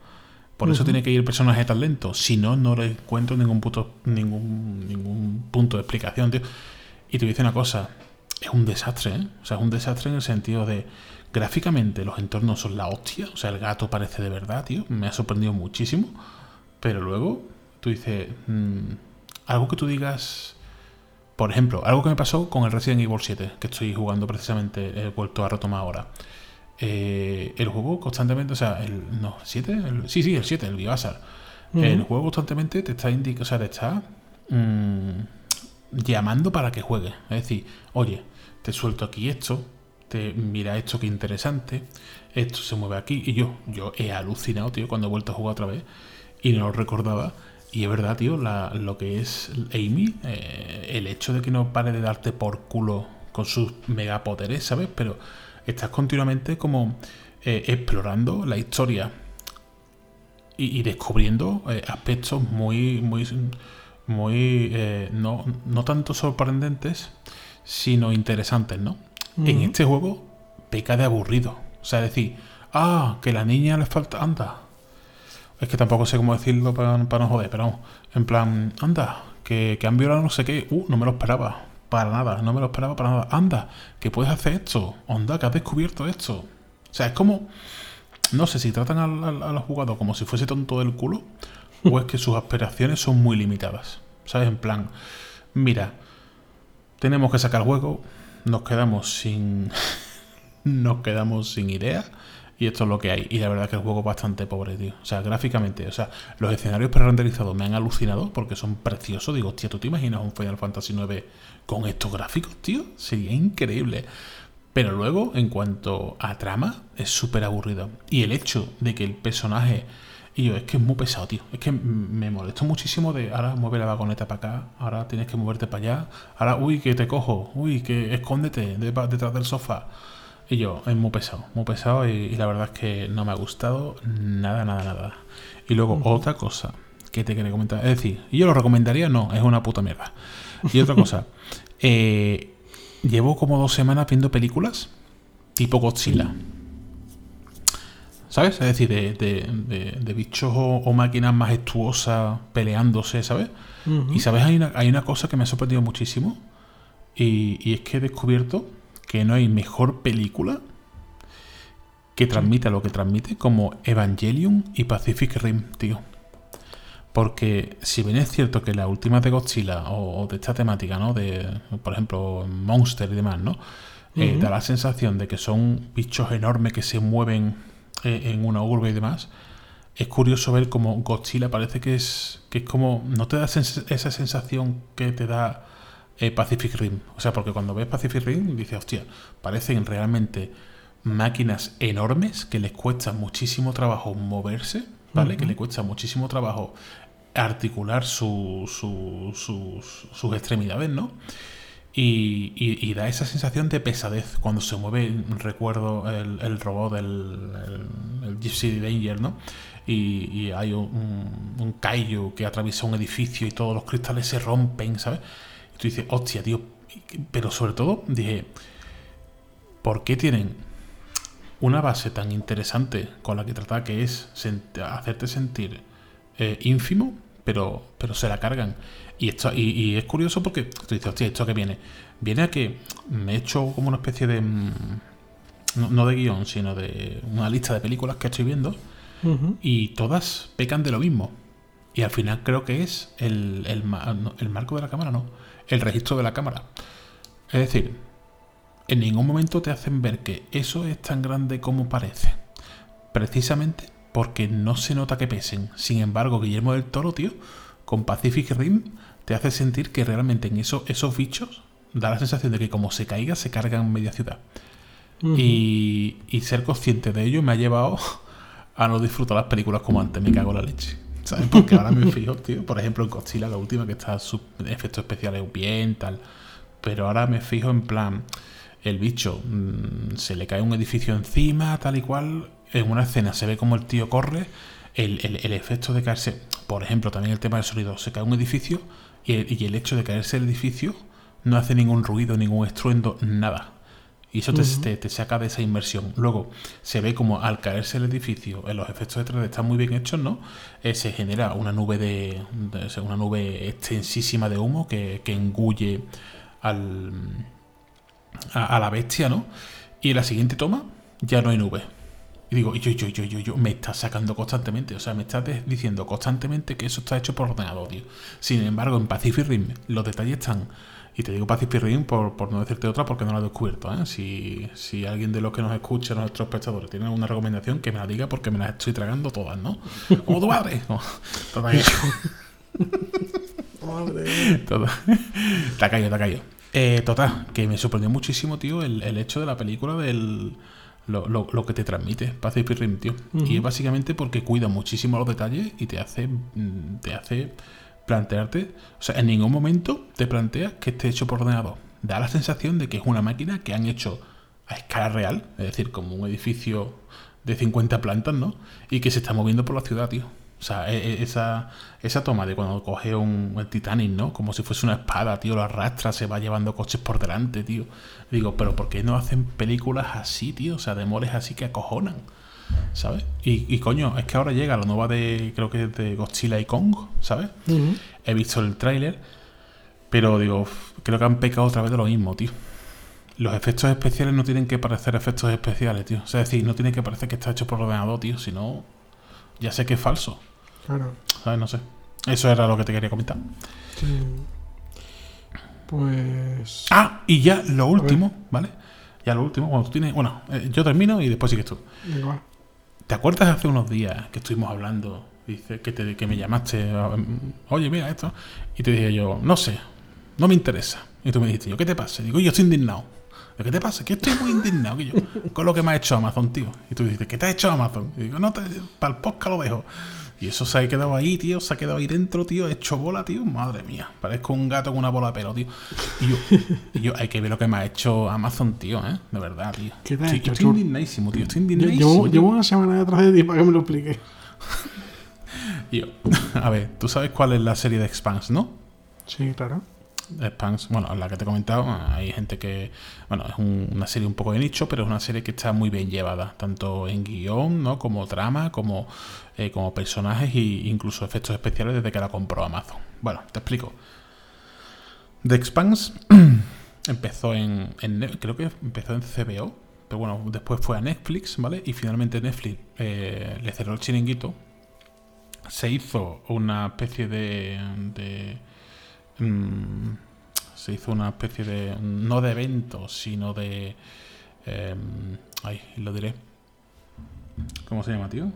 Por eso tiene que ir el personaje tan lento. Si no, no le encuentro ningún punto, ningún, ningún punto de explicación, tío. Y te voy a decir una cosa, es un desastre, ¿eh? O sea, es un desastre en el sentido de gráficamente los entornos son la hostia. O sea, el gato parece de verdad, tío. Me ha sorprendido muchísimo. Pero luego tú dices, mm, algo que tú digas, por ejemplo, algo que me pasó con el Resident Evil 7, que estoy jugando precisamente, he vuelto a retomar ahora. Eh, el juego constantemente, o sea, el, no, 7, el- sí, sí, el 7, el Biohazard. Ujú. El juego constantemente te está indicando, o sea, te está mm, llamando para que juegues. Es decir, oye, te suelto aquí esto, te mira esto que interesante, esto se mueve aquí. Y yo, yo he alucinado, tío, cuando he vuelto a jugar otra vez y no lo recordaba. Y es verdad, tío, la- lo que es Amy, eh, el hecho de que no pare de darte por culo con sus megapoderes, ¿sabes? Pero estás continuamente como eh, explorando la historia y, y descubriendo eh, aspectos muy, muy, muy eh, no, no tanto sorprendentes, sino interesantes, ¿no? En este juego peca de aburrido. O sea, decir, ah, que la niña le falta, anda. Es que tampoco sé cómo decirlo para, para no joder, pero vamos. En plan, anda, que, que han violado no sé qué. Uh, no me lo esperaba. Para nada, no me lo esperaba para nada. Anda, que puedes hacer esto. Onda, que has descubierto esto. O sea, es como. No sé si tratan al, al, al como si fuese tonto del culo. o es que sus aspiraciones son muy limitadas. ¿Sabes? En plan, mira, tenemos que sacar juego. Nos quedamos sin. nos quedamos sin idea. Y esto es lo que hay. Y la verdad que el juego es bastante pobre, tío. O sea, gráficamente, o sea, los escenarios pre-renderizados me han alucinado porque son preciosos. Digo, hostia, ¿tú te imaginas un Final Fantasy IX con estos gráficos, tío? Sería increíble. Pero luego, en cuanto a trama, es súper aburrido. Y el hecho de que el personaje. Y yo, es que es muy pesado, tío. Es que me molesto muchísimo de ahora mueve la vagoneta para acá, ahora tienes que moverte para allá, ahora, uy, que te cojo, uy, que escóndete de- detrás del sofá. Y yo, es muy pesado, muy pesado y, y la verdad es que no me ha gustado nada, nada, nada. Y luego otra cosa que te quería comentar, es decir, ¿y yo lo recomendaría? No, es una puta mierda. Y otra cosa, eh, llevo como dos semanas viendo películas tipo Godzilla. ¿Sabes? Es decir, de, de- de- de bichos o, o máquinas majestuosas peleándose, ¿sabes? Y sabes, hay una, hay una cosa que me ha sorprendido muchísimo. Y, y es que he descubierto que no hay mejor película que transmita lo que transmite como Evangelion y Pacific Rim, tío. Porque si bien es cierto que las últimas de Godzilla o, o de esta temática, ¿no? De, por ejemplo, Monster y demás, ¿no? Eh, Ujú. da la sensación de que son bichos enormes que se mueven eh, en una urbe y demás. Es curioso ver como Godzilla parece que es, que es como... No te da sens- esa sensación que te da eh, Pacific Rim. O sea, porque cuando ves Pacific Rim dices, hostia, parecen realmente máquinas enormes que les cuesta muchísimo trabajo moverse, ¿vale? Que les cuesta muchísimo trabajo articular su- su- sus, sus extremidades, ¿no? Y, da esa sensación de pesadez cuando se mueve, recuerdo, el, el robot del el, el Gypsy Danger, ¿no? Y, hay un, un kaiju que atraviesa un edificio y todos los cristales se rompen, ¿sabes? Y tú dices, hostia, tío. Pero sobre todo, dije, ¿por qué tienen una base tan interesante con la que tratar que es hacerte sentir eh, ínfimo, pero, pero se la cargan? Y, esto, y, y es curioso porque tú dices, hostia, ¿esto que viene? Viene a que me he hecho como una especie de... mm, No, no de guion, sino de una lista de películas que estoy viendo y todas pecan de lo mismo. Y al final creo que es el, el marco de la cámara, no, el registro de la cámara. Es decir, en ningún momento te hacen ver que eso es tan grande como parece. Precisamente porque no se nota que pesen. Sin embargo, Guillermo del Toro, tío, con Pacific Rim, te hace sentir que realmente en eso, esos bichos da la sensación de que como se caiga, se cargan media ciudad. Y, y ser consciente de ello me ha llevado a no disfrutar las películas como antes. Me cago en la leche. ¿Sabes? Porque ahora me fijo, tío. Por ejemplo, en Godzilla, la última, que está sus efectos especiales bien, tal. Pero ahora me fijo en plan. El bicho mm, se le cae un edificio encima, tal y cual. En una escena se ve como el tío corre. El, el- el efecto de caerse. Por ejemplo, también el tema del sonido. Se cae un edificio y el, y el hecho de caerse el edificio no hace ningún ruido, ningún estruendo, nada. Y eso te, te, te saca de esa inmersión. Luego, se ve como al caerse el edificio, en los efectos de 3D están muy bien hechos, ¿no? Eh, se genera una nube de, de- una nube extensísima de humo que, que engulle al, a, a la bestia, ¿no? Y en la siguiente toma ya no hay nube. Y digo, yo, yo, yo, yo, yo, me está sacando constantemente. O sea, me está diciendo constantemente que eso está hecho por ordenador, tío. Sin embargo, en Pacific Rim los detalles están. Y te digo Pacific Rim por, por no decirte otra porque no la he descubierto. ¿eh? Si, si alguien de los que nos escucha, nuestros espectadores, tiene alguna recomendación, que me la diga porque me las estoy tragando todas, ¿no? Como tu madre. No, Madre. Total. te ha caído, te ha caído. Eh, total, que me sorprendió muchísimo, tío, el, el hecho de la película del. Lo, lo- lo que te transmite Pacific Rim, tío. Y es básicamente porque cuida muchísimo los detalles y te hace. mm, Te hace plantearte. O sea, en ningún momento te planteas que esté hecho por ordenador. Da la sensación de que es una máquina que han hecho a escala real, es decir, como un edificio de 50 plantas, ¿no? Y que se está moviendo por la ciudad, tío. O sea, e- e- esa, esa toma de cuando coge un el Titanic, ¿no? Como si fuese una espada, tío, lo arrastra, se va llevando coches por delante, tío. Digo, pero ¿por qué no hacen películas así, tío? O sea, de moles así que acojonan, ¿sabes? Y, y coño, es que ahora llega la nueva de, creo que es de Godzilla y Kong, ¿sabes? He visto el tráiler, pero digo, creo que han pecado otra vez de lo mismo, tío. Los efectos especiales no tienen que parecer efectos especiales, tío. O sea, es decir, no tiene que parecer que está hecho por ordenador, tío, sino ya sé que es falso. Claro. ¿Sabes? No sé. Eso era lo que te quería comentar. Sí. Pues. Ah, y ya lo último, ¿vale? Ya lo último, cuando tú tienes. Bueno, eh, yo termino y después sigues tú. Va. ¿Te acuerdas hace unos días que estuvimos hablando? Dice que, te, que me llamaste, um, oye, mira esto. Y te dije yo, no sé, no me interesa. Y tú me dijiste, yo, ¿qué te pasa? Digo, yo estoy indignado. Digo, ¿Qué te pasa? Que estoy muy indignado que yo, con lo que me ha hecho Amazon, tío. Y tú dices, ¿qué te ha hecho Amazon? Y digo, no, te- para el podcast lo dejo. Y eso se ha quedado ahí, tío, se ha quedado ahí dentro, tío, hecho bola, tío. Madre mía, parezco un gato con una bola de pelo, tío. Y yo, y yo hay que ver lo que me ha hecho Amazon, tío, ¿eh? De verdad, tío. ¿Qué te ha Estoy- indignadísimo, tío. Estoy Yo- indignadísimo. Llevo, tío. llevo una semana detrás de ti para que me lo expliques. Y yo, a ver, tú sabes cuál es la serie de Expanse, ¿no? Sí, claro. Expanse, bueno, la que te he comentado, hay gente que, bueno, es un- una serie un poco de nicho, pero es una serie que está muy bien llevada, tanto en guion, ¿no? Como trama, como, eh, como personajes e incluso efectos especiales desde que la compró Amazon. Bueno, te explico. The Expanse empezó en, creo que empezó en CBO, pero bueno, después fue a Netflix, ¿vale? Y finalmente Netflix eh, le cerró el chiringuito. Se hizo una especie de mm, se hizo una especie de no de evento, sino de em, ay, lo diré. ¿Cómo se llama, tío?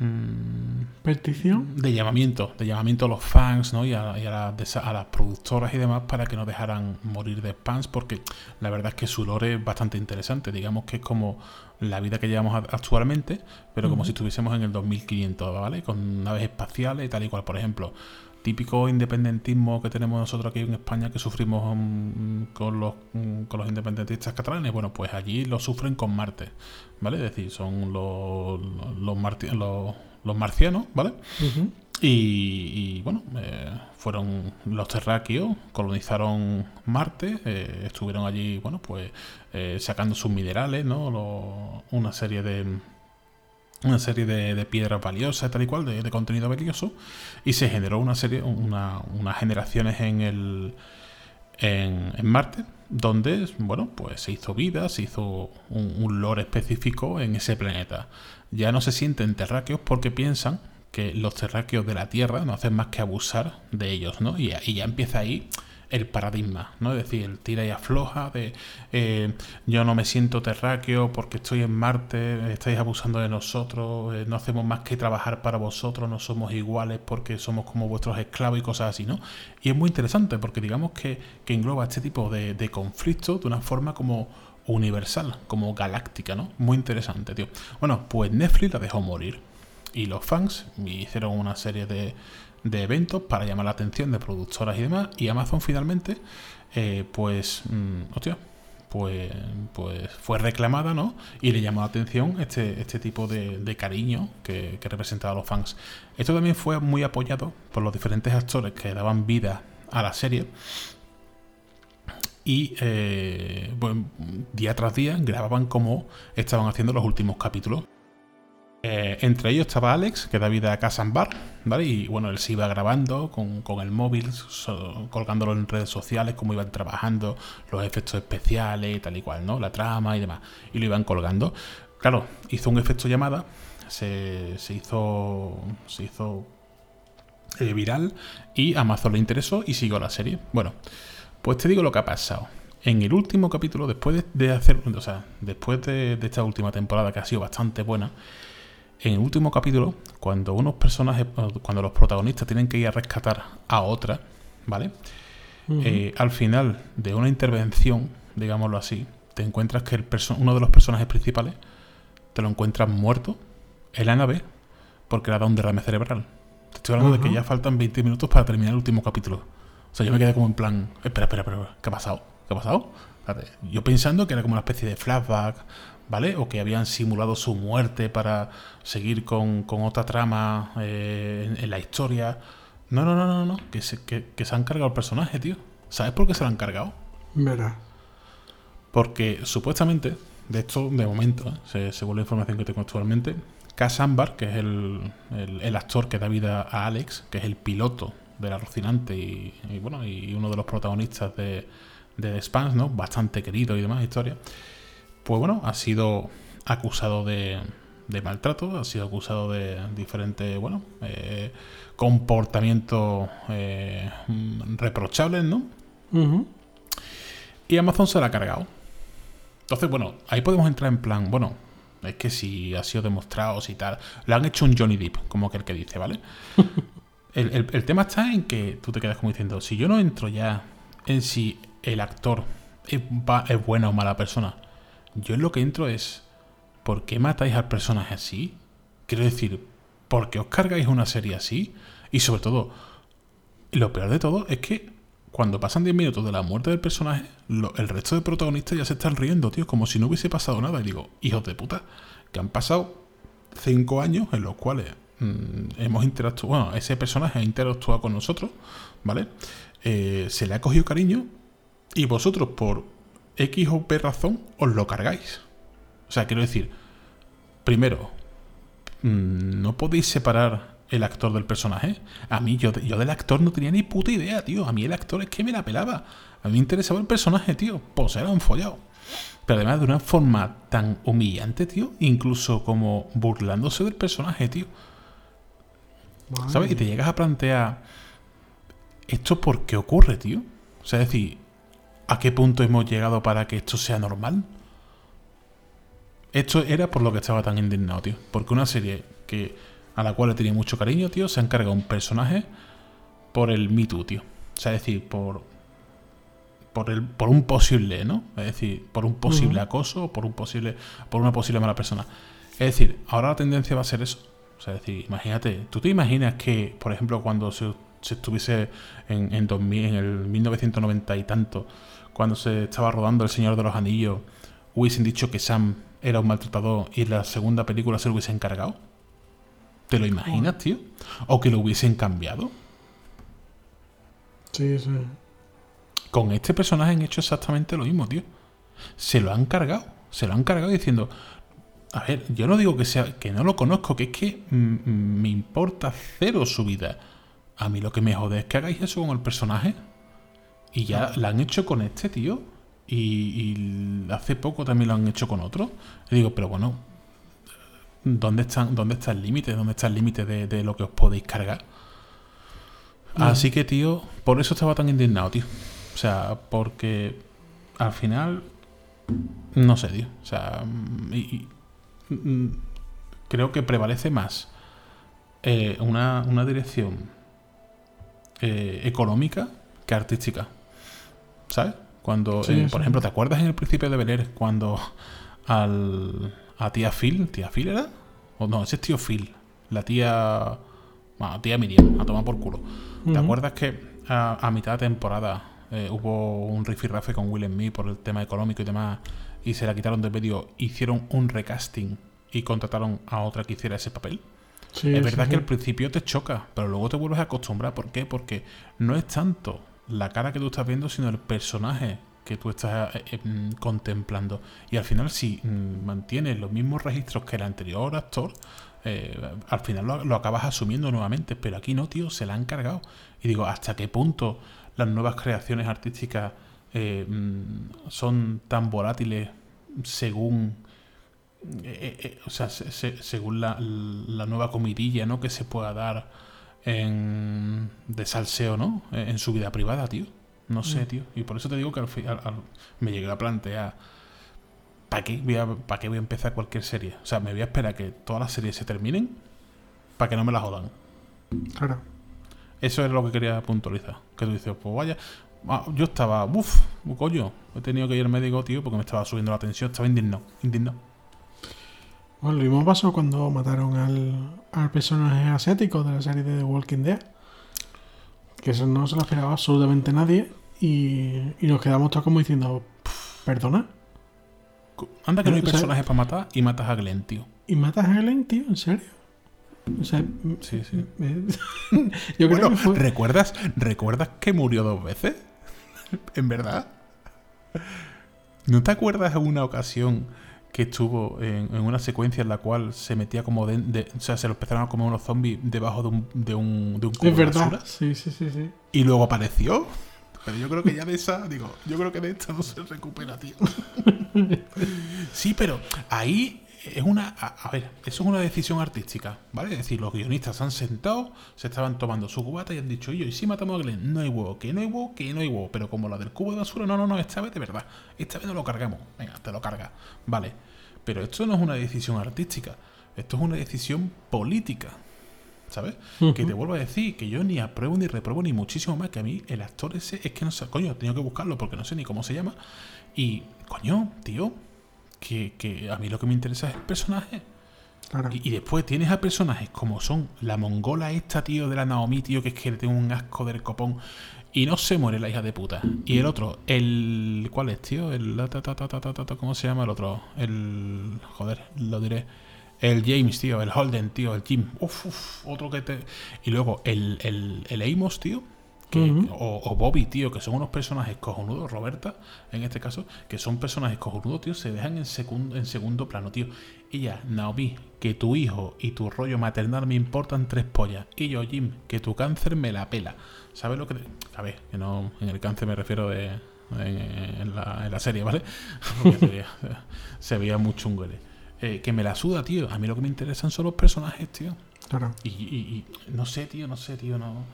Mm, Petición. de llamamiento, de llamamiento a los fans ¿no? y, a, y a las a las productoras y demás para que no dejaran morir de spams, porque la verdad es que su lore es bastante interesante. Digamos que es como la vida que llevamos actualmente, pero como si estuviésemos en el 2500, ¿vale? Con naves espaciales y tal y cual. Por ejemplo, típico independentismo que tenemos nosotros aquí en España que sufrimos mm, con los mm, con los independentistas catalanes, bueno, pues allí lo sufren con Marte, ¿vale? Es decir, son los los, marti- los, los marcianos, ¿vale? Y, bueno, eh, fueron los terráqueos, colonizaron Marte, eh, estuvieron allí, bueno, pues eh, sacando sus minerales, ¿no? Lo- una serie de una serie de, de piedras valiosas, tal y cual, de, de contenido valioso, y se generó una serie, una, unas generaciones en el en, en Marte, donde, bueno, pues se hizo vida, se hizo un, un lore específico en ese planeta. Ya no se sienten terráqueos porque piensan que los terráqueos de la Tierra no hacen más que abusar de ellos, ¿no? Y, y ya empieza ahí el paradigma, ¿no? Es decir, el tira y afloja de eh, yo no me siento terráqueo porque estoy en Marte, estáis abusando de nosotros, eh, no hacemos más que trabajar para vosotros, no somos iguales porque somos como vuestros esclavos y cosas así, ¿no? Y es muy interesante porque digamos que, que engloba este tipo de, de conflictos de una forma como universal, como galáctica, ¿no? Muy interesante, tío. Bueno, pues Netflix la dejó morir y los fans hicieron una serie de, de eventos para llamar la atención de productoras y demás y Amazon finalmente eh, pues mm, hostia pues, pues fue reclamada ¿no? y le llamó la atención este, este tipo de, de cariño que, que representaba a los fans esto también fue muy apoyado por los diferentes actores que daban vida a la serie y eh, día tras día grababan cómo estaban haciendo los últimos capítulos. Eh, entre ellos estaba Alex, que da vida a Casambar, ¿vale? Y bueno, él se iba grabando con, el móvil, colgándolo en redes sociales, cómo iban trabajando, los efectos especiales tal y cual, ¿no? La trama y demás. Y lo iban colgando. Claro, hizo un efecto llamada, se, se hizo. Se hizo eh, viral y Amazon le interesó y siguió la serie. Bueno, pues te digo lo que ha pasado. En el último capítulo, después de, hacer, o sea, después de, esta última temporada que ha sido bastante buena, en el último capítulo, cuando unos personajes, cuando los protagonistas tienen que ir a rescatar a otra, ¿vale? Eh, al final de una intervención, digámoslo así, te encuentras que el uno de los personajes principales te lo encuentras muerto en la nave porque le ha dado un derrame cerebral. Te estoy hablando de que ya faltan 20 minutos para terminar el último capítulo. O sea, yo me quedé como en plan, espera, espera, espera, ¿qué ha pasado? ¿Qué ha pasado? Yo pensando que era como una especie de flashback, ¿vale? O que habían simulado su muerte para seguir con, otra trama eh, en, la historia. No, no, no, no, no, que se, que, se han cargado el personaje, tío. ¿Sabes por qué se lo han cargado? Verá. Porque supuestamente, de esto, de momento, ¿eh? según la información que tengo actualmente, Cass Ambar, que es el, actor que da vida a Alex, que es el piloto del alucinante y, bueno, y uno de los protagonistas de, de The Spans, ¿no? Bastante querido y demás historia. Pues bueno, ha sido acusado de, maltrato, ha sido acusado de diferentes, bueno, eh, comportamientos eh, reprochables, ¿no? Y Amazon se la ha cargado. Entonces, bueno, ahí podemos entrar en plan, bueno, es que si ha sido demostrado, si tal. Le han hecho un Johnny Depp, como que el que dice, ¿vale? el, tema está en que tú te quedas como diciendo, si yo no entro ya en si el actor es, es buena o mala persona, yo en lo que entro es, ¿por qué matáis al personaje así? Quiero decir, ¿por qué os cargáis una serie así? Y sobre todo, lo peor de todo es que cuando pasan 10 minutos de la muerte del personaje, el resto de protagonistas ya se están riendo, tío, como si no hubiese pasado nada. Y digo, hijos de puta, que han pasado 5 años en los cuales mm, hemos interactuado, bueno, ese personaje ha interactuado con nosotros, ¿vale? Eh, se le ha cogido cariño y vosotros por X o P razón os lo cargáis. O sea, quiero decir, primero, mm, no podéis separar el actor del personaje. A mí, yo, yo del actor no tenía ni puta idea, tío. A mí el actor es que me la pelaba. A mí me interesaba el personaje, tío. Pues era un follado. Pero además de una forma tan humillante, tío. Incluso como burlándose del personaje, tío. ¿Sabes? Y te llegas a plantear. ¿Esto por qué ocurre, tío? O sea, es decir, ¿A qué punto hemos llegado para que esto sea normal? Esto era por lo que estaba tan indignado, tío. Porque una serie que a la cual le tenía mucho cariño, tío, se ha encargado un personaje por el Me Too, tío. O sea, es decir, por por el por un posible, ¿no? Es decir, por un posible acoso, por un posible por una posible mala persona. Es decir, ahora la tendencia va a ser eso. O sea, es decir, imagínate, tú te imaginas que, por ejemplo, cuando se, estuviese en, en, 2000, en el 1990 y tanto, cuando se estaba rodando El Señor de los Anillos, hubiesen dicho que Sam era un maltratador y en la segunda película se lo hubiesen encargado? ¿Te lo imaginas, tío? ¿O que lo hubiesen cambiado? Sí, sí. Con este personaje han hecho exactamente lo mismo, tío. Se lo han cargado. Se lo han cargado diciendo. A ver, yo no digo que sea que no lo conozco, que es que me importa cero su vida. A mí lo que me jode es que hagáis eso con el personaje. Y ya la han hecho con este tío. Y, hace poco también lo han hecho con otro. Y digo, pero bueno, ¿dónde, están, dónde está el límite? ¿Dónde está el límite de, lo que os podéis cargar? Así que, tío, por eso estaba tan indignado, tío. O sea, porque al final, no sé, tío. O sea, mm, creo que prevalece más eh, una, dirección eh, económica que artística. ¿Sabes? Cuando, eh, por ejemplo, ¿te acuerdas en el principio de Bel cuando al, a tía Phil, tía Phil era? O no, ese es tío Phil, la tía, bueno, tía Miriam, a tomar por culo. ¿Te acuerdas que a, mitad de temporada eh, hubo un rifirrafe con Will Me por el tema económico y demás y se la quitaron de medio, hicieron un recasting y contrataron a otra que hiciera ese papel? es verdad que al principio te choca, pero luego te vuelves a acostumbrar. ¿Por qué? Porque no es tanto la cara que tú estás viendo, sino el personaje que tú estás eh, eh, contemplando. Y al final, si mm, mantienes los mismos registros que el anterior actor, eh, al final lo, acabas asumiendo nuevamente. Pero aquí no, tío, se la han cargado. Y digo, ¿hasta qué punto las nuevas creaciones artísticas mm, son tan volátiles según o sea, según la, la, nueva comidilla ¿no? que se pueda dar en, de salseo ¿no? en su vida privada, tío. No sé, mm. tío. Y por eso te digo que al final me llegué a plantear. ¿Para qué, voy a, ¿Para qué voy a empezar cualquier serie? O sea, me voy a esperar a que todas las series se terminen para que no me las jodan. Claro. Eso es lo que quería puntualizar. Que tú dices, pues vaya. Ah, yo estaba, uff, coño. He tenido que ir al médico, tío, porque me estaba subiendo la tensión. Estaba indignado. Indignado. Bueno, lo mismo pasó cuando mataron al, al personaje asiático de la serie de The Walking Dead que eso no se lo esperaba absolutamente nadie y, nos quedamos todos como diciendo, ¿perdona? Anda que no hay personajes para matar y matas a Glenn, tío. ¿Y matas a Glenn, tío? ¿En serio? O sea, sí, sí. yo creo que fue... ¿recuerdas, ¿Recuerdas que murió dos veces? ¿En verdad? ¿No te acuerdas de una ocasión que estuvo en, una secuencia en la cual se metía como de, o sea, se lo empezaron a comer unos zombies debajo de un, de un, de un cubo Es verdad, sí, sí, sí, sí. Y luego apareció. Pero yo creo que ya de esa, digo, yo creo que de esta no se recupera, tío. sí, pero ahí es una. A, ver, eso es una decisión artística, ¿vale? Es decir, los guionistas han sentado, se estaban tomando su cubata y han dicho, oye, y si matamos a Glenn, no hay huevo, que no hay huevo, que no hay huevo. Pero como la del cubo de basura, no, no, no, esta vez de verdad. Esta vez no lo cargamos. Venga, te lo carga. Vale. Pero esto no es una decisión artística, esto es una decisión política. ¿Sabes? Que te vuelvo a decir que yo ni apruebo ni repruebo ni muchísimo más que a mí el actor ese es que no sé, coño, he tenido que buscarlo porque no sé ni cómo se llama. Y, coño, tío, que, a mí lo que me interesa es el personaje. Y, después tienes a personajes como son la mongola esta, tío, de la Naomi, tío, que es que le tengo un asco del copón. Y no se muere la hija de puta. Y el otro, el. ¿Cuál es, tío? El. ¿Cómo se llama el otro? El. Joder, lo diré. El James, tío. El Holden, tío. El Jim. Uf, uf. Otro que te. Y luego el, el, el Amos, tío o, Bobby, tío, que son unos personajes cojonudos, Roberta, en este caso, que son personajes cojonudos, tío, se dejan en, segundo, en segundo plano, tío. Y ya, Naomi, que tu hijo y tu rollo maternal me importan tres pollas. Y yo, Jim, que tu cáncer me la pela. ¿Sabes lo que te... A ver, que no, en el cáncer me refiero de... En, la, serie, ¿vale? Porque se, veía, muy chungo. Eh, que me la suda, tío. A mí lo que me interesan son los personajes, tío. Claro. Y, y no sé, tío, no sé, tío, no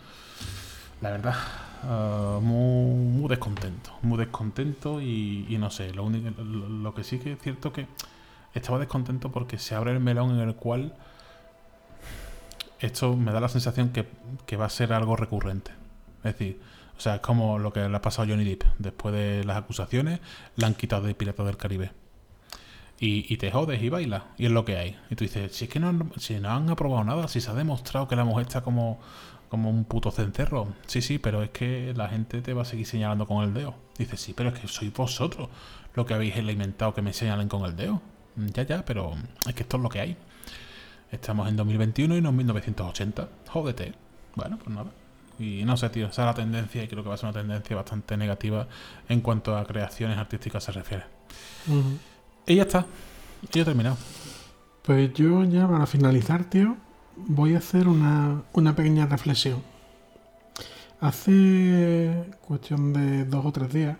la verdad, uh, muy, descontento. Muy descontento y, no sé, lo, único, lo, que sí que es cierto que estaba descontento porque se abre el melón en el cual esto me da la sensación que, va a ser algo recurrente. Es decir, o sea, es como lo que le ha pasado a Johnny Depp. Después de las acusaciones, la han quitado de Piratas del Caribe. Y, te jodes y bailas. Y es lo que hay. Y tú dices, si es que no, si no han aprobado nada, si se ha demostrado que la mujer está como como un puto cencerro. Sí, sí, pero es que la gente te va a seguir señalando con el dedo. Dices, sí, pero es que sois vosotros lo que habéis alimentado que me señalen con el dedo. Ya, ya, pero es que esto es lo que hay. Estamos en 2021 y no en 1980. Jódete. Bueno, pues nada. Y no sé, tío, esa es la tendencia y creo que va a ser una tendencia bastante negativa en cuanto a creaciones artísticas se refiere. Y ya está. Y he terminado. Pues yo ya para finalizar, tío, voy a hacer una, pequeña reflexión. Hace cuestión de dos o tres días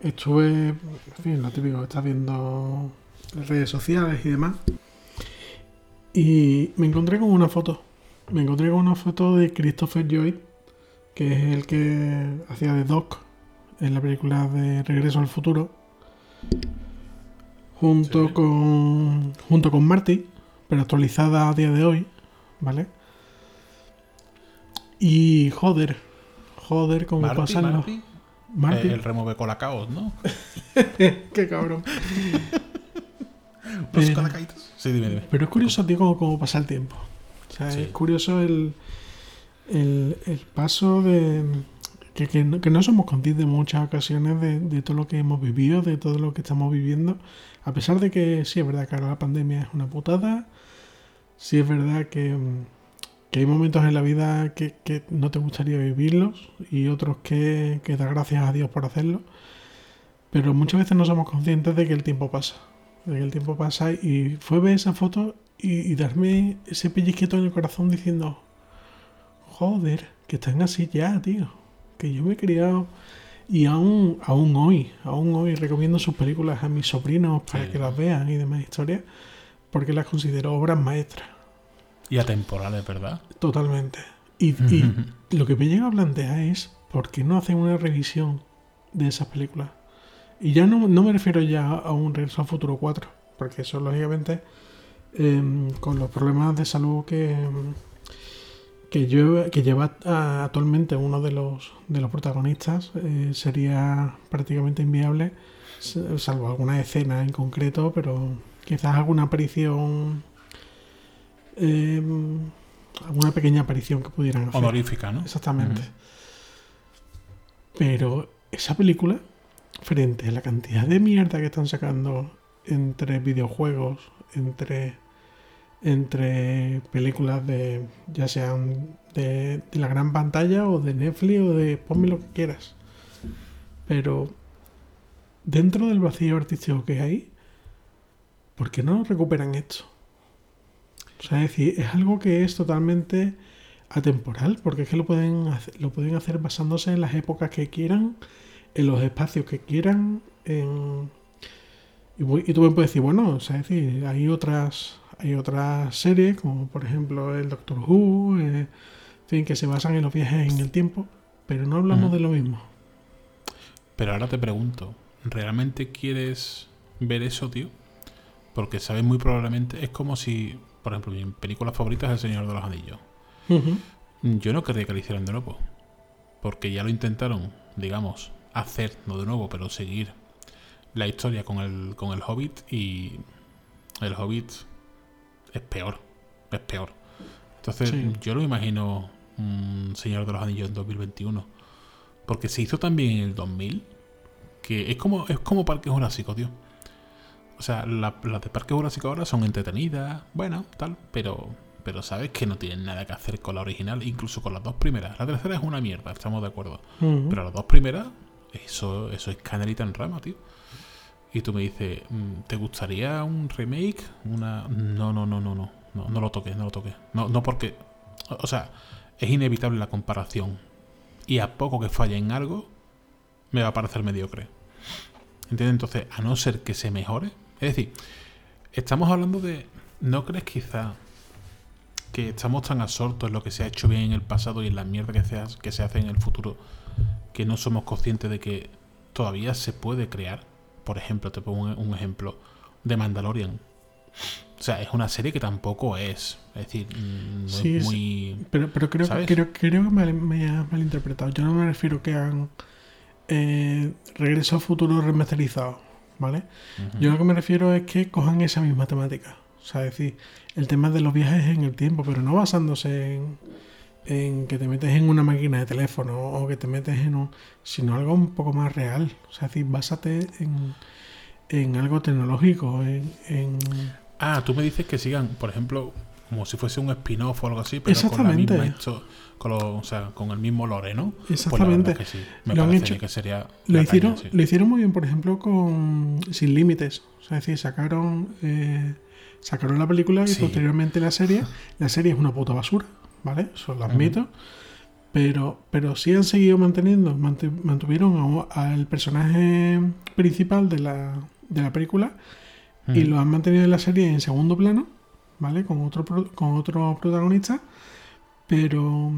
estuve, en fin, lo típico, estás viendo redes sociales y demás. Y me encontré con una foto. Me encontré con una foto de Christopher Lloyd, que es el que hacía de Doc en la película de Regreso al Futuro. Junto con. Junto con Marty pero actualizada a día de hoy, ¿vale? Y joder, joder, cómo pasan los... Marty. el remove colacaos, ¿no? Qué cabrón. Los pero, Sí, dime, dime. Pero es curioso, tío, cómo, pasa el tiempo. O sea, es curioso el, el, el paso de... Que, que, no, que, no, somos conscientes de muchas ocasiones de, de, todo lo que hemos vivido, de todo lo que estamos viviendo. A pesar de que sí es verdad que ahora la pandemia es una putada, sí es verdad que, hay momentos en la vida que, no te gustaría vivirlos y otros que, que das gracias a Dios por hacerlo. Pero muchas veces no somos conscientes de que el tiempo pasa. De que el tiempo pasa y fue ver esa foto y, y darme ese pellizquito en el corazón diciendo, joder, que están así ya, tío. Que yo me he criado y aún, aún hoy, aún hoy recomiendo sus películas a mis sobrinos para Sí. que las vean y demás historias, porque las considero obras maestras, Y atemporales, ¿verdad? totalmente. Y, y lo que me llega a plantear es, ¿por qué no hacen una revisión de esas películas? Y ya no, no me refiero ya a un Regreso al Futuro 4, porque eso lógicamente, em, con los problemas de salud que, em, que, lleva, que lleva a- actualmente uno de los, de los protagonistas, eh, sería prácticamente inviable, salvo alguna escena en concreto, pero quizás alguna aparición, em, alguna pequeña aparición que pudieran hacer. Honorífica, ¿no? Exactamente. Pero esa película, frente a la cantidad de mierda que están sacando entre videojuegos, entre, entre películas de ya sean de, de la gran pantalla o de Netflix o de ponme lo que quieras. Pero dentro del vacío artístico que hay, ¿por qué no recuperan esto? O sea, es decir, es algo que es totalmente atemporal, porque es que lo pueden hacer, lo pueden hacer basándose en las épocas que quieran, en los espacios que quieran, en... y, tú me puedes decir, bueno, o sea, es decir, hay otras, hay otras series, como por ejemplo el Doctor Who, eh, en fin, que se basan en los viajes en el tiempo, pero no hablamos de lo mismo. Pero ahora te pregunto, ¿realmente quieres ver eso, tío? Porque sabes muy probablemente, es como si, por ejemplo, mi película favorita es El Señor de los Anillos. Yo no querría que lo hicieran de nuevo. Porque ya lo intentaron, digamos, hacer, no de nuevo, pero seguir la historia con el, con el Hobbit y el Hobbit es peor. Es peor. Entonces, Sí. yo me imagino un Señor de los Anillos en 2021. Porque se hizo también en el 2000. Que es como, es como Parque Jurásico, tío. O sea, la- las de Parque Jurásico ahora son entretenidas, bueno, tal, pero, pero sabes que no tienen nada que hacer con la original, incluso con las dos primeras. La tercera es una mierda, estamos de acuerdo. Pero las dos primeras, eso, eso es canelita en rama, tío. Y tú me dices, mm, ¿te gustaría un remake? Una. No, no, no, no, no. No, no lo toques, no lo toques. No, no porque. O o sea, es inevitable la comparación. Y a poco que falle en algo, me va a parecer mediocre. ¿Entiendes? Entonces, a no ser que se mejore. Es decir, estamos hablando de. ¿No crees quizá que estamos tan absortos en lo que se ha hecho bien en el pasado y en la mierda que se, ha- que se hace en el futuro que no somos conscientes de que todavía se puede crear? Por ejemplo, te pongo un, un ejemplo de Mandalorian. O sea, es una serie que tampoco es. Es decir, mm, no Sí, es muy. Pero, pero creo, ¿Sabes? creo, creo que me, me has malinterpretado. Yo no me refiero que hagan eh, Regreso al Futuro remasterizado, ¿vale? Yo lo que me refiero es que cojan esa misma temática. O sea, es decir, el tema de los viajes en el tiempo, pero no basándose en, en que te metes en una máquina de teléfono o que te metes en un... sino algo un poco más real. O sea, es decir, básate en, en algo tecnológico, en... en- Ah, tú me dices que sigan, por ejemplo, como si fuese un spin-off o algo así, pero con la misma histo- con, lo- o sea, con el mismo lore, ¿no? Pues Exactamente. que sí. Me Lo han hecho- que sería. Lo hicieron, caña, sí. lo hicieron muy bien, por ejemplo, con Sin Límites. O sea, es decir, sacaron, eh, sacaron la película y Sí. posteriormente la serie. La serie es una puta basura, ¿vale? Eso lo admito. Pero, pero sí han seguido manteniendo, mante- mantuvieron al personaje principal de la, de la película y lo han mantenido en la serie en segundo plano, ¿vale? Con otro, con otro protagonista, pero,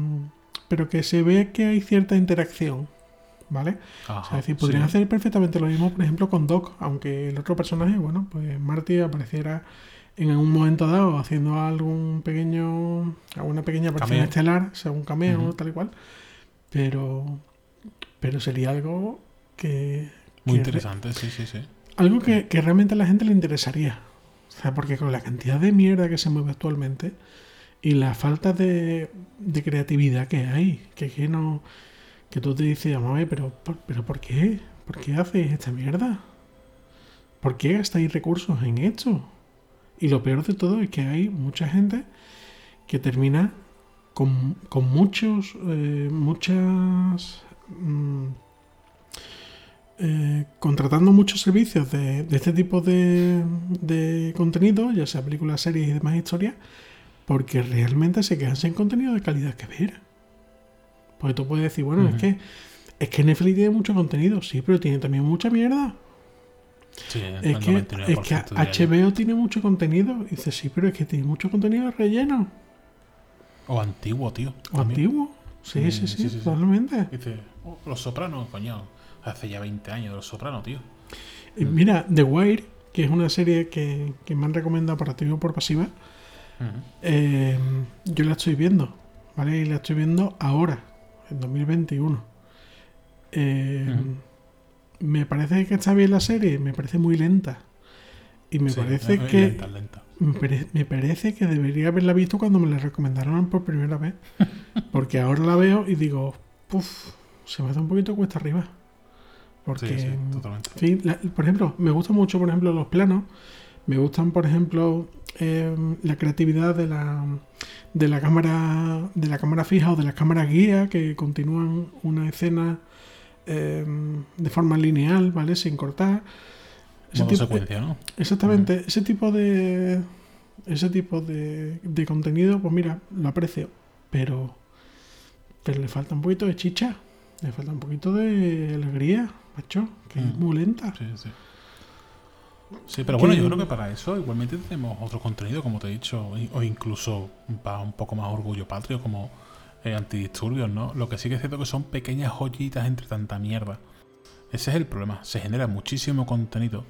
pero que se ve que hay cierta interacción, ¿vale? Ajá, O sea, es decir, podrían sí. hacer perfectamente lo mismo, por ejemplo, con Doc, aunque el otro personaje, bueno, pues Marty apareciera en algún momento dado haciendo algún pequeño, alguna pequeña aparición estelar, sea un cameo, Ujú. tal y cual, pero, pero sería algo que, Muy que- interesante, sí, sí, sí. algo que, que realmente a la gente le interesaría. O sea, porque con la cantidad de mierda que se mueve actualmente y la falta de, creatividad que hay, que, que no. que tú te dices, vamos a ver, pero, por- pero ¿por qué? ¿Por qué haces esta mierda? ¿Por qué gastáis recursos en esto? Y lo peor de todo es que hay mucha gente que termina con, con muchos, eh, muchas, mm, eh, contratando muchos servicios de, este tipo de contenido, ya sea películas, series y demás historias, porque realmente se quedan sin contenido de calidad que ver. Porque tú puedes decir, bueno, es que es que Netflix tiene mucho contenido, sí, pero tiene también mucha mierda. Sí, Es que, 99% es que. HBO tiene mucho contenido. Y dices, sí, pero es que tiene mucho contenido relleno. O antiguo, tío. O también. antiguo. Sí, Mm, sí, sí, sí, sí, totalmente. Dice, oh, Los Sopranos, coño. Hace ya 20 años de Los Sopranos, tío. Y mira, The Wire, que es una serie que, que me han recomendado por activo y por pasiva, Eh, yo la estoy viendo, ¿vale? Y la estoy viendo ahora, en 2021. Eh, Ujú. Me parece que está bien la serie, me parece muy lenta. Y me Sí, parece que lenta, lenta. Me, pare- me parece que debería haberla visto cuando me la recomendaron por primera vez. Porque ahora la veo y digo, puff, se me hace un poquito cuesta arriba. Porque, Sí, sí, totalmente. en fin, la- por ejemplo, me gustan mucho, por ejemplo, los planos. Me gustan, por ejemplo, eh, la creatividad de la, de la cámara de la cámara fija o de las cámaras guía que continúan una escena eh, de forma lineal, ¿vale? Sin cortar. Ese Modo tipo- secuencia, ¿no? Exactamente, ese tipo de ese tipo de, de contenido, pues mira, lo aprecio, pero pero le falta un poquito de chicha, le falta un poquito de alegría, macho, que es Mm. muy lenta. Sí, sí. Sí, pero bueno, Que- yo creo que para eso igualmente tenemos otro contenido, como te he dicho, o incluso para un poco más orgullo patrio, como eh, antidisturbios, ¿no? Lo que sí que es cierto que son pequeñas joyitas entre tanta mierda. Ese es el problema. Se genera muchísimo contenido,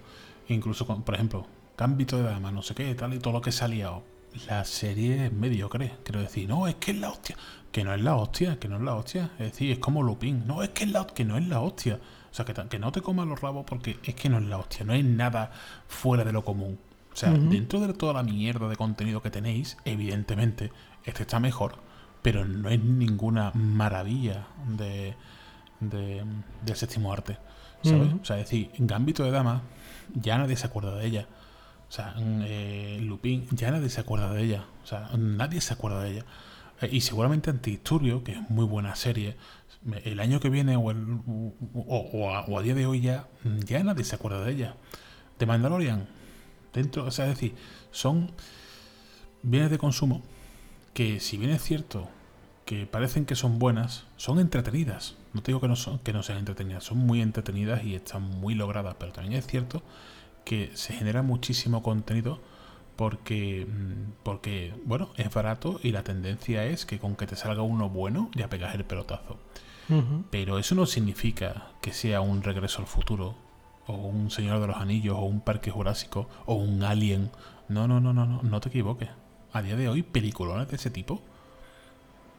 incluso, con, por ejemplo, Gambito de Dama, no sé qué, tal y todo lo que salía. La serie es mediocre. Quiero decir, no, es que es la hostia. Que no es la hostia, que no es la hostia. Es decir, es como Lupin. No, es que, es la, que no es la hostia. Sea, que, no te comas los rabos porque es que no es la hostia. No es nada fuera de lo común. O sea, dentro de toda la mierda de contenido que tenéis, evidentemente, este está mejor. Pero no es ninguna maravilla de, de, del séptimo arte. ¿Sabes? O sea, es decir, Gambito de Dama, ya nadie se acuerda de ella. O sea, mm, eh, Lupin, ya nadie se acuerda de ella. O sea, nadie se acuerda de ella. Eh, y seguramente Antidisturbio, que es muy buena serie, el año que viene o, el- o, a día de hoy ya, mm, ya nadie se acuerda de ella. De Mandalorian, dentro, o sea, es decir, son bienes de consumo que si bien es cierto que parecen que son buenas, son entretenidas. No te digo que no, son, que no sean entretenidas, son muy entretenidas y están muy logradas, pero también es cierto que se genera muchísimo contenido porque, mm, porque bueno, es barato y la tendencia es que con que te salga uno bueno ya pegas el pelotazo. Pero eso no significa que sea un regreso al futuro, o un Señor de los Anillos, o un Parque Jurásico, o un Alien. No, no, no, no, no, no te equivoques. A día de hoy, peliculones de ese tipo.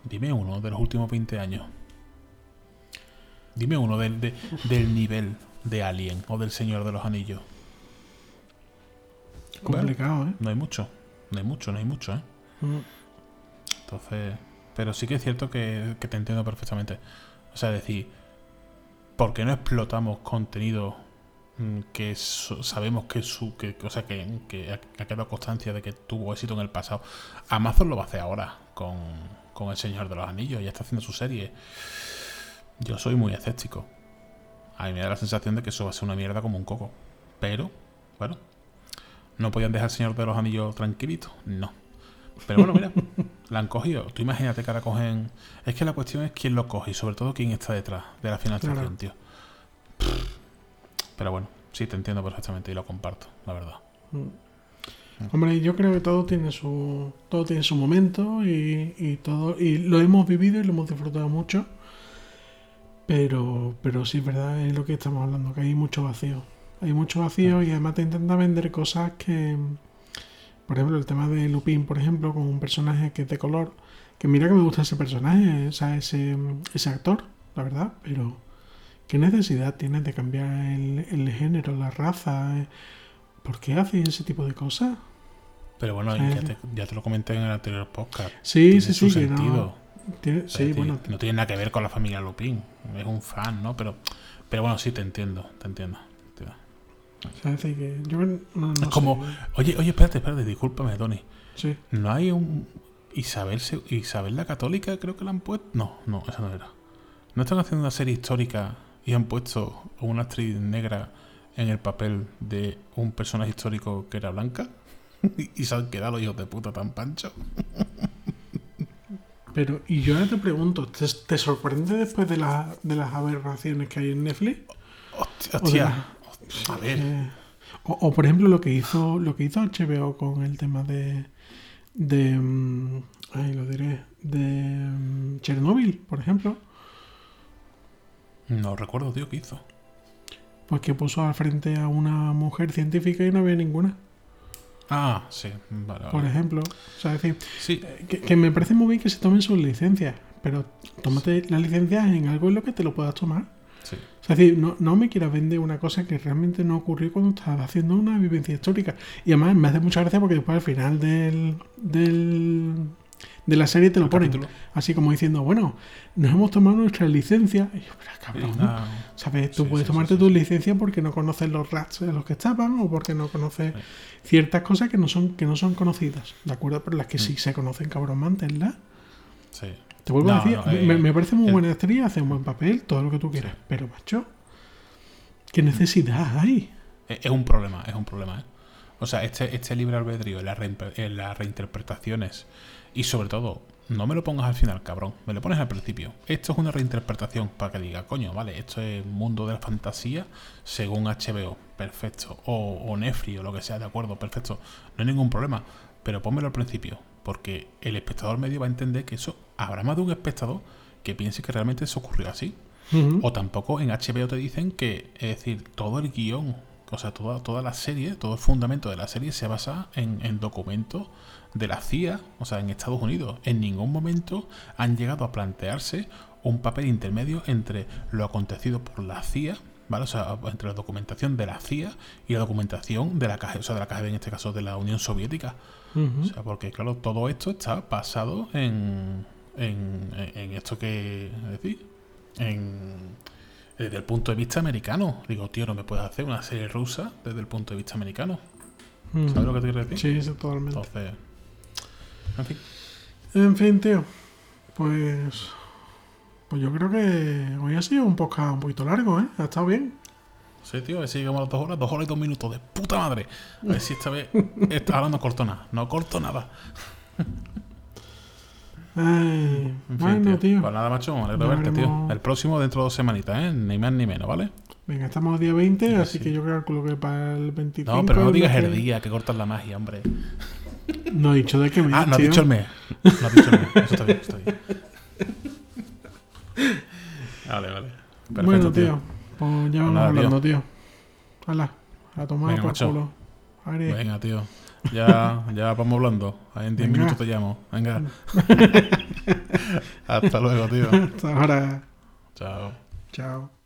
Dime uno de los últimos 20 años. Dime uno del, de- del nivel de Alien o del Señor de los Anillos. Complicado, ¿eh? No hay mucho, no hay mucho, no hay mucho, ¿eh? Mm. Entonces, pero sí que es cierto que, que te entiendo perfectamente. O sea, decir, ¿por qué no explotamos contenido mm, que sabemos que su, que, o sea, que, ha quedado constancia de que tuvo éxito en el pasado? Amazon lo va a hacer ahora con, con El Señor de los Anillos, ya está haciendo su serie. Yo soy muy escéptico. A mí me da la sensación de que eso va a ser una mierda como un coco. Pero, bueno, ¿no podían dejar al Señor de los Anillos tranquilito? No. Pero bueno, mira, la han cogido. Tú imagínate que ahora cogen. Es que la cuestión es quién lo coge y sobre todo quién está detrás de la financiación, Claro. tío. Pero bueno, sí, te entiendo perfectamente y lo comparto, la verdad. Mm. Hombre, yo creo que todo tiene su todo tiene su momento y, y todo y lo hemos vivido y lo hemos disfrutado mucho. Pero pero sí es verdad es lo que estamos hablando que hay mucho vacío. Hay mucho vacío y además te intenta vender cosas que por ejemplo el tema de Lupin, por ejemplo, con un personaje que es de color, que mira que me gusta ese personaje, o sea, ese ese actor, la verdad, pero ¿qué necesidad tienes de cambiar el, el género, la raza? ¿Por qué haces ese tipo de cosas? Pero bueno, Sí, ya, sí. te, ya te lo comenté en el anterior podcast. Sí, Tiene sí, su sí, no- tiene- Es sí, decir, bueno, no tiene nada que ver con la familia Lupin. Es un fan, ¿no? Pero, pero bueno, sí, te entiendo. te entiendo. O sea, es decir, que yo no, no Es sé. como- Oye, oye, espérate, espérate, discúlpame, Tony. Sí. ¿No hay un Isabel, Isabel la Católica? Creo que la han puesto. No, no, esa no era. ¿No están haciendo una serie histórica y han puesto a una actriz negra en el papel de un personaje histórico que era blanca y se han quedado los hijos de puta tan pancho. Pero, y yo ahora te pregunto, ¿te, te sorprende después de, la- de las aberraciones que hay en Netflix? Hostia, hostia. A ver, Eh, o, o, por ejemplo lo que hizo lo que hizo HBO con el tema de de mm, ay, lo diré de mm, Chernobyl por ejemplo. No recuerdo, tío, qué hizo. pues que puso al frente a una mujer científica y no había ninguna. Ah, sí, vale, por ejemplo o sea es decir Sí, que, que me parece muy bien que se tomen sus licencias pero tómate las licencias en algo en lo que te lo puedas tomar. Sí. Es decir, no, no me quieras vender una cosa que realmente no ocurrió cuando estás haciendo una vivencia histórica. Y además me hace mucha gracia porque después al final del, del, de la serie te lo ponen. capítulo. Así como diciendo, bueno, nos hemos tomado nuestra licencia. Y yo, pero cabrón, nada, ¿sabes? Tú Sí, puedes sí, tomarte sí, tu licencia porque no conoces los rats en los que estaban o porque no conoces ciertas cosas que no son que no son conocidas, ¿de acuerdo? Pero las que Mm. sí se conocen, cabrón, manténlas. sí. Te vuelvo a decir, no, eh, me parece muy el- buena actriz, hace un buen papel, todo lo que tú quieras. Pero, macho, ¿qué necesidad hay? Es es un problema, es un problema, ¿eh? O sea, este, este libre albedrío las en las reinterpretaciones y sobre todo, no me lo pongas al final, cabrón, me lo pones al principio. Esto es una reinterpretación para que diga, coño, vale, esto es mundo de la fantasía según HBO, perfecto. O, o Netflix o lo que sea, de acuerdo, perfecto. No hay ningún problema, pero pónmelo al principio, porque el espectador medio va a entender que eso, habrá más de un espectador que piense que realmente eso ocurrió así. O tampoco en HBO te dicen que, es decir, todo el guion, o sea, toda, toda la serie, todo el fundamento de la serie se basa en, en documentos de la CIA, o sea, en Estados Unidos. En ningún momento han llegado a plantearse un papel intermedio entre lo acontecido por la CIA, ¿vale? O sea, entre la documentación de la CIA y la documentación de la KGB, o sea, de la KGB en este caso de la Unión Soviética. O sea, porque claro, todo esto está basado en, en, en esto que, es decir, en, desde el punto de vista americano. Digo, tío, no me puedes hacer una serie rusa desde el punto de vista americano. ¿Sabes lo que te quiero decir? Sí, sí, totalmente. Entonces, en fin. En fin, tío, pues. Pues yo creo que hoy ha sido un podcast un poquito largo, ¿eh? Ha estado bien. Sí, tío, a ver si llegamos a las dos horas, dos horas y dos minutos de puta madre. A ver si esta vez, esta, ahora no corto nada, no corto nada. Ay, En fin, bueno, tío. Pues nada, macho, me alegro verte, tío. El próximo dentro de dos semanitas, ¿eh? Ni más ni menos, ¿vale? Venga, estamos a día 20, así sí. que yo calculo que para el 25. No, pero no digas el que- día, que cortas la magia, hombre. No he dicho de qué mes. Ah, no has tío. dicho el mes. No has dicho el mes. Eso está bien, está bien. Vale, vale. Perfecto, bueno, tío, pues ya vamos hablando, tío. Hala, a tomar Venga, por macho. culo. Are. Venga, tío. Ya, ya vamos hablando. En 10 Venga. minutos te llamo. Venga. Hasta luego, tío. Hasta ahora. Chao. Chao.